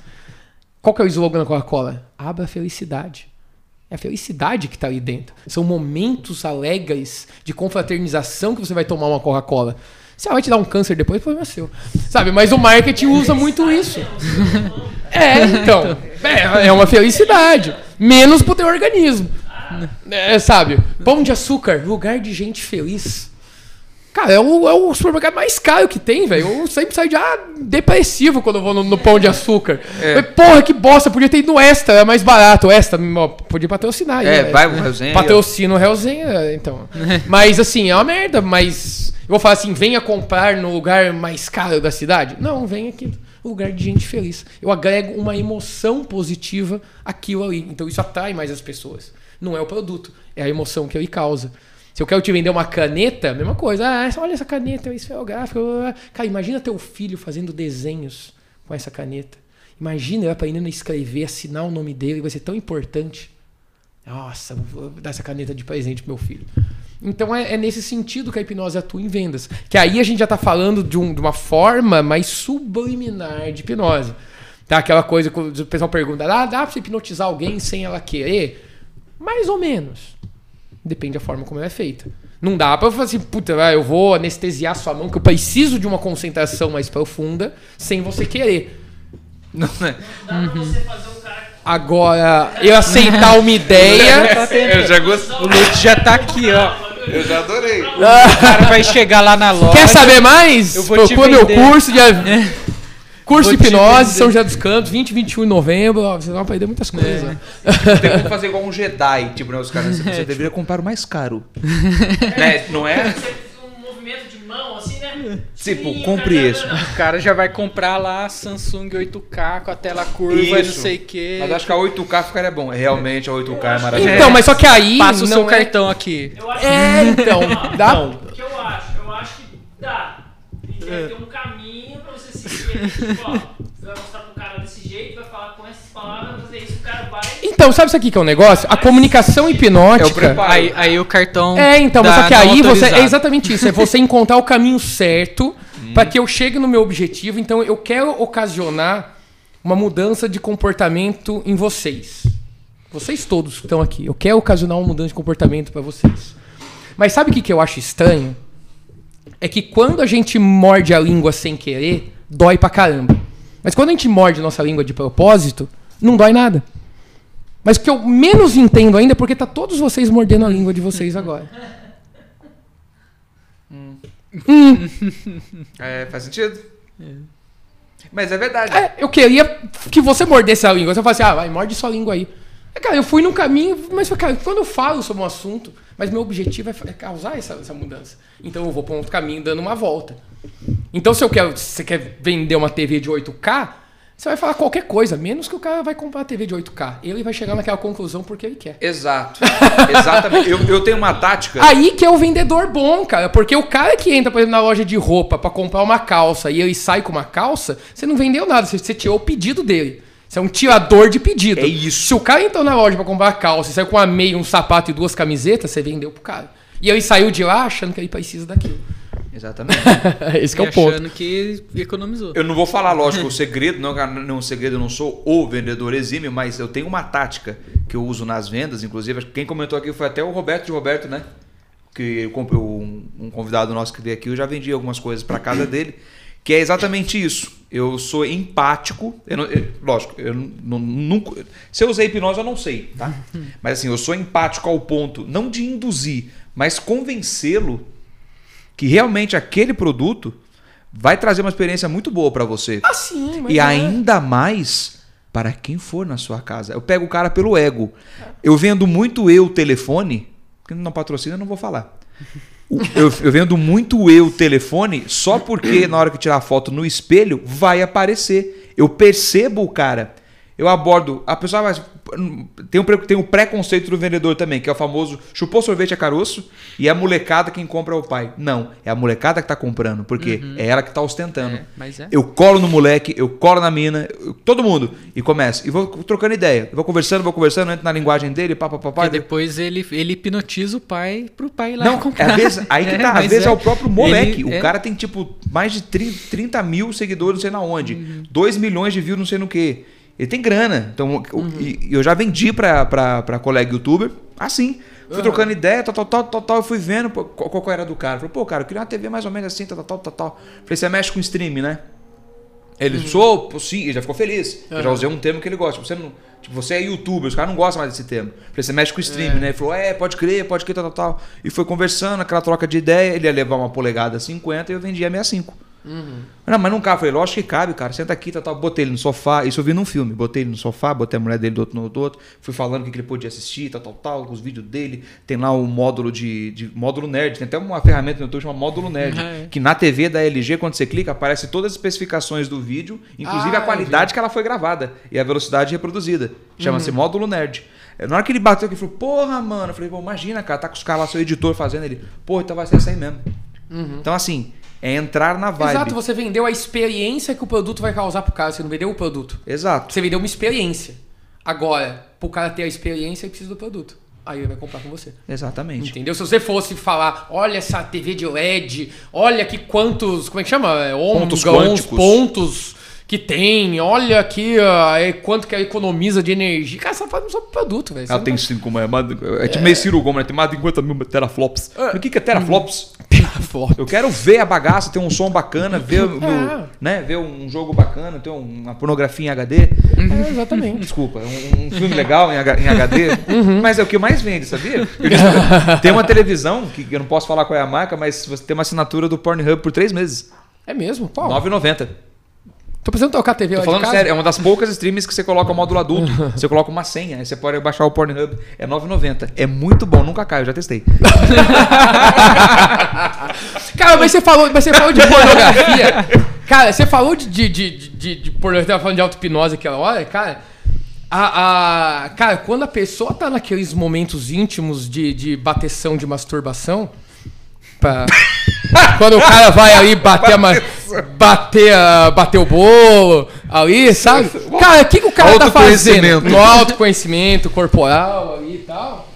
Qual que é o slogan da Coca-Cola? Abra a felicidade. É a felicidade que está ali dentro. São momentos alegres de confraternização que você vai tomar uma Coca-Cola. Se ela vai te dar um câncer depois, problema seu. Sabe? Mas o marketing usa muito isso. [laughs] É, então. É, é uma felicidade. Menos pro teu organismo. É, sabe? Pão de açúcar, lugar de gente feliz. Cara, é o, é o supermercado mais caro que tem, velho. Eu sempre saio de ah, depressivo quando eu vou no, no Pão de Açúcar. É. porra, que bosta, podia ter ido no Extra, é mais barato. Extra, podia patrocinar. É, aí, vai o Realzinha. Patrocina o Realzinha, então. [laughs] mas assim, é uma merda, mas. Eu vou falar assim, venha comprar no lugar mais caro da cidade? Não, vem aqui lugar de gente feliz. Eu agrego uma emoção positiva àquilo ali. Então isso atrai mais as pessoas. Não é o produto, é a emoção que ele causa. Se eu quero te vender uma caneta, mesma coisa. Ah, olha essa caneta, é esferográfica. Cara, imagina teu filho fazendo desenhos com essa caneta. Imagina ele aprendendo a escrever, assinar o nome dele, vai ser tão importante. Nossa, vou dar essa caneta de presente pro meu filho. Então é, é, nesse sentido que a hipnose atua em vendas. Que aí a gente já está falando de, um, de, uma forma mais subliminar de hipnose. Tá? Aquela coisa que o pessoal pergunta: ah, dá para você hipnotizar alguém sem ela querer? Mais ou menos. Depende da forma como ela é feita. Não dá pra falar assim, puta, eu vou anestesiar sua mão, que eu preciso de uma concentração mais profunda, sem você querer. Não, é. não dá pra você fazer um cara. Agora, eu aceitar uma [laughs] ideia. eu já gostei. O Lute já tá aqui, ó. Eu já adorei. [laughs] O cara vai chegar lá na loja. Quer saber mais? Eu vou Procura meu curso de. [laughs] Curso de hipnose, São José dos Campos, 20 e 21 de novembro. Ó, você vai aprender muitas coisas. É. Tem como [laughs] fazer igual um Jedi, tipo, né? Os caras, você, você deveria comprar o mais caro. né? Não é? Um movimento de mão, assim, né? Tipo, compre isso. O cara já vai comprar lá Samsung 8K com a tela curva e não sei o quê. Mas acho que a 8K ficaria bom. Realmente a 8K é maravilhosa. Então, mas só que aí. Passa o seu é... cartão aqui. é, então. [laughs] Dá. O que eu acho? Eu acho que dá. E deve ter um caminho pra você seguir. Tipo, ó, você vai mostrar pro cara desse jeito, vai falar com essas palavras, vai fazer isso, o cara vai. Então, sabe isso aqui que é um negócio? A comunicação hipnótica. Aí, aí o cartão. É, então, mas só que aí você. É exatamente isso. É você encontrar o caminho certo hum. para que eu chegue no meu objetivo. Então, eu quero ocasionar uma mudança de comportamento em vocês. Vocês todos que estão aqui. Eu quero ocasionar uma mudança de comportamento para vocês. Mas sabe o que, que eu acho estranho? é que quando a gente morde a língua sem querer, dói pra caramba. Mas quando a gente morde nossa língua de propósito, não dói nada. Mas o que eu menos entendo ainda é porque tá todos vocês mordendo a língua de vocês agora. Hum. Hum. [laughs] É, faz sentido. É. Mas é verdade. É, eu queria que você mordesse a língua. Você fala assim, ah, vai, morde sua língua aí. É, cara, eu fui num caminho, mas cara, quando eu falo sobre um assunto, mas meu objetivo é, é causar essa, essa mudança. Então eu vou para um outro caminho dando uma volta. Então se eu quero, se você quer vender uma TV de 8K, você vai falar qualquer coisa, menos que o cara vai comprar a TV de 8K. Ele vai chegar naquela conclusão porque ele quer. Exato. Exatamente. Eu, eu tenho uma tática. Aí que é o vendedor bom, cara. Porque o cara que entra, por exemplo, na loja de roupa para comprar uma calça e ele sai com uma calça, você não vendeu nada, você tirou o pedido dele. Você é um tirador de pedido. É isso. Se o cara entrou na loja para comprar calça e saiu com uma meia, um sapato e duas camisetas, você vendeu pro cara. E ele saiu de lá achando que ele precisa daquilo. Exatamente. [laughs] Esse que é o ponto. Achando que economizou. Eu não vou falar, lógico, o segredo, não, não um segredo, eu não sou o vendedor exímio, mas eu tenho uma tática que eu uso nas vendas, inclusive, quem comentou aqui foi até o Roberto de Roberto, né? Que um, um convidado nosso que veio aqui, eu já vendi algumas coisas para casa [coughs] dele, que é exatamente isso eu sou empático. Eu não, eu, lógico, eu não, nunca. Se eu usei hipnose, eu não sei, tá? [laughs] Mas assim, eu sou empático ao ponto, não de induzir, mas convencê-lo que realmente aquele produto vai trazer uma experiência muito boa para você. Ah, sim, mas E é. ainda mais para quem for na sua casa. Eu pego o cara pelo ego. Eu vendo muito eu telefone, que não patrocina, eu não vou falar. Eu, eu vendo muito eu telefone só porque na hora que tirar a foto no espelho vai aparecer. Eu percebo o cara. Eu abordo. A pessoa vai. Tem um, tem um preconceito do vendedor também, que é o famoso chupou sorvete a caroço e é a molecada quem compra é o pai. Não, é a molecada que está comprando, porque uhum. é ela que está ostentando. É, é. Eu colo no moleque, eu colo na mina, eu, todo mundo, e começo. E vou trocando ideia. Eu vou conversando, vou conversando, entro na linguagem dele, papapá. E depois ele, ele hipnotiza o pai pro pai ir lá Não, [laughs] comprar. Às vezes, aí que tá, às vezes é. é. o próprio moleque. Ele, o cara tem tipo mais de 30, 30 mil seguidores, não sei na onde. Uhum. 2 milhões de views, não sei no que. Ele tem grana. Então, uhum. eu já vendi pra, pra, pra colega youtuber assim. Fui uhum. trocando ideia, tal, tal, tal, tal, tal. Eu fui vendo qual, qual era do cara. Falei, pô, cara, eu queria uma TV mais ou menos assim, tal, tal, tal, tal. Falei, você mexe com stream, né? Ele, uhum. sou, sim, ele já ficou feliz. Uhum. Eu já usei um termo que ele gosta. Tipo, você, não, tipo, você é youtuber, os caras não gostam mais desse termo. Falei, você mexe com stream, é. né? Ele falou, é, pode crer, pode crer, tal, tal, tal. E foi conversando, aquela troca de ideia. Ele ia levar uma polegada 50 e eu vendia 65. Uhum. Não, mas não cabe. Eu falei, lógico que cabe, cara. Senta aqui, tá, tá. Botei ele no sofá. Isso eu vi num filme. Botei ele no sofá, botei a mulher dele do outro no do outro. Fui falando o que ele podia assistir, tal, tal, tal. Os vídeos dele. Tem lá um módulo de, de módulo nerd. Tem até uma ferramenta no YouTube chamada módulo nerd. Uhum. [laughs] Que na TV da LG, quando você clica, aparece todas as especificações do vídeo, inclusive ah, a qualidade que ela foi gravada e a velocidade reproduzida. Chama-se uhum. módulo nerd. Na hora que ele bateu aqui, ele falou, porra, mano. Eu falei, pô, imagina, cara, tá com os caras lá, seu editor fazendo ele. Porra, então vai ser isso aí mesmo. Uhum. Então, assim, é entrar na vibe. Exato, você vendeu a experiência que o produto vai causar pro cara, você não vendeu o produto. Exato. Você vendeu uma experiência. Agora, pro cara ter a experiência, ele precisa do produto. Aí ele vai comprar com você. Exatamente. Entendeu? Se você fosse falar, olha essa TV de LED, olha que quantos, como é que chama? É, pontos quânticos. pontos que tem, olha aqui uh, quanto que economiza de energia. Cara, você faz um só produto, velho. Ela tem 5, é, é, é tipo meio Ciro Gomes, né? Tem mais de 50 mil teraflops. É. O que, que é teraflops? [laughs] Teraflops. Eu quero ver a bagaça, ter um som bacana, ver, é. né, ver um jogo bacana, ter uma pornografia em HD. É, exatamente. Desculpa, um, um filme legal em, em HD. [laughs] Uhum. Mas é o que mais vende, sabia? [laughs] tem uma televisão, que eu não posso falar qual é a marca, mas você tem uma assinatura do Pornhub por 3 meses. É mesmo? Qual? 9,90. Tô precisando tocar a TV Tô falando sério, é uma das poucas streams que você coloca o módulo adulto. [laughs] você coloca uma senha, aí você pode baixar o Pornhub. É 9,90. É muito bom, nunca cai, eu já testei. [laughs] cara, mas você falou, mas você falou de pornografia. [laughs] Cara, você falou de, de, de, de, de pornografia, tava falando de auto-hipnose aquela hora, cara. A, a, cara, quando a pessoa tá naqueles momentos íntimos de, de bateção, de masturbação, pra... [laughs] Quando o cara vai ali bater, a, bater, a, bater o bolo ali, sabe? Cara, o que, que o cara tá fazendo? No autoconhecimento corporal ali e tal.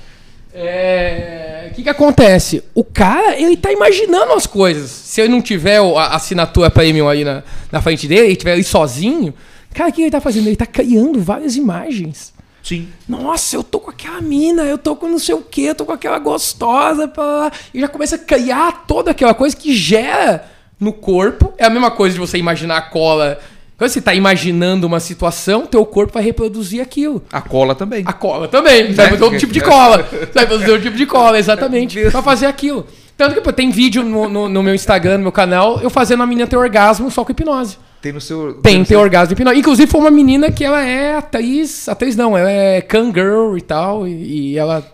É, o que, que acontece? O cara, ele tá imaginando as coisas. Se ele não tiver a assinatura premium aí na, na frente dele, ele estiver ali sozinho, cara, o que ele tá fazendo? Ele tá criando várias imagens. Sim. Nossa, eu tô com aquela mina, eu tô com não sei o eu tô com aquela gostosa. Pá. E já começa a criar toda aquela coisa que gera no corpo. É a mesma coisa de você imaginar a cola Quando você está imaginando uma situação, teu corpo vai reproduzir aquilo. A cola também. A cola também. Você vai fazer outro tipo de cola. Você vai fazer outro tipo de cola, exatamente. Pra fazer aquilo. Tanto que pô, tem vídeo no, no, no, meu Instagram, no meu canal, eu fazendo a menina ter orgasmo só com hipnose. Tem no seu. Tem, tem, orgasmo de hipnose. Inclusive, foi uma menina que ela é atriz. Atriz não, ela é can girl e tal. E, e ela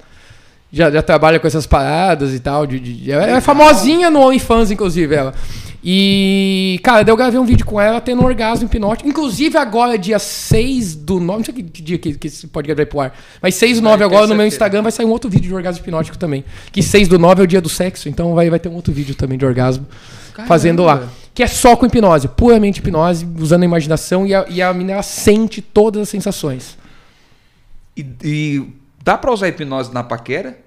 já, já trabalha com essas paradas e tal. De, de, ela é famosinha no OnlyFans, inclusive, ela. E, cara, daí eu gravei um vídeo com ela tendo um orgasmo hipnótico. Inclusive, agora, dia 6 do 9. Não sei que dia que, que você pode gravar pro ar. Mas 6 do 9 agora no meu Instagram vai sair um outro vídeo de orgasmo hipnótico também. Que 6 do 9 é o dia do sexo, então vai, vai ter um outro vídeo também de orgasmo Caramba. fazendo lá. Que é só com hipnose, puramente hipnose, usando a imaginação e a, e a menina sente todas as sensações. E, e dá pra usar hipnose na paquera?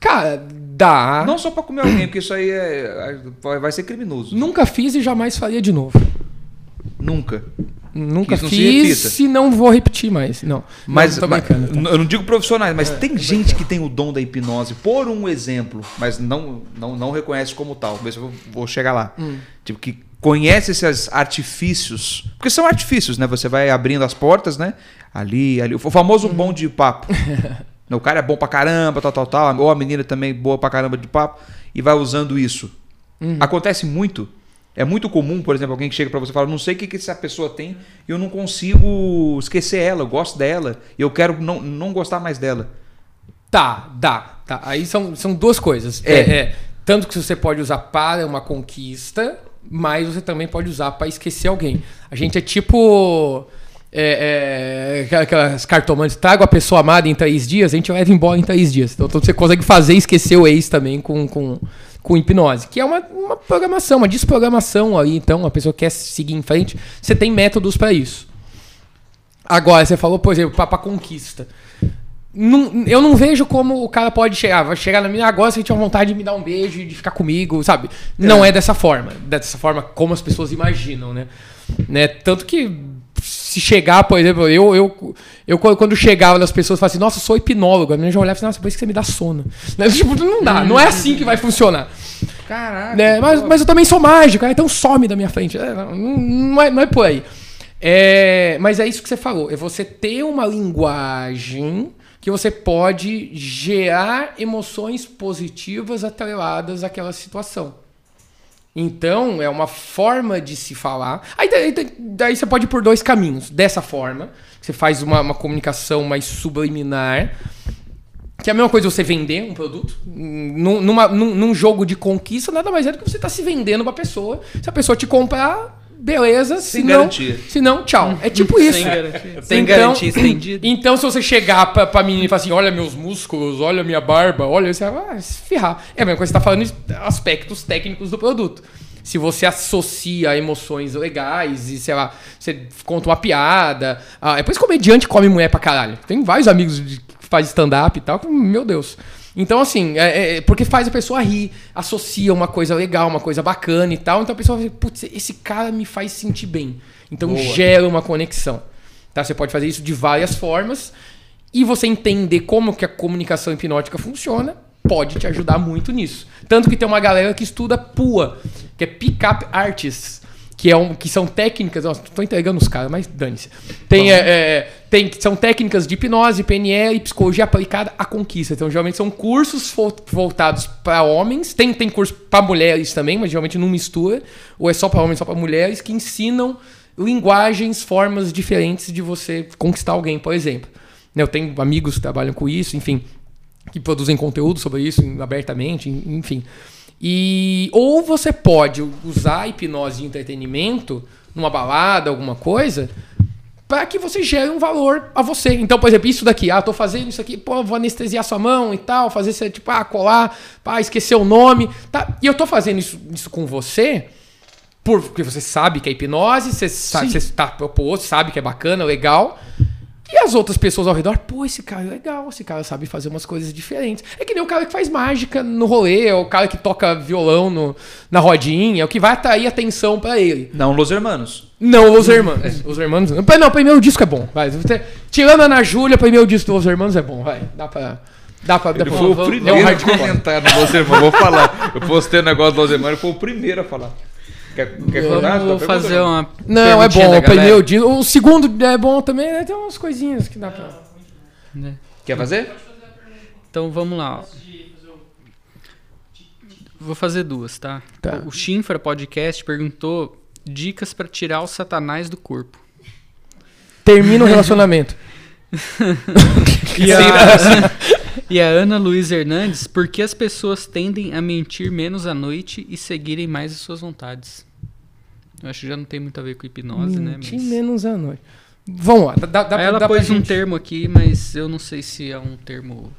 Cara, dá. Não só pra comer alguém, porque isso aí é, vai ser criminoso. Nunca fiz e jamais faria de novo. Nunca. Nunca fiz e não vou repetir mais. Não. Mas, não, mas eu não digo profissionais, mas é, tem gente que tem o dom da hipnose, por um exemplo, mas não não, não reconhece como tal. Mas eu vou chegar lá. Hum. Tipo, que conhece esses artifícios. Porque são artifícios, né? Você vai abrindo as portas, né? Ali, ali. O famoso hum. bom de papo. [laughs] O cara é bom pra caramba, tal, tal, tal. Ou a menina também boa pra caramba de papo. E vai usando isso. Uhum. Acontece muito. É muito comum, por exemplo, alguém que chega para você e fala: Não sei o que, que essa pessoa tem e eu não consigo esquecer ela, eu gosto dela e eu quero não, não gostar mais dela. Tá, dá. Tá. Aí são, são duas coisas. É. É, é, tanto que você pode usar para uma conquista, mas você também pode usar para esquecer alguém. A gente é tipo é, é, aquelas cartomantes, trago a pessoa amada em três dias, a gente leva embora em três dias. Então, então você consegue fazer esquecer o ex também com, com, com hipnose, que é uma, uma programação, uma desprogramação aí. Então, a pessoa quer seguir em frente, você tem métodos para isso. Agora, você falou, por exemplo, para conquista. Não, eu não vejo como o cara pode chegar, vai chegar na minha agora se tiver vontade de me dar um beijo e de ficar comigo, sabe? Não é. é dessa forma, dessa forma como as pessoas imaginam, né? né? Tanto que se chegar, por exemplo, eu, eu, eu quando chegava nas pessoas, falava assim, nossa, eu sou hipnólogo. A menina já olhava e falava, nossa, por isso que você me dá sono. [laughs] Né? Tipo, não dá, não é assim que vai funcionar. Caraca. Né? Mas, mas eu também sou mágico, então some da minha frente. É, não, não, é, não é por aí. É, mas é isso que você falou, é você ter uma linguagem que você pode gerar emoções positivas atreladas àquela situação. Então, é uma forma de se falar. Aí daí, daí, você pode ir por dois caminhos. Dessa forma, você faz uma, uma, comunicação mais subliminar, que é a mesma coisa você vender um produto. Num, numa, num, num jogo de conquista, nada mais é do que você estar tá se vendendo pra pessoa. Se a pessoa te comprar, beleza. Sem se garantia. Não, se não, tchau. É tipo isso. Sem garantia. Sem então, garantia estendida. Então, se você chegar pra, pra menina e falar assim, olha meus músculos, olha minha barba, olha, você vai ah, se ferrar. É a mesma coisa que você tá falando de aspectos técnicos do produto. Se você associa emoções legais e, sei lá, você conta uma piada. Ah, depois comediante come mulher pra caralho. Tem vários amigos que faz stand-up e tal, meu Deus. Então, assim, é, é, porque faz a pessoa rir, associa uma coisa legal, uma coisa bacana e tal. Então a pessoa fala, putz, esse cara me faz sentir bem. Então Boa. gera uma conexão. Tá? Você pode fazer isso de várias formas. E você entender como que a comunicação hipnótica funciona pode te ajudar muito nisso. Tanto que tem uma galera que estuda PUA, que é Pickup Artists que, é um, que são técnicas. Nossa, tô entregando os caras, mas dane-se. Tem, é, é, tem, são técnicas de hipnose, PNL e psicologia aplicada à conquista. Então, geralmente são cursos voltados para homens. Tem, tem curso para mulheres também, mas geralmente não mistura. Ou é só para homens, só para mulheres, que ensinam linguagens, formas diferentes de você conquistar alguém, por exemplo. Né, eu tenho amigos que trabalham com isso, enfim, que produzem conteúdo sobre isso abertamente, enfim. E ou você pode usar a hipnose de entretenimento numa balada, alguma coisa, para que você gere um valor a você. Então, por exemplo, isso daqui, ah, tô fazendo isso aqui, pô, vou anestesiar sua mão e tal, fazer você tipo, ah, colar, pá, esquecer o nome, tá? E eu tô fazendo isso, isso com você porque você sabe que é hipnose, você sabe, você tá proposto, sabe que é bacana, legal. E as outras pessoas ao redor, pô, esse cara é legal, esse cara sabe fazer umas coisas diferentes. É que nem o cara que faz mágica no rolê, é o cara que toca violão no, na rodinha, é o que vai atrair atenção para ele. Não Los Hermanos. Não Los Hermanos. Os Hermanos. Não, primeiro disco é bom. Vai. Tirando a Ana Júlia, primeiro disco dos Hermanos é bom. Vai. Dá pra. Dá pra. Dá ele pra, foi o primeiro a comentar no Los Hermanos. Vou falar. Eu postei um negócio do Los Hermanos, ele foi o primeiro a falar. Quer, quer contar? Vou fazer uma. Não, é bom. O pneu de. O segundo é bom também, né? Tem umas coisinhas que dá pra. Né? Quer fazer? Então vamos lá. Vou fazer duas, tá? tá. O Chinfra Podcast perguntou dicas para tirar o satanás do corpo. Termina o relacionamento. [laughs] [laughs] e, a, [laughs] e a Ana Luiz Hernandes, por que as pessoas tendem a mentir menos à noite e seguirem mais as suas vontades? Eu acho que já não tem muito a ver com hipnose, mentir né? Mentir mas... menos à noite. Vamos lá. Dá, dá, ela dá pôs um gente... termo aqui, mas eu não sei se é um termo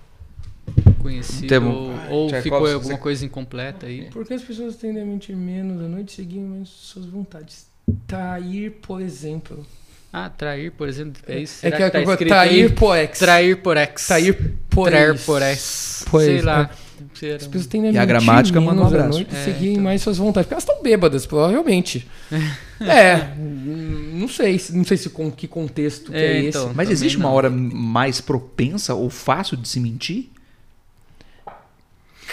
conhecido um termo... ou, ou ficou alguma coisa incompleta aí. Por que as pessoas tendem a mentir menos à noite e mais suas vontades? Trair, por exemplo. Ah, trair, por exemplo, é isso? É que, que, tá que trair por ex. Trair por ex. Trair por trair ex. por ex. Pois, Sei lá. É. As pessoas têm E a gramática manda um abraço. Noite, é, seguirem então. mais suas vontades. Porque elas estão bêbadas, provavelmente. [laughs] é, não sei, não sei se com que contexto é, é então, esse. Mas existe não. uma hora mais propensa ou fácil de se mentir?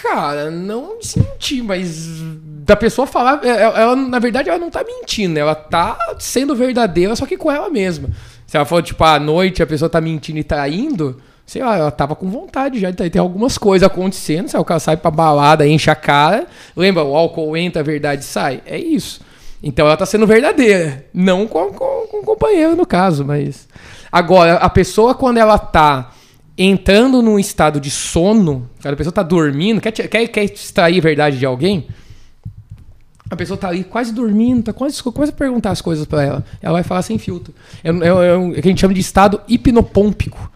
Cara, não se mentir, mas da pessoa falar, é, é, ela, na verdade ela não tá mentindo, ela tá sendo verdadeira, só que com ela mesma. Se ela for, tipo, à noite a pessoa tá mentindo e tá indo, sei lá, ela tava com vontade já de ter algumas coisas acontecendo, sabe? O cara sai pra balada, enche a cara, lembra, o álcool entra, a verdade sai. É isso. Então ela tá sendo verdadeira, não com, com, com o companheiro no caso, mas... Agora, a pessoa quando ela tá entrando num estado de sono, a pessoa tá dormindo, quer, quer, quer extrair a verdade de alguém, a pessoa tá ali quase dormindo, tá quase, começa a perguntar as coisas para ela. Ela vai falar sem filtro. É, é, é, o que a gente chama de estado hipnopômpico.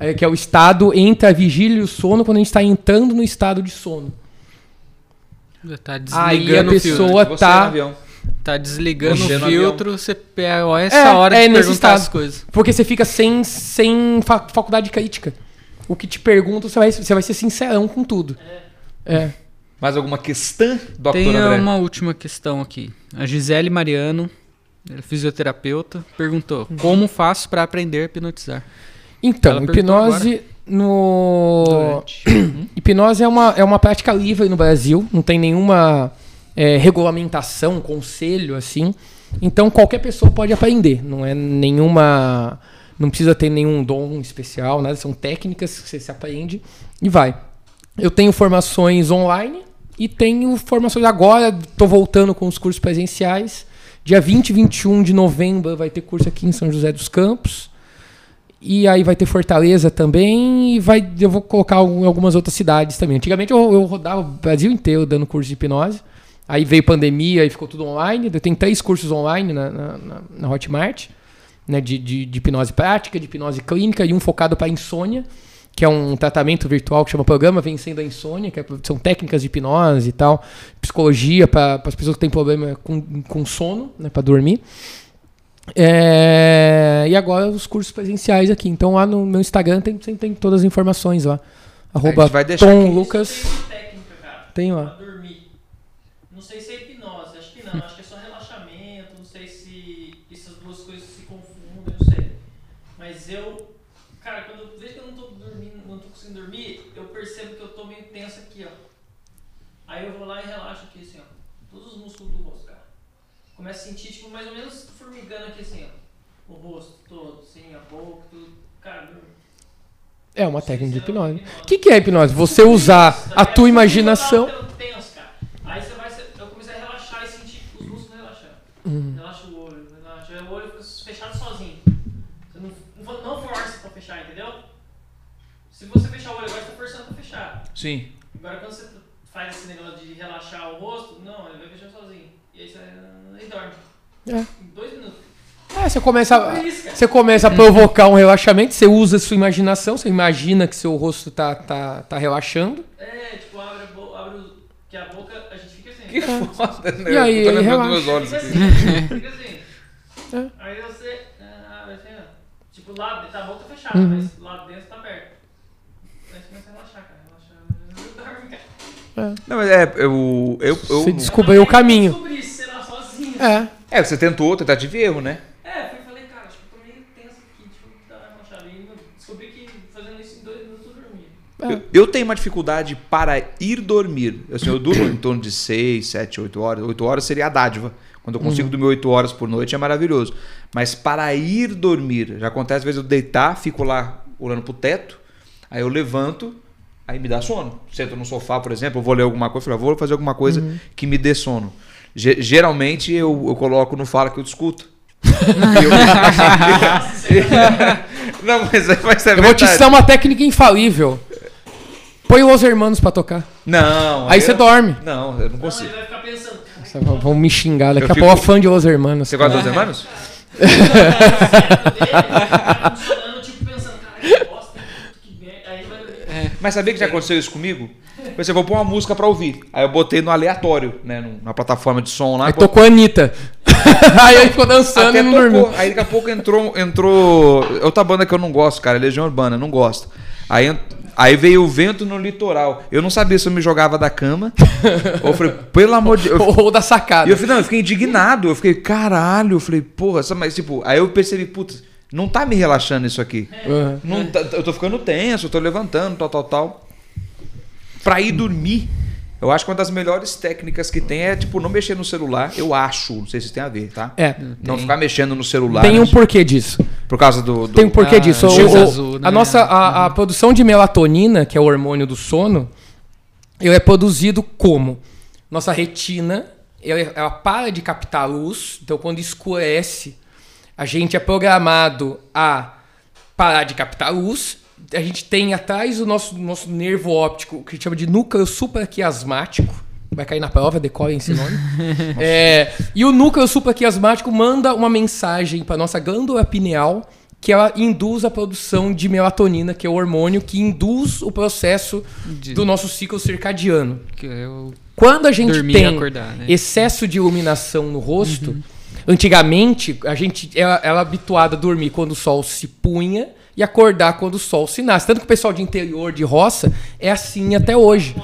É, que é o estado entre a vigília e o sono, quando a gente está entrando no estado de sono. Tá Aí a pessoa tá Tá desligando o filtro, você pega essa é, hora é de perguntar estado, as coisas. Porque você fica sem, sem faculdade crítica. O que te pergunta, você vai, você vai ser sincerão com tudo. É. é. Mais alguma questão, doutor Tem André? uma última questão aqui. A Gisele Mariano, é fisioterapeuta, perguntou: Como faço para aprender a hipnotizar? Então, hipnose no. [clears throat] hipnose é uma, é uma prática livre no Brasil, não tem nenhuma é, regulamentação, conselho, assim. Então qualquer pessoa pode aprender, não é nenhuma. Não precisa ter nenhum dom especial, nada. São técnicas que você se aprende e vai. Eu tenho formações online e tenho formações agora, estou voltando com os cursos presenciais. Dia 20 e 21 de novembro vai ter curso aqui em São José dos Campos. E aí vai ter Fortaleza também. E vai, eu vou colocar algumas outras cidades também. Antigamente eu, eu rodava o Brasil inteiro dando curso de hipnose. Aí veio pandemia e ficou tudo online. Eu tenho três cursos online na, na, na Hotmart, né, de, de, de, hipnose prática, de hipnose clínica e um focado para insônia, que é um tratamento virtual que chama Programa Vencendo a Insônia, que é, são técnicas de hipnose e tal, psicologia para as pessoas que têm problema com, com sono, né, para dormir. É, e agora os cursos presenciais aqui. Então lá no meu Instagram tem, tem, tem todas as informações lá. Arroba Tom Lucas. Tem lá. Não sei se é hipnose, acho que não. Acho que é só relaxamento. Não sei se essas duas coisas se confundem, não sei. Mas eu, cara, quando eu vejo que eu não tô dormindo, não tô conseguindo dormir, eu percebo que eu tô meio tenso aqui, ó. Aí eu vou lá e relaxo aqui, assim, ó. Todos os músculos do rosto. Começo a sentir, tipo, mais ou menos formigando aqui, assim, ó. O rosto todo, assim, a boca, tudo. Cara, é uma técnica de hipnose. O que, que é hipnose? Você usar a tua imaginação. Aí você Uhum. Relaxa o olho, relaxa. O olho fica fechado sozinho. Você não, não força pra fechar, entendeu? Se você fechar o olho agora, você tá forçando pra fechar. Sim. Agora quando você faz esse negócio de relaxar o rosto, não, ele vai fechar sozinho. E aí você aí dorme. É. Em dois minutos. É, você começa, a, você começa a provocar um relaxamento, você usa a sua imaginação, você imagina que seu rosto tá, tá, tá relaxando. É, tipo, abre, abre que a boca que [laughs] é. foda, né? E aí, eu tô lembrando dos meus olhos aqui. Assim, fica assim. [laughs] É. Aí você. Ah, assim, tipo, lá dentro, tá a boca fechada, uhum. mas lá dentro tá aberto. Aí você começa a relaxar, cara. Relaxar. [laughs] É. Não, mas é, eu. eu, eu você descobriu o caminho. Descobri, sei lá, sozinho. É. É, você tentou, tentativa de erro, né? É, fui falei, cara, acho que eu tô meio tenso aqui, tipo, dar uma relaxada. E descobri que fazendo isso em dois minutos eu dormia. É. Eu, eu, tenho uma dificuldade para ir dormir. Assim, eu durmo em torno de 6, 7, 8 horas. 8 horas seria a dádiva. Quando eu consigo uhum. dormir 8 horas por noite é maravilhoso. Mas para ir dormir, já acontece às vezes eu deitar, fico lá olhando pro teto, aí eu levanto, aí me dá sono. Sento no sofá, por exemplo, eu vou ler alguma coisa, eu vou fazer alguma coisa uhum. que me dê sono. G geralmente eu, eu coloco no Fala que eu discuto. [laughs] eu... [laughs] Não, mas, mas é Eu vou te ensinar uma técnica infalível. Põe os hermanos pra tocar. Não. Aí você dorme. Não, eu não consigo. Não, ele vai ficar pensando. Vão me xingar. Daqui a pouco fã de Los Hermanos. Você gosta de Los Hermanos? Mas sabia que já aconteceu isso comigo? Eu pensei, vou pôr uma música pra ouvir. Aí eu botei no aleatório, né? Na plataforma de som lá. Aí tocou a Anitta. [laughs] aí ele ficou dançando Até e não tocou. dormiu. Aí daqui a pouco entrou, entrou. Outra banda que eu não gosto, cara, Legião Urbana, não gosto. Aí Aí veio o vento no litoral. Eu não sabia se eu me jogava da cama. [laughs] ou eu falei, pelo amor de Deus. Ou da sacada. E eu falei, não, eu fiquei indignado. Eu fiquei, caralho. Eu falei, porra, mas tipo, aí eu percebi, putz, não tá me relaxando isso aqui. Uhum. Não tá, eu tô ficando tenso, eu tô levantando, tal, tal, tal. Pra ir dormir. Eu acho que uma das melhores técnicas que tem é, tipo, não mexer no celular. Eu acho, não sei se tem a ver, tá? É. Não tem. ficar mexendo no celular. Tem um porquê disso. Por causa do. do... Tem um porquê ah, disso. O, o, azul, né? A nossa a, a, produção de melatonina, que é o hormônio do sono, ele é produzido como? Nossa retina, ela, ela para de captar luz. Então, quando escurece, a gente é programado a parar de captar luz a gente tem atrás o nosso, nosso nervo óptico, que a gente chama de núcleo supraquiasmático. Vai cair na prova, decore esse nome. [laughs] é, e o núcleo supraquiasmático manda uma mensagem para nossa glândula pineal que ela induz a produção de melatonina, que é o hormônio que induz o processo de... do nosso ciclo circadiano. É Quando a gente tem acordar, né? excesso de iluminação no rosto, uhum. antigamente a gente ela, ela habituada a dormir quando o sol se punha e acordar quando o sol se nasce. Tanto que o pessoal de interior, de roça, é assim até hoje.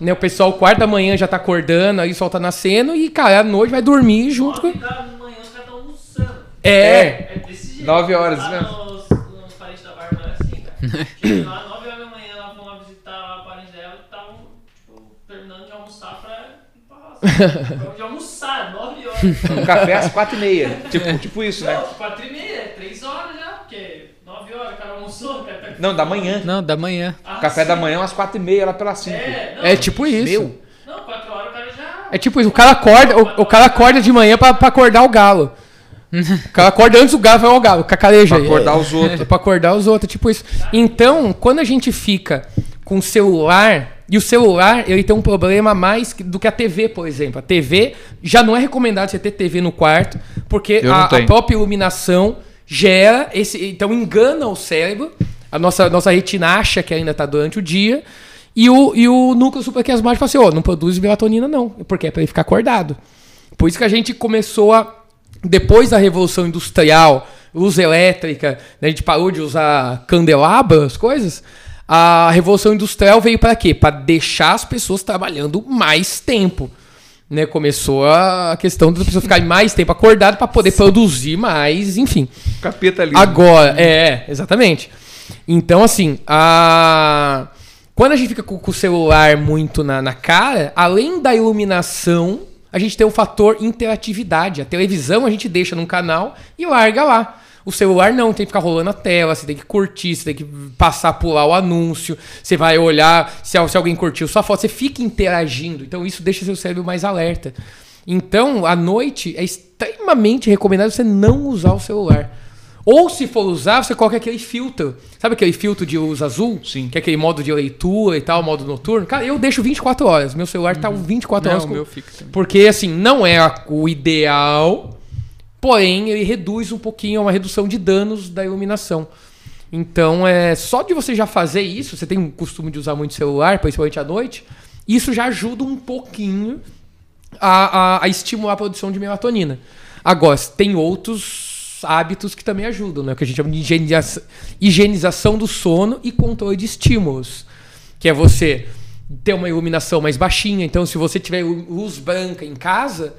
Né, o pessoal, quarta da manhã já tá acordando, aí o sol tá nascendo e, cara, à noite vai dormir junto com. Da manhã os caras estão almoçando. É. É, é desse jeito. Nove horas, né? Nos, nos parentes da Bárbara é assim, cara. lá, nove horas da manhã, ela lá visitar a parente dela e estavam, tipo, terminando de almoçar pra ir pra roça. [laughs] de almoçar, nove horas. Um café às quatro e meia. Tipo, tipo isso, né? Não, quatro e meia, três horas já, porque 9 horas, o cara almoçou, cara tá Não, da manhã. Não, da manhã. Ah, Café sim. da manhã às 4 e meia, lá pelas 5. É, não, é tipo isso. Meu. Não, 4 horas o cara já. É tipo isso, o cara acorda, o, o cara acorda de manhã pra, pra acordar o galo. [laughs] O cara acorda antes do galo, vai ao galo, cacaleja. Pra acordar os outros. pra acordar os outros, tipo isso. Então, quando a gente fica com o celular, e o celular, ele tem um problema mais do que a TV, por exemplo. A TV, já não é recomendado você ter TV no quarto, porque a, a própria iluminação gera esse. Então engana o cérebro. A nossa, nossa retina acha que ainda está durante o dia. E o, e o núcleo supraquiasmático fala assim: ó, oh, não produz melatonina, não. Porque é para ele ficar acordado. Por isso que a gente começou a. Depois da Revolução Industrial, luz elétrica, né, a gente parou de usar candelabra, as coisas. A Revolução Industrial veio para quê? Para deixar as pessoas trabalhando mais tempo né, começou a questão da pessoa ficar mais tempo acordado para poder Sim. produzir mais, enfim. Capitalismo. Agora, é, exatamente. Então, assim, a... quando a gente fica com, o celular muito na, na cara, além da iluminação, a gente tem o fator interatividade. A televisão a gente deixa num canal e larga lá. O celular não, tem que ficar rolando a tela, você tem que curtir, você tem que passar, pular o anúncio, você vai olhar se, se alguém curtiu sua foto, você fica interagindo. Então isso deixa seu cérebro mais alerta. Então, à noite, é extremamente recomendado você não usar o celular. Ou se for usar, você coloca aquele filtro. Sabe aquele filtro de luz azul? Sim. Que é aquele modo de leitura e tal, modo noturno. Cara, eu deixo 24 horas. Meu celular tá 24 uhum. horas. Não, com... meu fica também. Porque, assim, não é o ideal Porém, ele reduz um pouquinho, uma redução de danos da iluminação. Então, é só de você já fazer isso, você tem o costume de usar muito celular, principalmente à noite, isso já ajuda um pouquinho a, a, a estimular a produção de melatonina. Agora, tem outros hábitos que também ajudam, né? O que a gente chama de higienização, higienização do sono e controle de estímulos. Que é você ter uma iluminação mais baixinha. Então, se você tiver luz branca em casa,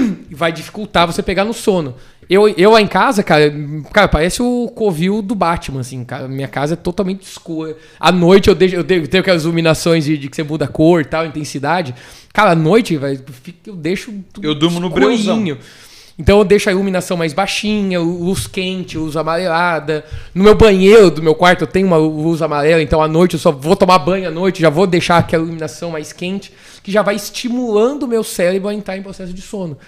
[clears throat] vai dificultar você pegar no sono. Eu, eu lá em casa, cara, cara, parece o covil do Batman, assim, cara. Minha casa é totalmente escura. À noite eu deixo, eu tenho, tenho aquelas iluminações de, de, que você muda a cor e tal, intensidade. Cara, à noite, vai, eu deixo. Eu durmo no breuzinho. Então eu deixo a iluminação mais baixinha, luz quente, luz amarelada. No meu banheiro do meu quarto eu tenho uma luz amarela, então à noite eu só vou tomar banho à noite, já vou deixar aquela iluminação mais quente, que já vai estimulando o meu cérebro a entrar em processo de sono.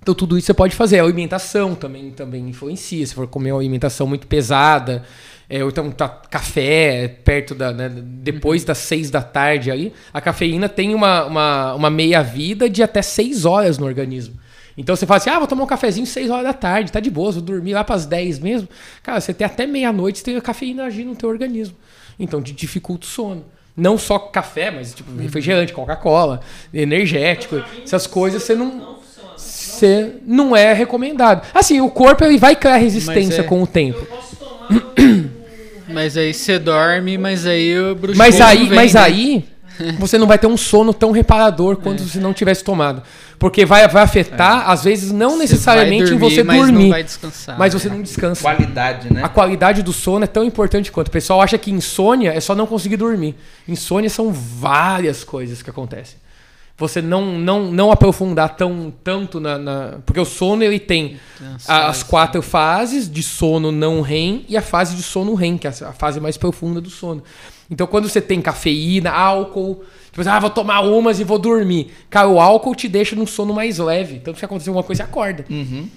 Então tudo isso você pode fazer. A alimentação também, também influencia. Se for comer uma alimentação muito pesada, é, ou então tá café perto da. Né, depois das seis da tarde aí, a cafeína tem uma, uma, uma meia-vida de até seis horas no organismo. Então você fala assim: ah, vou tomar um cafezinho 6 horas da tarde, tá de boa, vou dormir lá para as 10 mesmo. Cara, você tem até meia-noite, tem a cafeína agindo no teu organismo. Então te dificulta o sono. Não só café, mas tipo refrigerante, Coca-Cola, energético, essas coisas você não. Você não é recomendado. Assim, o corpo ele vai criar resistência é... com o tempo. Mas [clears throat] aí você dorme, mas aí o bruxo Mas aí, vem, mas né? aí você não vai ter um sono tão reparador quanto é. se não tivesse tomado. Porque vai, vai afetar, é. às vezes, não você necessariamente dormir, em você mas dormir. Mas você não descansa. Qualidade, né? A qualidade do sono é tão importante quanto. O pessoal acha que insônia é só não conseguir dormir. Insônia são várias coisas que acontecem. Você não, não, não aprofundar tão, tanto na, na Porque o sono ele tem as quatro fases de sono não REM e a fase de sono REM, que é a fase mais profunda do sono. Então, quando você tem cafeína, álcool, tipo assim, ah, vou tomar umas e vou dormir. Cara, o álcool te deixa num sono mais leve. Então, se acontecer alguma coisa, você acorda. Uhum.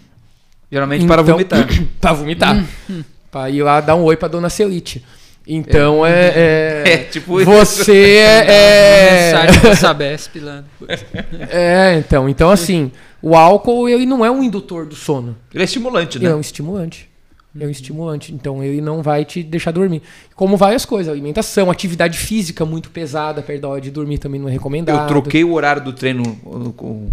Geralmente então, para vomitar. [clears throat] para vomitar. Uhum. Para ir lá dar um oi pra dona Celite. Então é. É, é, [laughs] é tipo Você [laughs] é. é... [laughs] Sabesp lá. É, então. Então, assim, o álcool ele não é um indutor do sono. Ele é estimulante, né? Ele é um estimulante. É um estimulante. Então ele não vai te deixar dormir. Como várias coisas, alimentação, atividade física muito pesada hora de dormir também não é recomendado. Eu troquei o horário do treino com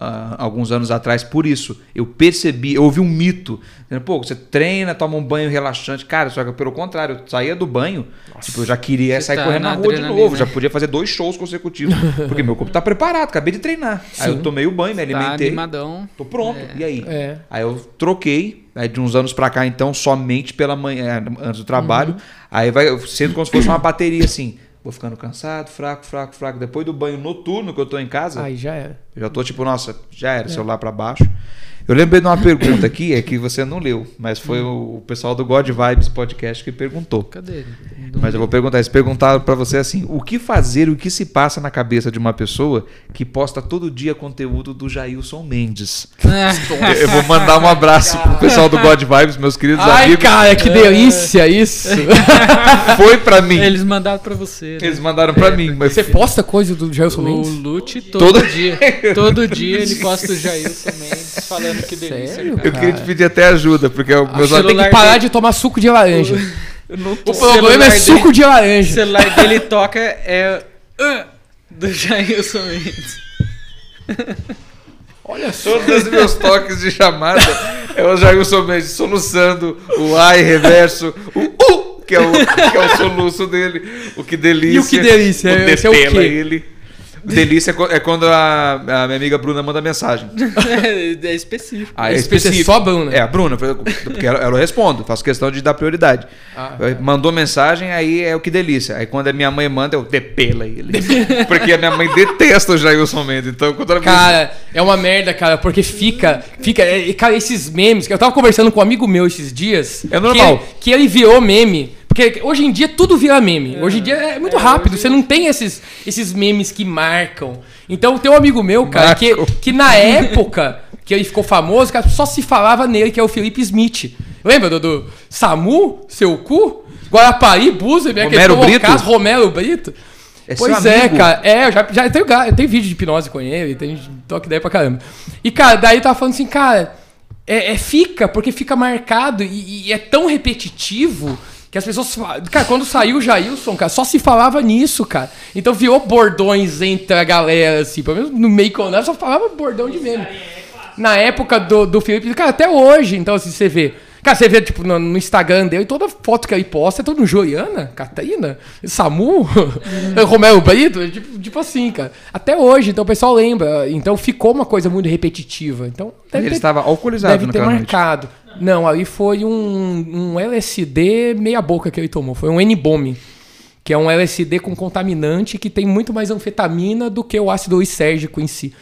uh, alguns anos atrás por isso. Eu percebi, eu ouvi um mito. Pô, você treina, toma um banho relaxante. Cara, só que pelo contrário, eu saía do banho, Nossa, tipo, eu já queria sair tá correndo na, na rua de novo. Já podia fazer dois shows consecutivos. [laughs] porque meu corpo tá preparado, acabei de treinar. Sim. Aí eu tomei o banho, me tá alimentei. Tá animadão. Tô pronto. É. E aí? É. Aí eu troquei. Aí de uns anos para cá, então, somente pela manhã, antes do trabalho. Uhum. Aí vai sendo como se fosse uma bateria assim. Vou ficando cansado, fraco, fraco, fraco. Depois do banho noturno que eu tô em casa. Aí já era. Eu já tô tipo, nossa, já era, é. celular para baixo. Eu lembrei de uma pergunta aqui, é que você não leu, mas foi o pessoal do God Vibes Podcast que perguntou. Cadê ele? Mas eu vou perguntar, eles perguntaram para você assim, o que fazer, o que se passa na cabeça de uma pessoa que posta todo dia conteúdo do Jailson Mendes? eu vou mandar um abraço pro pessoal do God Vibes, meus queridos Ai, amigos. cara, que delícia isso! foi para mim. Eles mandaram para você. Né? Eles mandaram para é, mim. Mas... Você posta coisa do Jailson Mendes? O Lute todo, todo dia. todo dia ele posta o Jailson Mendes falando que delícia. Sério, eu queria te pedir até ajuda, porque o meu tem que parar dele... de tomar suco de laranja. o problema é suco dele... de laranja. O celular dele toca é uh, do Jailson Mendes. Olha só. Todos os meus toques de chamada é o Jailson Mendes soluçando o ai reverso, o uh, que é o, que é o soluço dele. O que delícia. E o que delícia? O Esse é o quê? ele. Delícia é quando a, a, minha amiga Bruna manda mensagem. [laughs] é específico. Ah, é, é específico. Só a Bruna. É, a Bruna, porque ela, ela responde, faço questão de dar prioridade. Ah, é. Mandou mensagem, aí é o que delícia. Aí quando a minha mãe manda, eu depela ele. [laughs] porque a minha mãe detesta o Jailson Mendes. Então, quando ela Cara, é uma merda, cara, porque fica. fica é, cara, esses memes. que Eu tava conversando com um amigo meu esses dias. É normal. Que, que ele virou meme. Porque hoje em dia tudo vira meme. É, hoje em dia é muito é, rápido. Hoje... Você não tem esses, esses memes que marcam. Então tem um amigo meu, cara, que, que na época que ele ficou famoso, cara, só se falava nele, que é o Felipe Smith. Lembra do, do Samu, seu cu? Guarapari, Busa, Romero Brito? Caso, Romero Brito. É pois é, cara. É, eu já, já tenho, eu tenho vídeo de hipnose com ele, tem toque ideia pra caramba. E, cara, daí eu tava falando assim, cara, é, é fica, porque fica marcado e, e é tão repetitivo que as pessoas. Cara, quando saiu o Jailson, cara, só se falava nisso, cara. Então virou bordões entre a galera, assim. Pelo menos no meio só falava bordão de meme. Na época do, do Felipe, cara, até hoje. Então, assim, você vê. Cara, você vê, tipo, no, no Instagram dele, toda foto que ele posta é todo Joiana, Catarina, Samu, uhum. [laughs] Romero Brito, tipo, tipo assim, cara. Até hoje, então o pessoal lembra. Então ficou uma coisa muito repetitiva. Então, deve ele ter, estava alcoolizado Deve ter marcado. Noite. Não, aí foi um, um LSD meia boca que ele tomou. Foi um N-Bomb que é um LSD com contaminante que tem muito mais anfetamina do que o ácido lisérgico em si.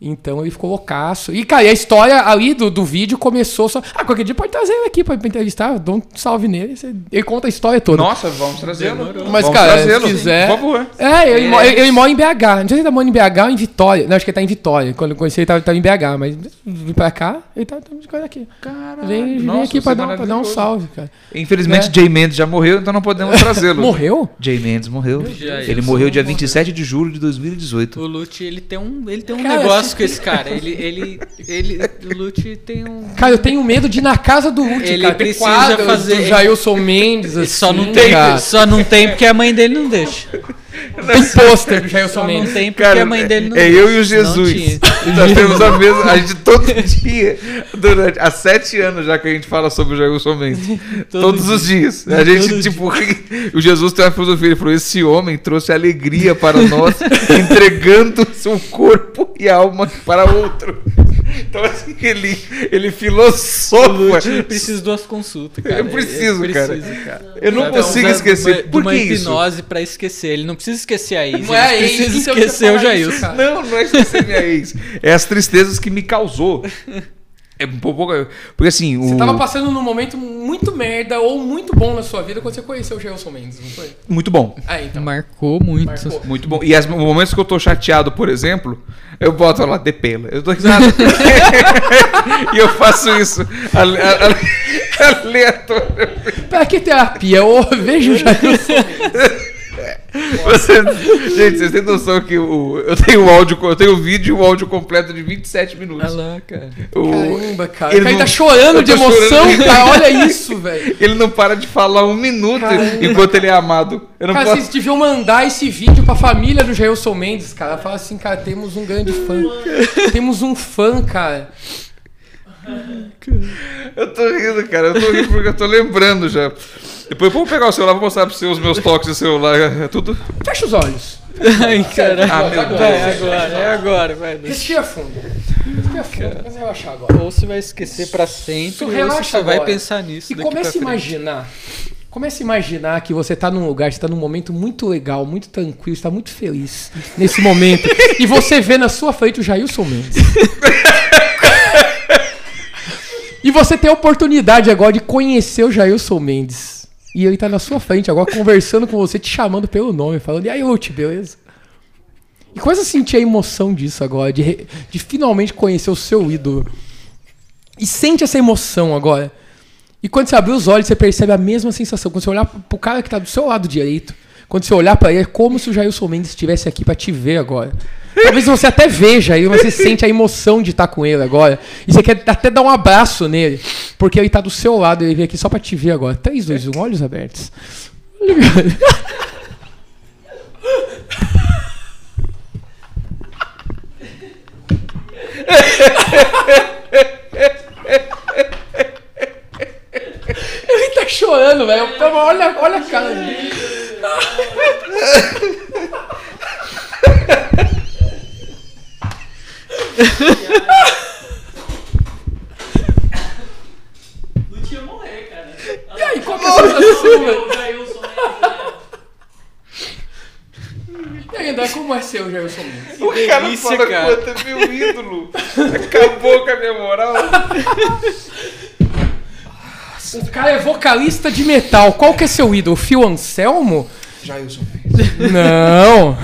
Então ele ficou loucaço. E, cara, e a história ali do, do vídeo começou só. Ah, qualquer dia pode trazer ele aqui pra, entrevistar. Dá um salve nele. Ele conta a história toda. Nossa, vamos trazê-lo. Mas, vamos cara, se quiser. Por favor. É, ele, é. Ele, ele, mora em BH. Não sei se ele tá morando em BH ou em Vitória. Não, acho que ele tá em Vitória. Quando eu conheci ele tava, tava em BH, mas vim pra cá, ele tá, tá de coisa aqui. Caralho. Vem, vem aqui pra dar, pra dar, um salve, cara. Infelizmente, é. Jay Mendes já morreu, então não podemos [laughs] trazê-lo. morreu? Jay Mendes morreu. ele morreu dia 27 de julho de 2018. O Lute, ele tem um, ele tem um cara, negócio com esse cara. Ele ele, ele, o Lute tem um. Cara, eu tenho medo de ir na casa do Lute. Ele cara, precisa fazer. Do Jailson Mendes, assim, só não tem, cara. só não tem porque a mãe dele não deixa. Tem pôster do Jailson Mendes. Não tem porque cara, a mãe dele não É eu e o Jesus. [laughs] Nós temos a mesma. A gente todo [laughs] dia, durante há sete anos já que a gente fala sobre o Jailson Mendes. [laughs] Todos dia. os dias. A gente, tipo, o Jesus tem uma filosofia. Ele falou: esse homem trouxe alegria para nós, entregando seu corpo e alma para outro. Então, assim, ele, ele filosofa. Eu preciso de duas consultas, cara. Eu preciso, eu preciso cara. cara. Eu não consigo esquecer. Uma, Por uma que hipnose isso? pra esquecer. Ele não precisa esquecer a ex. Não é ele precisa esquecer o Jailson. Não, não é esquecer minha ex. É as tristezas que me causou. É um pouco. Porque assim. Você o... tava passando num momento muito merda ou muito bom na sua vida quando você conheceu o Gelson Mendes, não foi? Muito bom. Ah, então. Marcou muito. Marcou. Muito bom. E os momentos que eu tô chateado, por exemplo, eu boto lá de pela. Eu tô risado. [laughs] e eu faço isso aleatoriamente. Pra que terapia? Eu vejo o Jailson Mendes. Você, gente, vocês têm noção que o, eu tenho o áudio, eu tenho o vídeo e o áudio completo de 27 minutos. Olha lá, cara. O, Caramba, cara. Ele, ele tá chorando de emoção, chorando. cara. Olha isso, velho. Ele não para de falar um minuto Caramba. enquanto ele é amado. Eu não cara, posso... vocês deviam mandar esse vídeo pra família do Jailson Mendes, cara. Fala assim, cara, temos um grande fã. temos um fã, cara. Eu tô rindo, cara. Eu tô rindo porque eu tô lembrando já. Depois vamos pegar o celular, vou mostrar pra você os meus toques de celular. É tudo. Fecha os olhos. Ai, cara. Ah, meu Deus. É agora, é agora, vai. Respira fundo. Respira fundo. Mas relaxar agora. Ou você vai esquecer pra sempre, ou você só vai pensar nisso. E comece a imaginar. Comece a imaginar que você está num lugar, está num momento muito legal, muito tranquilo, está muito feliz nesse momento. [laughs] e você vê na sua frente o Jailson Mendes. [laughs] e você tem a oportunidade agora de conhecer o Jailson Mendes. E ele tá na sua frente agora [laughs] conversando com você, te chamando pelo nome, falando, e aí, Ruth, beleza? E começa a sentir a emoção disso agora, de, de finalmente conhecer o seu ídolo. E sente essa emoção agora. E quando você abrir os olhos, você percebe a mesma sensação. Quando você olhar pro cara que tá do seu lado direito, quando você olhar para ele, é como se o Jailson Mendes estivesse aqui para te ver agora. Talvez você até veja e você sente a emoção de estar com ele agora. E você quer até dar um abraço nele. Porque ele está do seu lado, ele veio aqui só para te ver agora. 3, 2, 1, olhos abertos. Ele tá chorando, velho. Olha, olha a cara dele. Não tinha morrer, cara. E aí, qual que é a sensação, velho? E aí, André, como é ser o Jailson Mendes? O cara delícia, fala cara. quanto é meu ídolo. Acabou com a minha moral. [laughs] O cara é vocalista de metal. Qual que é seu ídolo? Phil Anselmo? Jailson Mendes. Não.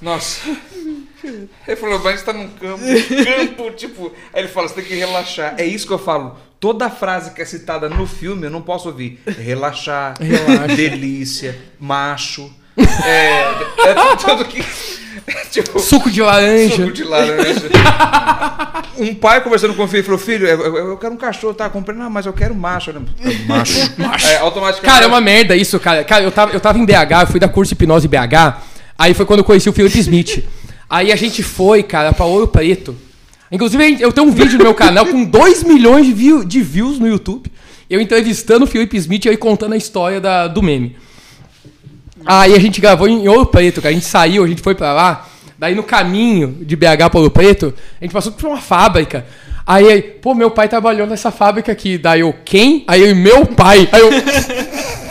Nossa. Ele falou, mas a gente tá num campo, [laughs] campo, tipo. Aí ele fala, você tem que relaxar. É isso que eu falo. Toda frase que é citada no filme eu não posso ouvir. Relaxar, Relaxa. delícia, macho. É, é tudo que. [laughs] Tipo, suco de laranja. Suco de laranja. [laughs] um pai conversando com o filho falou: Filho, eu, eu quero um cachorro, tá? Comprei, não, mas eu quero macho. Macho. macho. É, automaticamente. Cara, é uma merda isso, cara. Cara, eu tava, eu tava em BH, eu fui da curso de hipnose BH. Aí foi quando eu conheci o Felipe Smith. Aí a gente foi, cara, pra Ouro Preto. Inclusive, eu tenho um vídeo no meu canal com 2 milhões de, view, de views no YouTube. Eu entrevistando o Felipe Smith e contando a história da, do meme. Aí a gente gravou em Ouro Preto, cara. A gente saiu, a gente foi pra lá. Daí no caminho de BH para Ouro Preto, a gente passou por uma fábrica. Aí, pô, meu pai trabalhou nessa fábrica aqui. Daí eu, quem? Aí eu, meu pai. Aí eu. [laughs]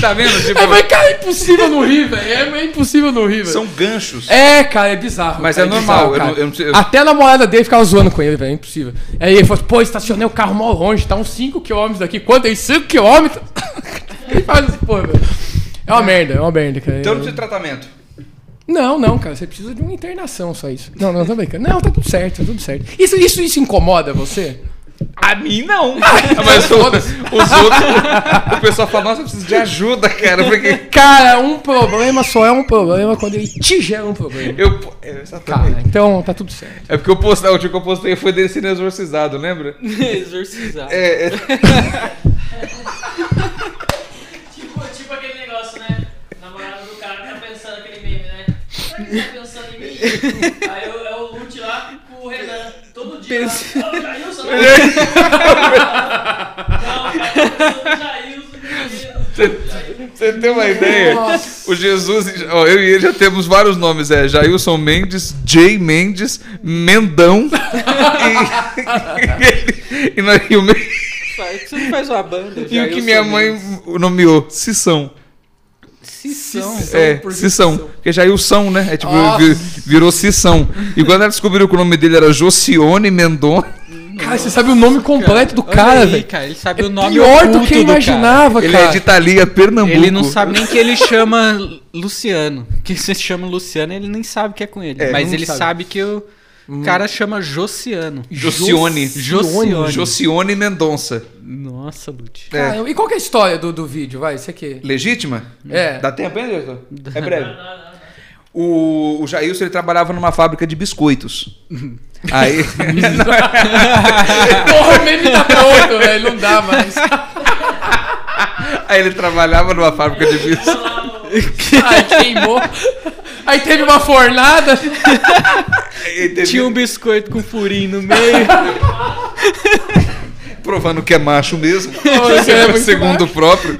tá vendo? Tipo... É, mas, cara, é impossível não rir, velho. É, é, impossível não rir, velho. São ganchos. É, cara, é bizarro. Mas cara, é, normal. Bizarro, eu não, eu não, Até a namorada dele ficava zoando com ele, velho. É impossível. Aí ele falou, pô, estacionei o carro mal longe, tá uns 5km daqui. Quanto? 5km? [laughs] Ele faz assim, pô, velho. É uma merda, é uma merda, cara. Então não precisa de tratamento. Não, não, cara, você precisa de uma internação, só isso. Não, não, tá brincando. Não, tá tudo certo, tá tudo certo. Isso, isso, isso incomoda você? A mim não. [laughs] Mas os outros. O pessoal fala, nossa, eu preciso de ajuda, cara. Porque... Cara, um problema só é um problema quando ele te gera um problema. Eu, é, exatamente. Cara, então tá tudo certo. É porque eu postei, o último que eu postei foi dele sendo exorcizado, lembra? [laughs] exorcizado. É. é... tipo, tipo aquele negócio, né? O namorado do cara tá pensando aquele meme, né? Por que tá pensando em mim? [laughs] Aí é o Lute lá com o Renan. Todo dia. Pensa... Lá, oh, Jailson, não. [laughs] não, Jailson, Você tem uma ideia? Nossa. O Jesus, ó, eu e ele já temos vários nomes, é Jailson Mendes, Jay Mendes, Mendão [laughs] e, [laughs] e, e, e não faz uma banda. E o que minha mãe nomeou, Sissão. Cissão. É, Cissão. Porque já é o São, né? É tipo, virou Cissão. E quando ela descobriu que o nome dele era Josione Mendonça. [laughs] Cara, você sabe o nome completo do cara, velho. Ele sabe é o nome pior do que eu imaginava, cara. Ele é de Italia, Pernambuco. Ele não sabe nem que ele chama Luciano. Que você chama Luciano, ele nem sabe que é com ele. É, mas ele sabe. sabe que o hum. cara chama Josiano. Josione. Josione. Josione Mendonça. Nossa, Lute. É. e qual que é a história do, do vídeo? Vai, isso aqui. Legítima? É. Dá tempo ainda, diretor? [laughs] É breve. O, o Jailson ele trabalhava numa fábrica de biscoitos. [laughs] Aí. [laughs] Porra, o meme tá pronto, velho. Não dá mais. Aí ele trabalhava numa fábrica de biscoitos. Aí queimou. Aí teve uma fornada. Teve... Tinha um biscoito com furinho no meio provando que é macho mesmo, [laughs] é segundo o próprio.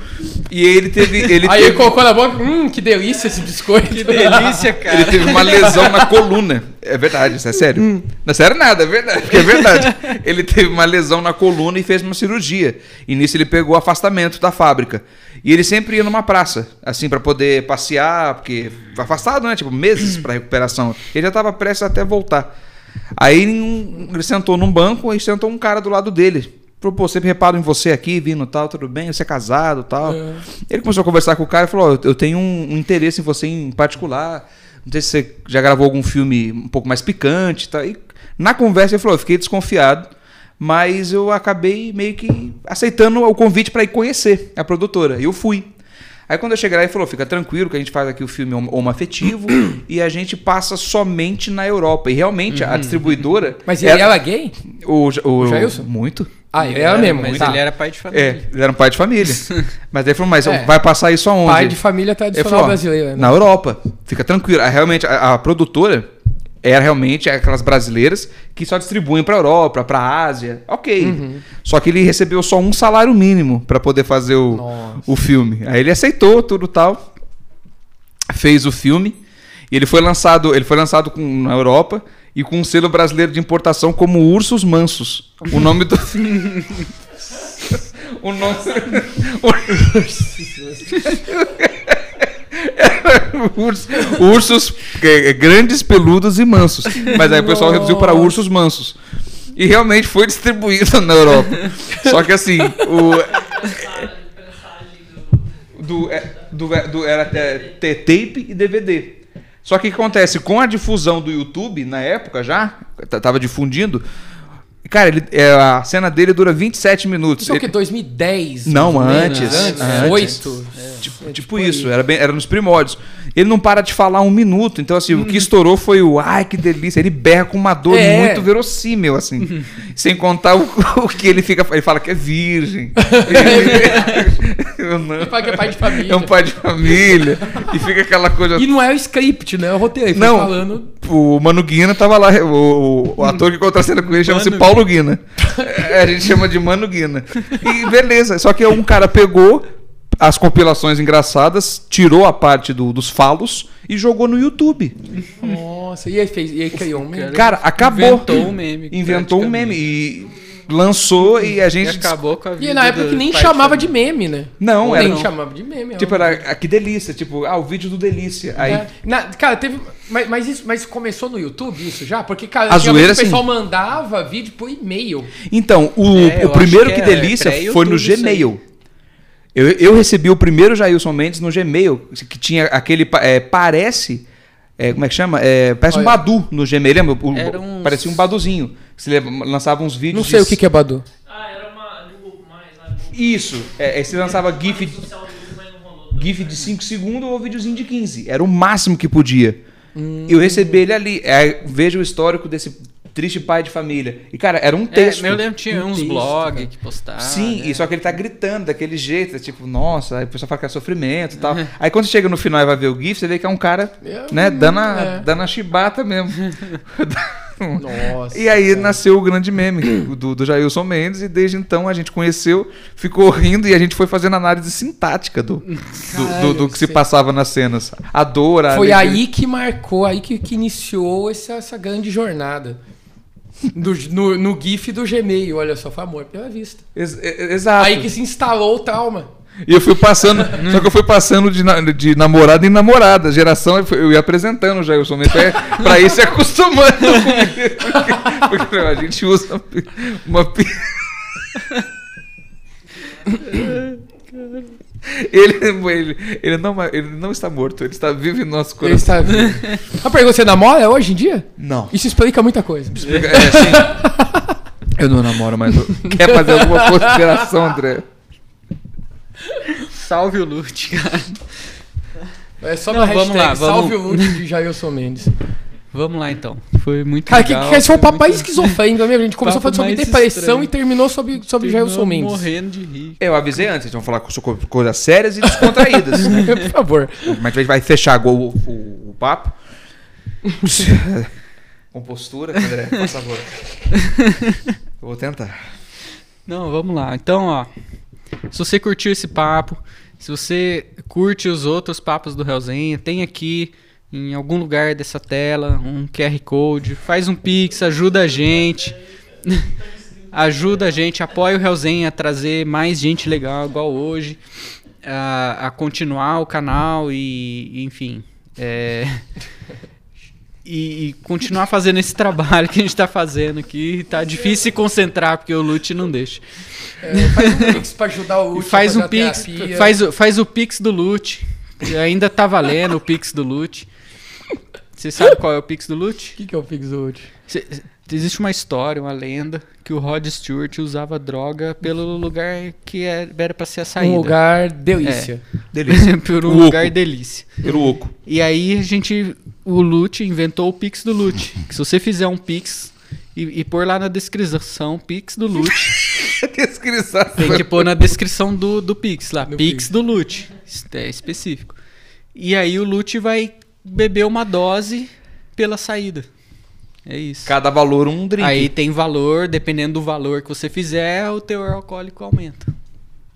E ele teve. Ele Aí teve... ele colocou na boca, hum, que delícia esse biscoito. Que delícia, cara. Ele teve uma lesão na coluna. É verdade, isso é sério. Hum. Não é sério nada, é verdade. Porque é verdade. ele teve uma lesão na coluna e fez uma cirurgia. E nisso ele pegou afastamento da fábrica. E ele sempre ia numa praça, assim, para poder passear, porque afastado, né? Tipo, meses para recuperação. Ele já estava prestes até voltar. Aí ele sentou num banco e sentou um cara do lado dele. Falou, pô, sempre reparo em você aqui, vindo tal, tudo bem, você é casado tal. É. Ele começou a conversar com o cara e falou, eu tenho um, um, interesse em você em particular. Não sei se você já gravou algum filme um pouco mais picante tal. E na conversa ele falou, eu fiquei desconfiado, mas eu acabei meio que aceitando o convite para ir conhecer a produtora. E eu fui. Aí quando eu cheguei lá, ele falou: fica tranquilo que a gente faz aqui o filme homoafetivo [clears throat] e a gente passa somente na Europa. E realmente a uhum. distribuidora. Mas ele era, era gay? O, o, o Jailson? Muito. Ah, ele era mesmo. Mas tá. ele era pai de família. É, ele era um pai de família. [laughs] mas ele falou, mas é. vai passar isso aonde? Pai de família tradicional falou, brasileira. Né? Na Europa. Fica tranquilo. Realmente, a, a produtora era realmente aquelas brasileiras que só distribuem para Europa, para Ásia. Ok. Uhum. Só que ele recebeu só um salário mínimo para poder fazer o, o filme. Aí ele aceitou tudo tal, fez o filme e ele foi lançado, ele foi lançado com, na Europa e com um selo brasileiro de importação como Ursos Mansos. O nome do. [laughs] [laughs] o nome. [laughs] [laughs] ursos, ursos grandes, peludos e mansos. Mas aí o pessoal reduziu para ursos mansos. E realmente foi [laughs] distribuído na Europa. Só que assim, o. Do, é, do, é, do, era tape e DVD. Só que o que acontece? Com a difusão do YouTube, na época já, tava difundindo. Cara, ele, é, a cena dele dura 27 minutos. Isso é o que? 2010? Não, antes. Antes? antes. 8? Tipo, é, tipo, tipo isso, era, bem, era nos primórdios. Ele não para de falar um minuto, então assim, o que uhum. estourou foi o ai que delícia. Ele berra com uma dor é. muito verossímil, assim. Uhum. Sem contar o, [laughs] o, que ele fica. Ele fala que é virgem. [laughs] Eu não. Ele fala que é pai de família. É um pai de família. e fica aquela coisa. E não é o script, né? É o roteiro. Ele não, falando. O Mano Guina tava lá, o, o ator que contracena com ele chama-se Paulo Guina. É, a gente chama de Mano Guina. E beleza, só que um cara pegou as compilações engraçadas, tirou a parte do, dos falos e jogou no YouTube. Nossa, e aí fez, e aí criou um meme. Cara, acabou. Inventou um meme. Inventou um meme e lançou e a gente. E acabou com a vida. E na época que nem chamava de meme, né? Não, Ou era. Nem chamava de meme. Tipo, era ah, que delícia. Tipo, ah, o vídeo do Delícia. Aí... É. Na, cara, teve. Mas, mas, isso, mas começou no YouTube isso já? Porque, cara, a zoeira, o pessoal mandava vídeo por e-mail. Então, o, é, o primeiro que, que Delícia foi no Gmail. Eu, eu recebi o primeiro Jailson Mendes no Gmail, que tinha aquele. É, parece. É, como é que chama? É, parece Olha. um Badu no Gmail, lembra? O, uns... Parecia um Baduzinho. Você lançava uns vídeos. Não sei de... o que, que é Badu. Ah, era uma. Mais, Isso. É, você lançava GIF. GIF de 5 segundos ou videozinho de 15. Era o máximo que podia. Hum. Eu recebi ele ali. É, veja o histórico desse triste pai de família. E, cara, era um é, texto. É, eu lembro tinha um uns blogs que postavam. Sim, né? e só que ele tá gritando daquele jeito, é tipo, nossa, aí o pessoal fala que é sofrimento e tal. aí quando chega no final e vai ver o GIF, você vê que é um cara, eu, né, dando a, é. dando a chibata mesmo. Nossa. [laughs] E aí cara. nasceu o grande meme do, do Jailson Mendes, e desde então a gente conheceu, ficou rindo e a gente foi fazendo análise sintática do, do, do, do que se passava nas cenas. A dor, a Foi aí que marcou, aí que, que iniciou essa, essa grande jornada. Do, no, no GIF do Gmail, olha só, foi amor pela vista. Ex exato. Aí que se instalou o trauma. E eu fui passando, [laughs] só que eu fui passando de, de namorada em namorada, geração, eu ia apresentando já, eu sou meio pra, ir se acostumando. Porque, porque, a gente usa uma. [laughs] [laughs] Ele, ele, ele, não, ele não está morto, ele está vivo em nosso coração. Ele está vivo. A pergunta, você namora hoje em dia? Não. Isso explica muita coisa. Explica, é, assim, [laughs] eu não namoro, mas [laughs] quer fazer alguma consideração, André? Salve o Lute, cara. É só não, na vamos hashtag, lá, vamos... salve o Lute de Jailson Mendes. Vamos lá então. Foi muito Cara, legal. Que, que esse foi um papai esquizofrênico mesmo. A gente começou falando sobre depressão estranho. e terminou sobre, sobre Jailson Mendes. morrendo de rir. Eu avisei antes, vamos falar sobre coisas sérias e descontraídas. [laughs] Por favor. Mas a gente vai fechar o, o, o papo. [laughs] Com postura, André, por favor. [laughs] Eu vou tentar. Não, vamos lá. Então, ó. Se você curtiu esse papo, se você curte os outros papos do Realzinha, tem aqui em algum lugar dessa tela um QR Code, faz um Pix, ajuda a gente. [laughs] ajuda a gente, apoia o Realzinha a trazer mais gente legal igual hoje, a, a continuar o canal e, enfim. É, e, e, continuar fazendo esse trabalho que a gente está fazendo aqui. Tá difícil se concentrar porque o Lute não deixa. É, faz um pix para ajudar o [laughs] Lute. Faz um pix, faz, faz o pix do Lute. Ainda tá valendo o pix do Lute. Você sabe qual é o Pix do Lute? O que, que é o Pix do Lute? existe uma história, uma lenda, que o Rod Stewart usava droga pelo lugar que é, era para ser a saída. Um lugar delícia. É. [laughs] Delícia. Por um o lugar oco. delícia. Pelo oco. E aí a gente, o Lute inventou o Pix do Lute. Que se você fizer um Pix e, e pôr lá na descrição Pix do Lute. [laughs] descrição. Tem que pôr na descrição do, do Pix lá. Pix, Pix do Lute. É específico. E aí o Lute vai beber uma dose pela saída. É isso. Cada valor um drink. Aí tem valor, dependendo do valor que você fizer, o teor alcoólico aumenta.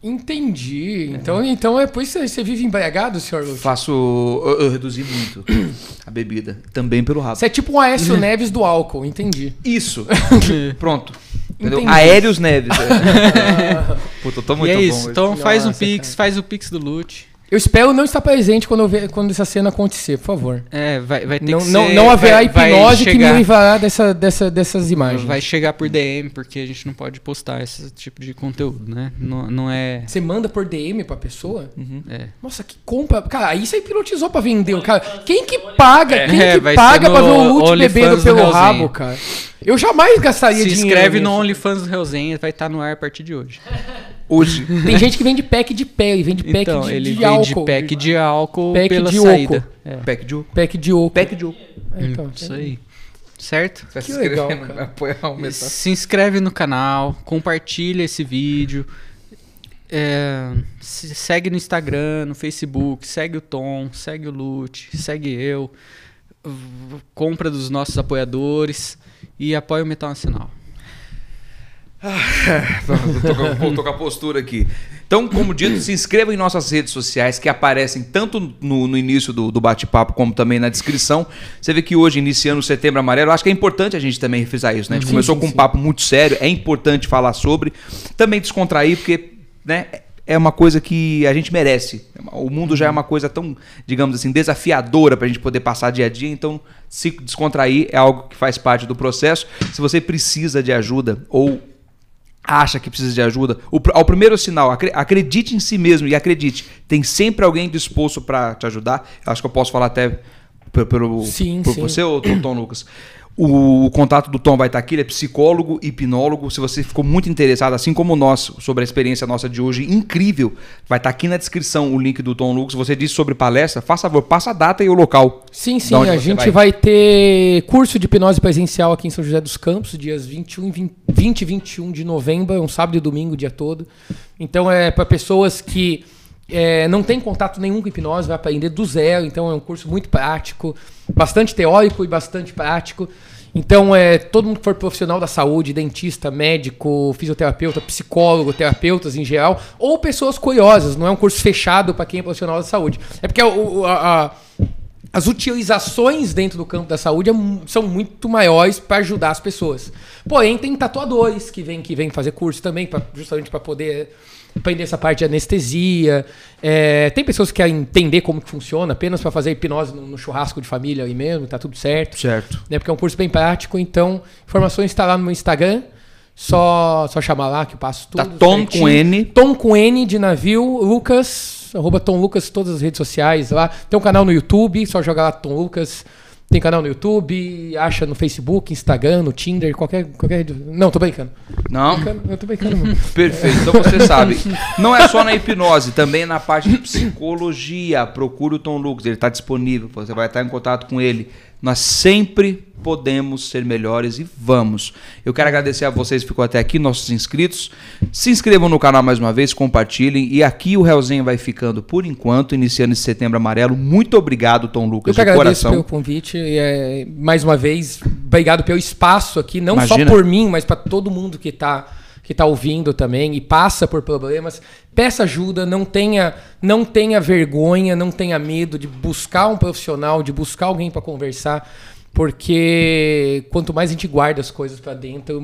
Entendi. Então, então é por isso que você vive embriagado, senhor Lúcio? Faço. Eu, eu, reduzi muito [coughs] a bebida. Também pelo rabo. Você é tipo um Aécio [coughs] Neves do álcool, entendi. Isso. [laughs] Pronto. Entendeu? Aéreos Neves. É. [laughs] Puta, eu tô muito e é bom. Isso. Então faz um pix, cara. faz o pix do Lute. Eu espero não estar presente quando, ver, quando essa cena acontecer, por favor. É, vai, vai ter não, que não, ser, não haverá hipnose que me livrará dessa, dessa, dessas imagens. Vai chegar por DM, porque a gente não pode postar esse tipo de conteúdo, né? Não, não é... Você manda por DM pra pessoa? Uhum. É. Nossa, que compra... Cara, aí você pilotizou pra vender, cara. Quem que paga? É, quem que paga pra ver o Lute bebendo pelo rabo, cara? Eu jamais gastaria Se dinheiro Se inscreve no OnlyFans do Reusenha, vai estar no ar a partir de hoje. [laughs] Hoje. [laughs] Tem gente que vende pack de pé e vende pack então, de, ele de vende álcool. pack de álcool Pack pela de saída. É. Pack de oco. Pack de álcool. Pack de oco. É, então, Hum, Isso aí. Certo? Vai Que se legal, cara. apoia- aumentar. Se inscreve no canal, compartilha esse vídeo. é, se- segue no Instagram, no Facebook, segue o Tom, segue o Lute, segue eu. Compra dos nossos apoiadores e apoia o Metal Nacional. Vou tocar a postura aqui. Então, como dito, se inscreva em nossas redes sociais que aparecem tanto no, no início do, do bate-papo como também na descrição. Você vê que hoje, iniciando o Setembro Amarelo, acho que é importante a gente também refrisar isso, né? A gente Sim, começou sim, com um sim. papo muito sério, é importante falar sobre. Também descontrair, porque né, é uma coisa que a gente merece. O mundo já é uma coisa tão, digamos assim, desafiadora para a gente poder passar dia a dia, então se descontrair é algo que faz parte do processo. Se você precisa de ajuda ou acha que precisa de ajuda, o, ao primeiro sinal, acre- acredite em si mesmo e acredite, tem sempre alguém disposto para te ajudar. Acho que eu posso falar até pelo Sim, por sim. você, ou Tom Lucas. O, o contato do Tom vai estar aqui, ele é psicólogo, hipnólogo. Se você ficou muito interessado, assim como nós, sobre a experiência nossa de hoje, incrível, vai estar aqui na descrição o link do Tom Lucas. Você disse sobre palestra, faça favor, passa a data e o local. Sim, sim, a gente vai? vai? ter curso de hipnose presencial aqui em São José dos Campos, dias 21 e 20, 20 e 21 de novembro, é um sábado e domingo o dia todo. Então é para pessoas que é, não têm contato nenhum com hipnose, vai aprender do zero, então é um curso muito prático, bastante teórico e bastante prático. Então, é, todo mundo que for profissional da saúde, dentista, médico, fisioterapeuta, psicólogo, terapeutas em geral, ou pessoas curiosas, não é um curso fechado para quem é profissional da saúde. É porque a- a- as utilizações dentro do campo da saúde é são muito maiores para ajudar as pessoas. Porém, tem tatuadores que vêm que vêm fazer curso também, pra, justamente para poder aprender essa parte de anestesia. É, tem pessoas que querem entender como que funciona, apenas para fazer hipnose no, no churrasco de família aí mesmo, tá tudo certo. Certo. Né, porque é um curso bem prático, então informações está lá no meu Instagram. Só, só chamar lá que eu passo tudo. Tá Tom certinho. com N. Tom com N de navio, Lucas, arroba Tom Lucas, todas as redes sociais lá. Tem um canal no YouTube, só jogar lá Tom Lucas. Tem canal no YouTube, acha no Facebook, Instagram, no Tinder, qualquer. qualquer... Não, tô brincando. Não? Eu tô brincando, mano. [laughs] Perfeito. Então você sabe, não é só na hipnose, também na parte de psicologia. Procure o Tom Lucas, ele está disponível, você vai estar em contato com ele. Nós sempre podemos ser melhores e vamos. Eu quero agradecer a vocês que ficou até aqui, nossos inscritos. Se inscrevam no canal mais uma vez, compartilhem. E aqui o Realzinho vai ficando por enquanto, iniciando esse setembro amarelo. Muito obrigado, Tom Eu Lucas, que de agradeço coração. pelo convite. E, é, mais uma vez, obrigado pelo espaço aqui, não Imagina. só por mim, mas para todo mundo que está que tá ouvindo também e passa por problemas. Peça ajuda, não tenha, não tenha vergonha, não tenha medo de buscar um profissional, de buscar alguém para conversar, porque quanto mais a gente guarda as coisas para dentro,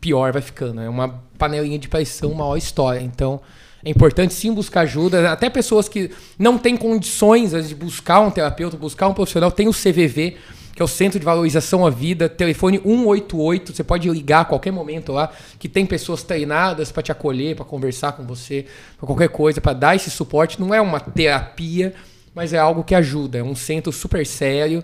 pior vai ficando. É uma panelinha de pressão, uma história. Então, é importante sim buscar ajuda. Até pessoas que não têm condições de buscar um terapeuta, buscar um profissional, tem o CVV, que é o Centro de Valorização à Vida, telefone 188, você pode ligar a qualquer momento lá, que tem pessoas treinadas para te acolher, para conversar com você, para qualquer coisa, para dar esse suporte. Não é uma terapia, mas é algo que ajuda. É um centro super sério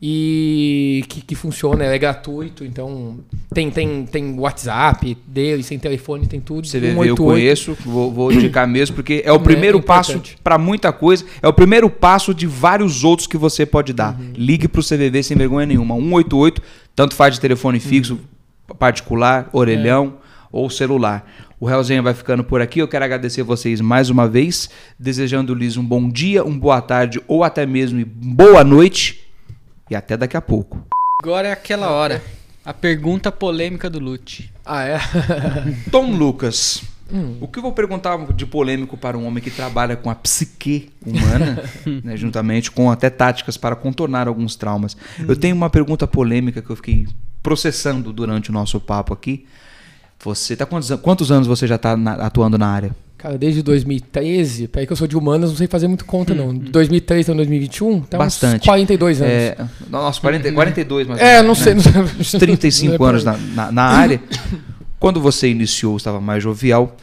e que, que funciona, é gratuito, então tem, tem, tem WhatsApp deles, tem telefone, tem tudo. CVV eu 188. conheço, vou, vou indicar mesmo, porque é o É primeiro passo importante. para muita coisa, é o primeiro passo de vários outros que você pode dar. Uhum. Ligue para o CVV sem vergonha nenhuma. 188, tanto faz de telefone fixo, Uhum. particular, orelhão É. ou celular. O Realzinha vai ficando por aqui. Eu quero agradecer vocês mais uma vez, desejando-lhes um bom dia, uma boa tarde ou até mesmo boa noite. E até daqui a pouco. Agora é aquela hora. A pergunta polêmica do Lute. Ah, é? [laughs] Tom Lucas, Hum. o que eu vou perguntar de polêmico para um homem que trabalha com a psique humana, [laughs] né, juntamente com até táticas para contornar alguns traumas? Eu tenho uma pergunta polêmica que eu fiquei processando durante o nosso papo aqui. Você tá quantos, an- quantos anos você já está atuando na área? Cara, desde 2013, peraí que eu sou de humanas, não sei fazer muito conta não. De 2013 a 2021, tá Bastante. uns 42 anos. É, nossa, 40, 42 mais ou É, menos, não sei. né? Não sei Uns 35 não é anos na, na, na área. Quando você iniciou, estava mais jovial.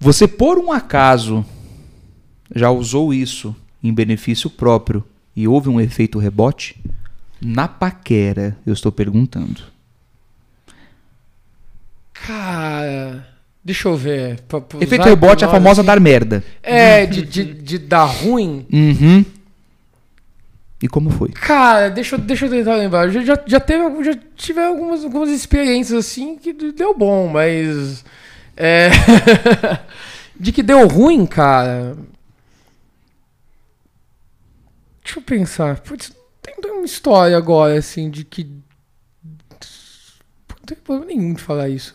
Você, por um acaso, já usou isso em benefício próprio e houve um efeito rebote? Na paquera, eu estou perguntando. Cara, Deixa eu ver. Pra, pra Efeito rebote é a famosa assim. dar merda. É, de, de, de dar ruim. Uhum. E como foi? Cara, deixa, deixa eu tentar lembrar. Já, já, já, teve, já tive algumas, algumas experiências assim que deu bom, mas. É. [laughs] de que deu ruim, cara. Deixa eu pensar. Putz, tem uma história agora, assim, de que. Não tem problema nenhum de falar isso.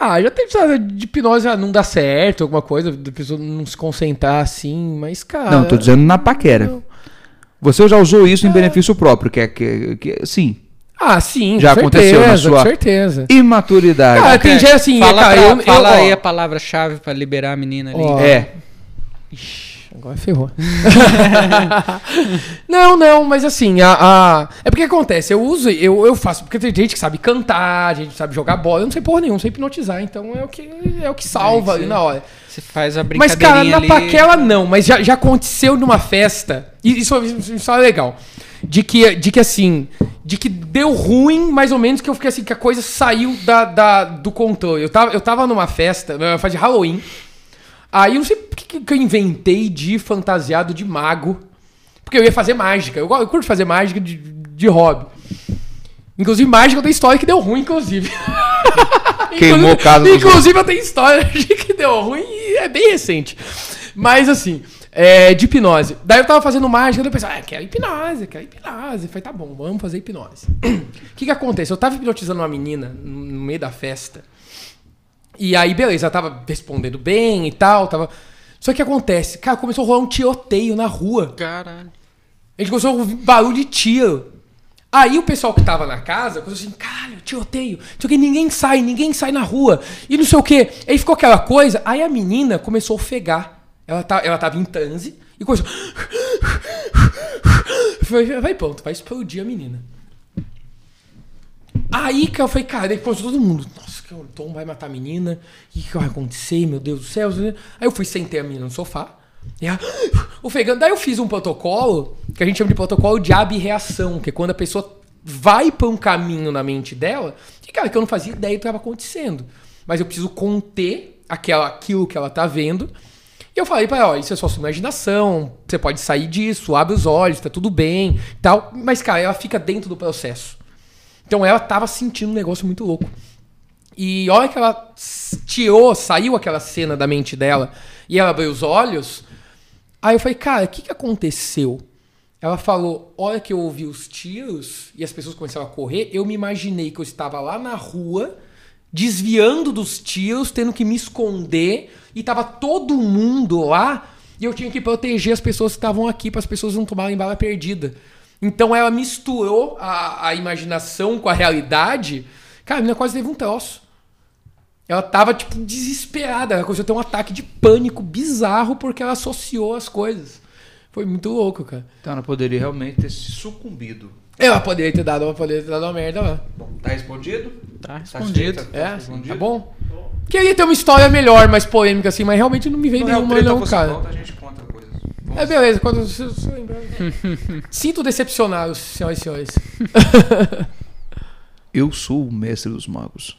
Ah, já teve sabe, de hipnose ah, não dá certo, alguma coisa, da pessoa não se concentrar assim, mas, cara. Não, tô dizendo na paquera. Não. Você já usou isso em é. benefício próprio, que é que, que sim. Ah, sim, já aconteceu certeza, na sua certeza. imaturidade. Ah, tem gente assim, fala, cara, pra, eu, fala eu, aí a palavra-chave para liberar a menina ali. Ó, é. Ixi. Agora ferrou. [laughs] não, não, mas assim, a, a, É porque acontece, eu uso, eu, eu faço, porque tem gente que sabe cantar, gente que sabe jogar bola, eu não sei porra nenhuma, sei hipnotizar, então é o que, é o que salva é, ali na hora. Você faz a brincadeira. Mas, cara, na ali... paquela não, mas já, já aconteceu numa festa, e isso, isso é legal. De que, de que assim, de que deu ruim, mais ou menos, que eu fiquei assim, que a coisa saiu da, da, do controle. Eu tava, eu tava numa festa, festa de Halloween. Aí eu não sei por que, que eu inventei de fantasiado de mago. Porque eu ia fazer mágica. Eu, eu curto fazer mágica de, de hobby. Inclusive, mágica tem história que deu ruim, inclusive. [laughs] Queimou o caso Inclusive, eu tenho história [laughs] de que deu ruim e é bem recente. Mas assim, é, de hipnose. Daí eu tava fazendo mágica, eu pensei, ah, quero hipnose, quero hipnose. Eu falei, tá bom, vamos fazer hipnose. [clears throat] O que que acontece? Eu tava hipnotizando uma menina no meio da festa. E aí, beleza, ela tava respondendo bem e tal, tava. Só que acontece, cara, começou a rolar um tiroteio na rua. Caralho. A gente começou a ouvir barulho de tiro. Aí o pessoal que tava na casa começou assim, caralho, tiroteio. Só que ninguém sai, ninguém sai na rua. E não sei o quê. Aí ficou aquela coisa. Aí a menina começou a ofegar. Ela, tá, ela tava em transe e começou. [laughs] Vai, pronto, vai explodir a menina. Aí que eu falei, cara, depois todo mundo, nossa, que o Tom vai matar a menina, o que, vai acontecer, meu Deus do céu? Aí eu fui sentei a menina no sofá, e ela, ofegando, daí eu fiz um protocolo, que a gente chama de protocolo de ab-reação, que é quando a pessoa vai para um caminho na mente dela, que, cara, que eu não fazia ideia do que estava acontecendo. Mas eu preciso conter aquela, aquilo que ela tá vendo. E eu falei para ela, ó, isso é só sua imaginação, você pode sair disso, abre os olhos, tá tudo bem, tal. Mas, cara, ela fica dentro do processo. Então ela tava sentindo um negócio muito louco. E olha que ela tirou, saiu aquela cena da mente dela e ela abriu os olhos. Aí eu falei, cara, o que, que aconteceu? Ela falou: Olha que eu ouvi os tiros e as pessoas começaram a correr. Eu me imaginei que eu estava lá na rua, desviando dos tiros, tendo que me esconder, e tava todo mundo lá, e eu tinha que proteger as pessoas que estavam aqui para as pessoas não tomarem bala perdida. Então ela misturou a, a imaginação com a realidade. Cara, a menina quase teve um troço. Ela tava, tipo, desesperada. Ela começou a ter um ataque de pânico bizarro porque ela associou as coisas. Foi muito louco, cara. Então ela poderia realmente ter se sucumbido. Ela poderia ter dado, ela poderia ter dado uma merda lá. Bom, tá respondido? Tá, tá respondido. Tá, é, tá, respondido. tá bom? Queria ter uma história melhor, mais polêmica assim, mas realmente não me veio nenhuma não, cara. Conta, a gente conta. É beleza, quando você lembrar. [laughs] Sinto decepcionado, senhoras e senhores. Eu sou o mestre dos magos.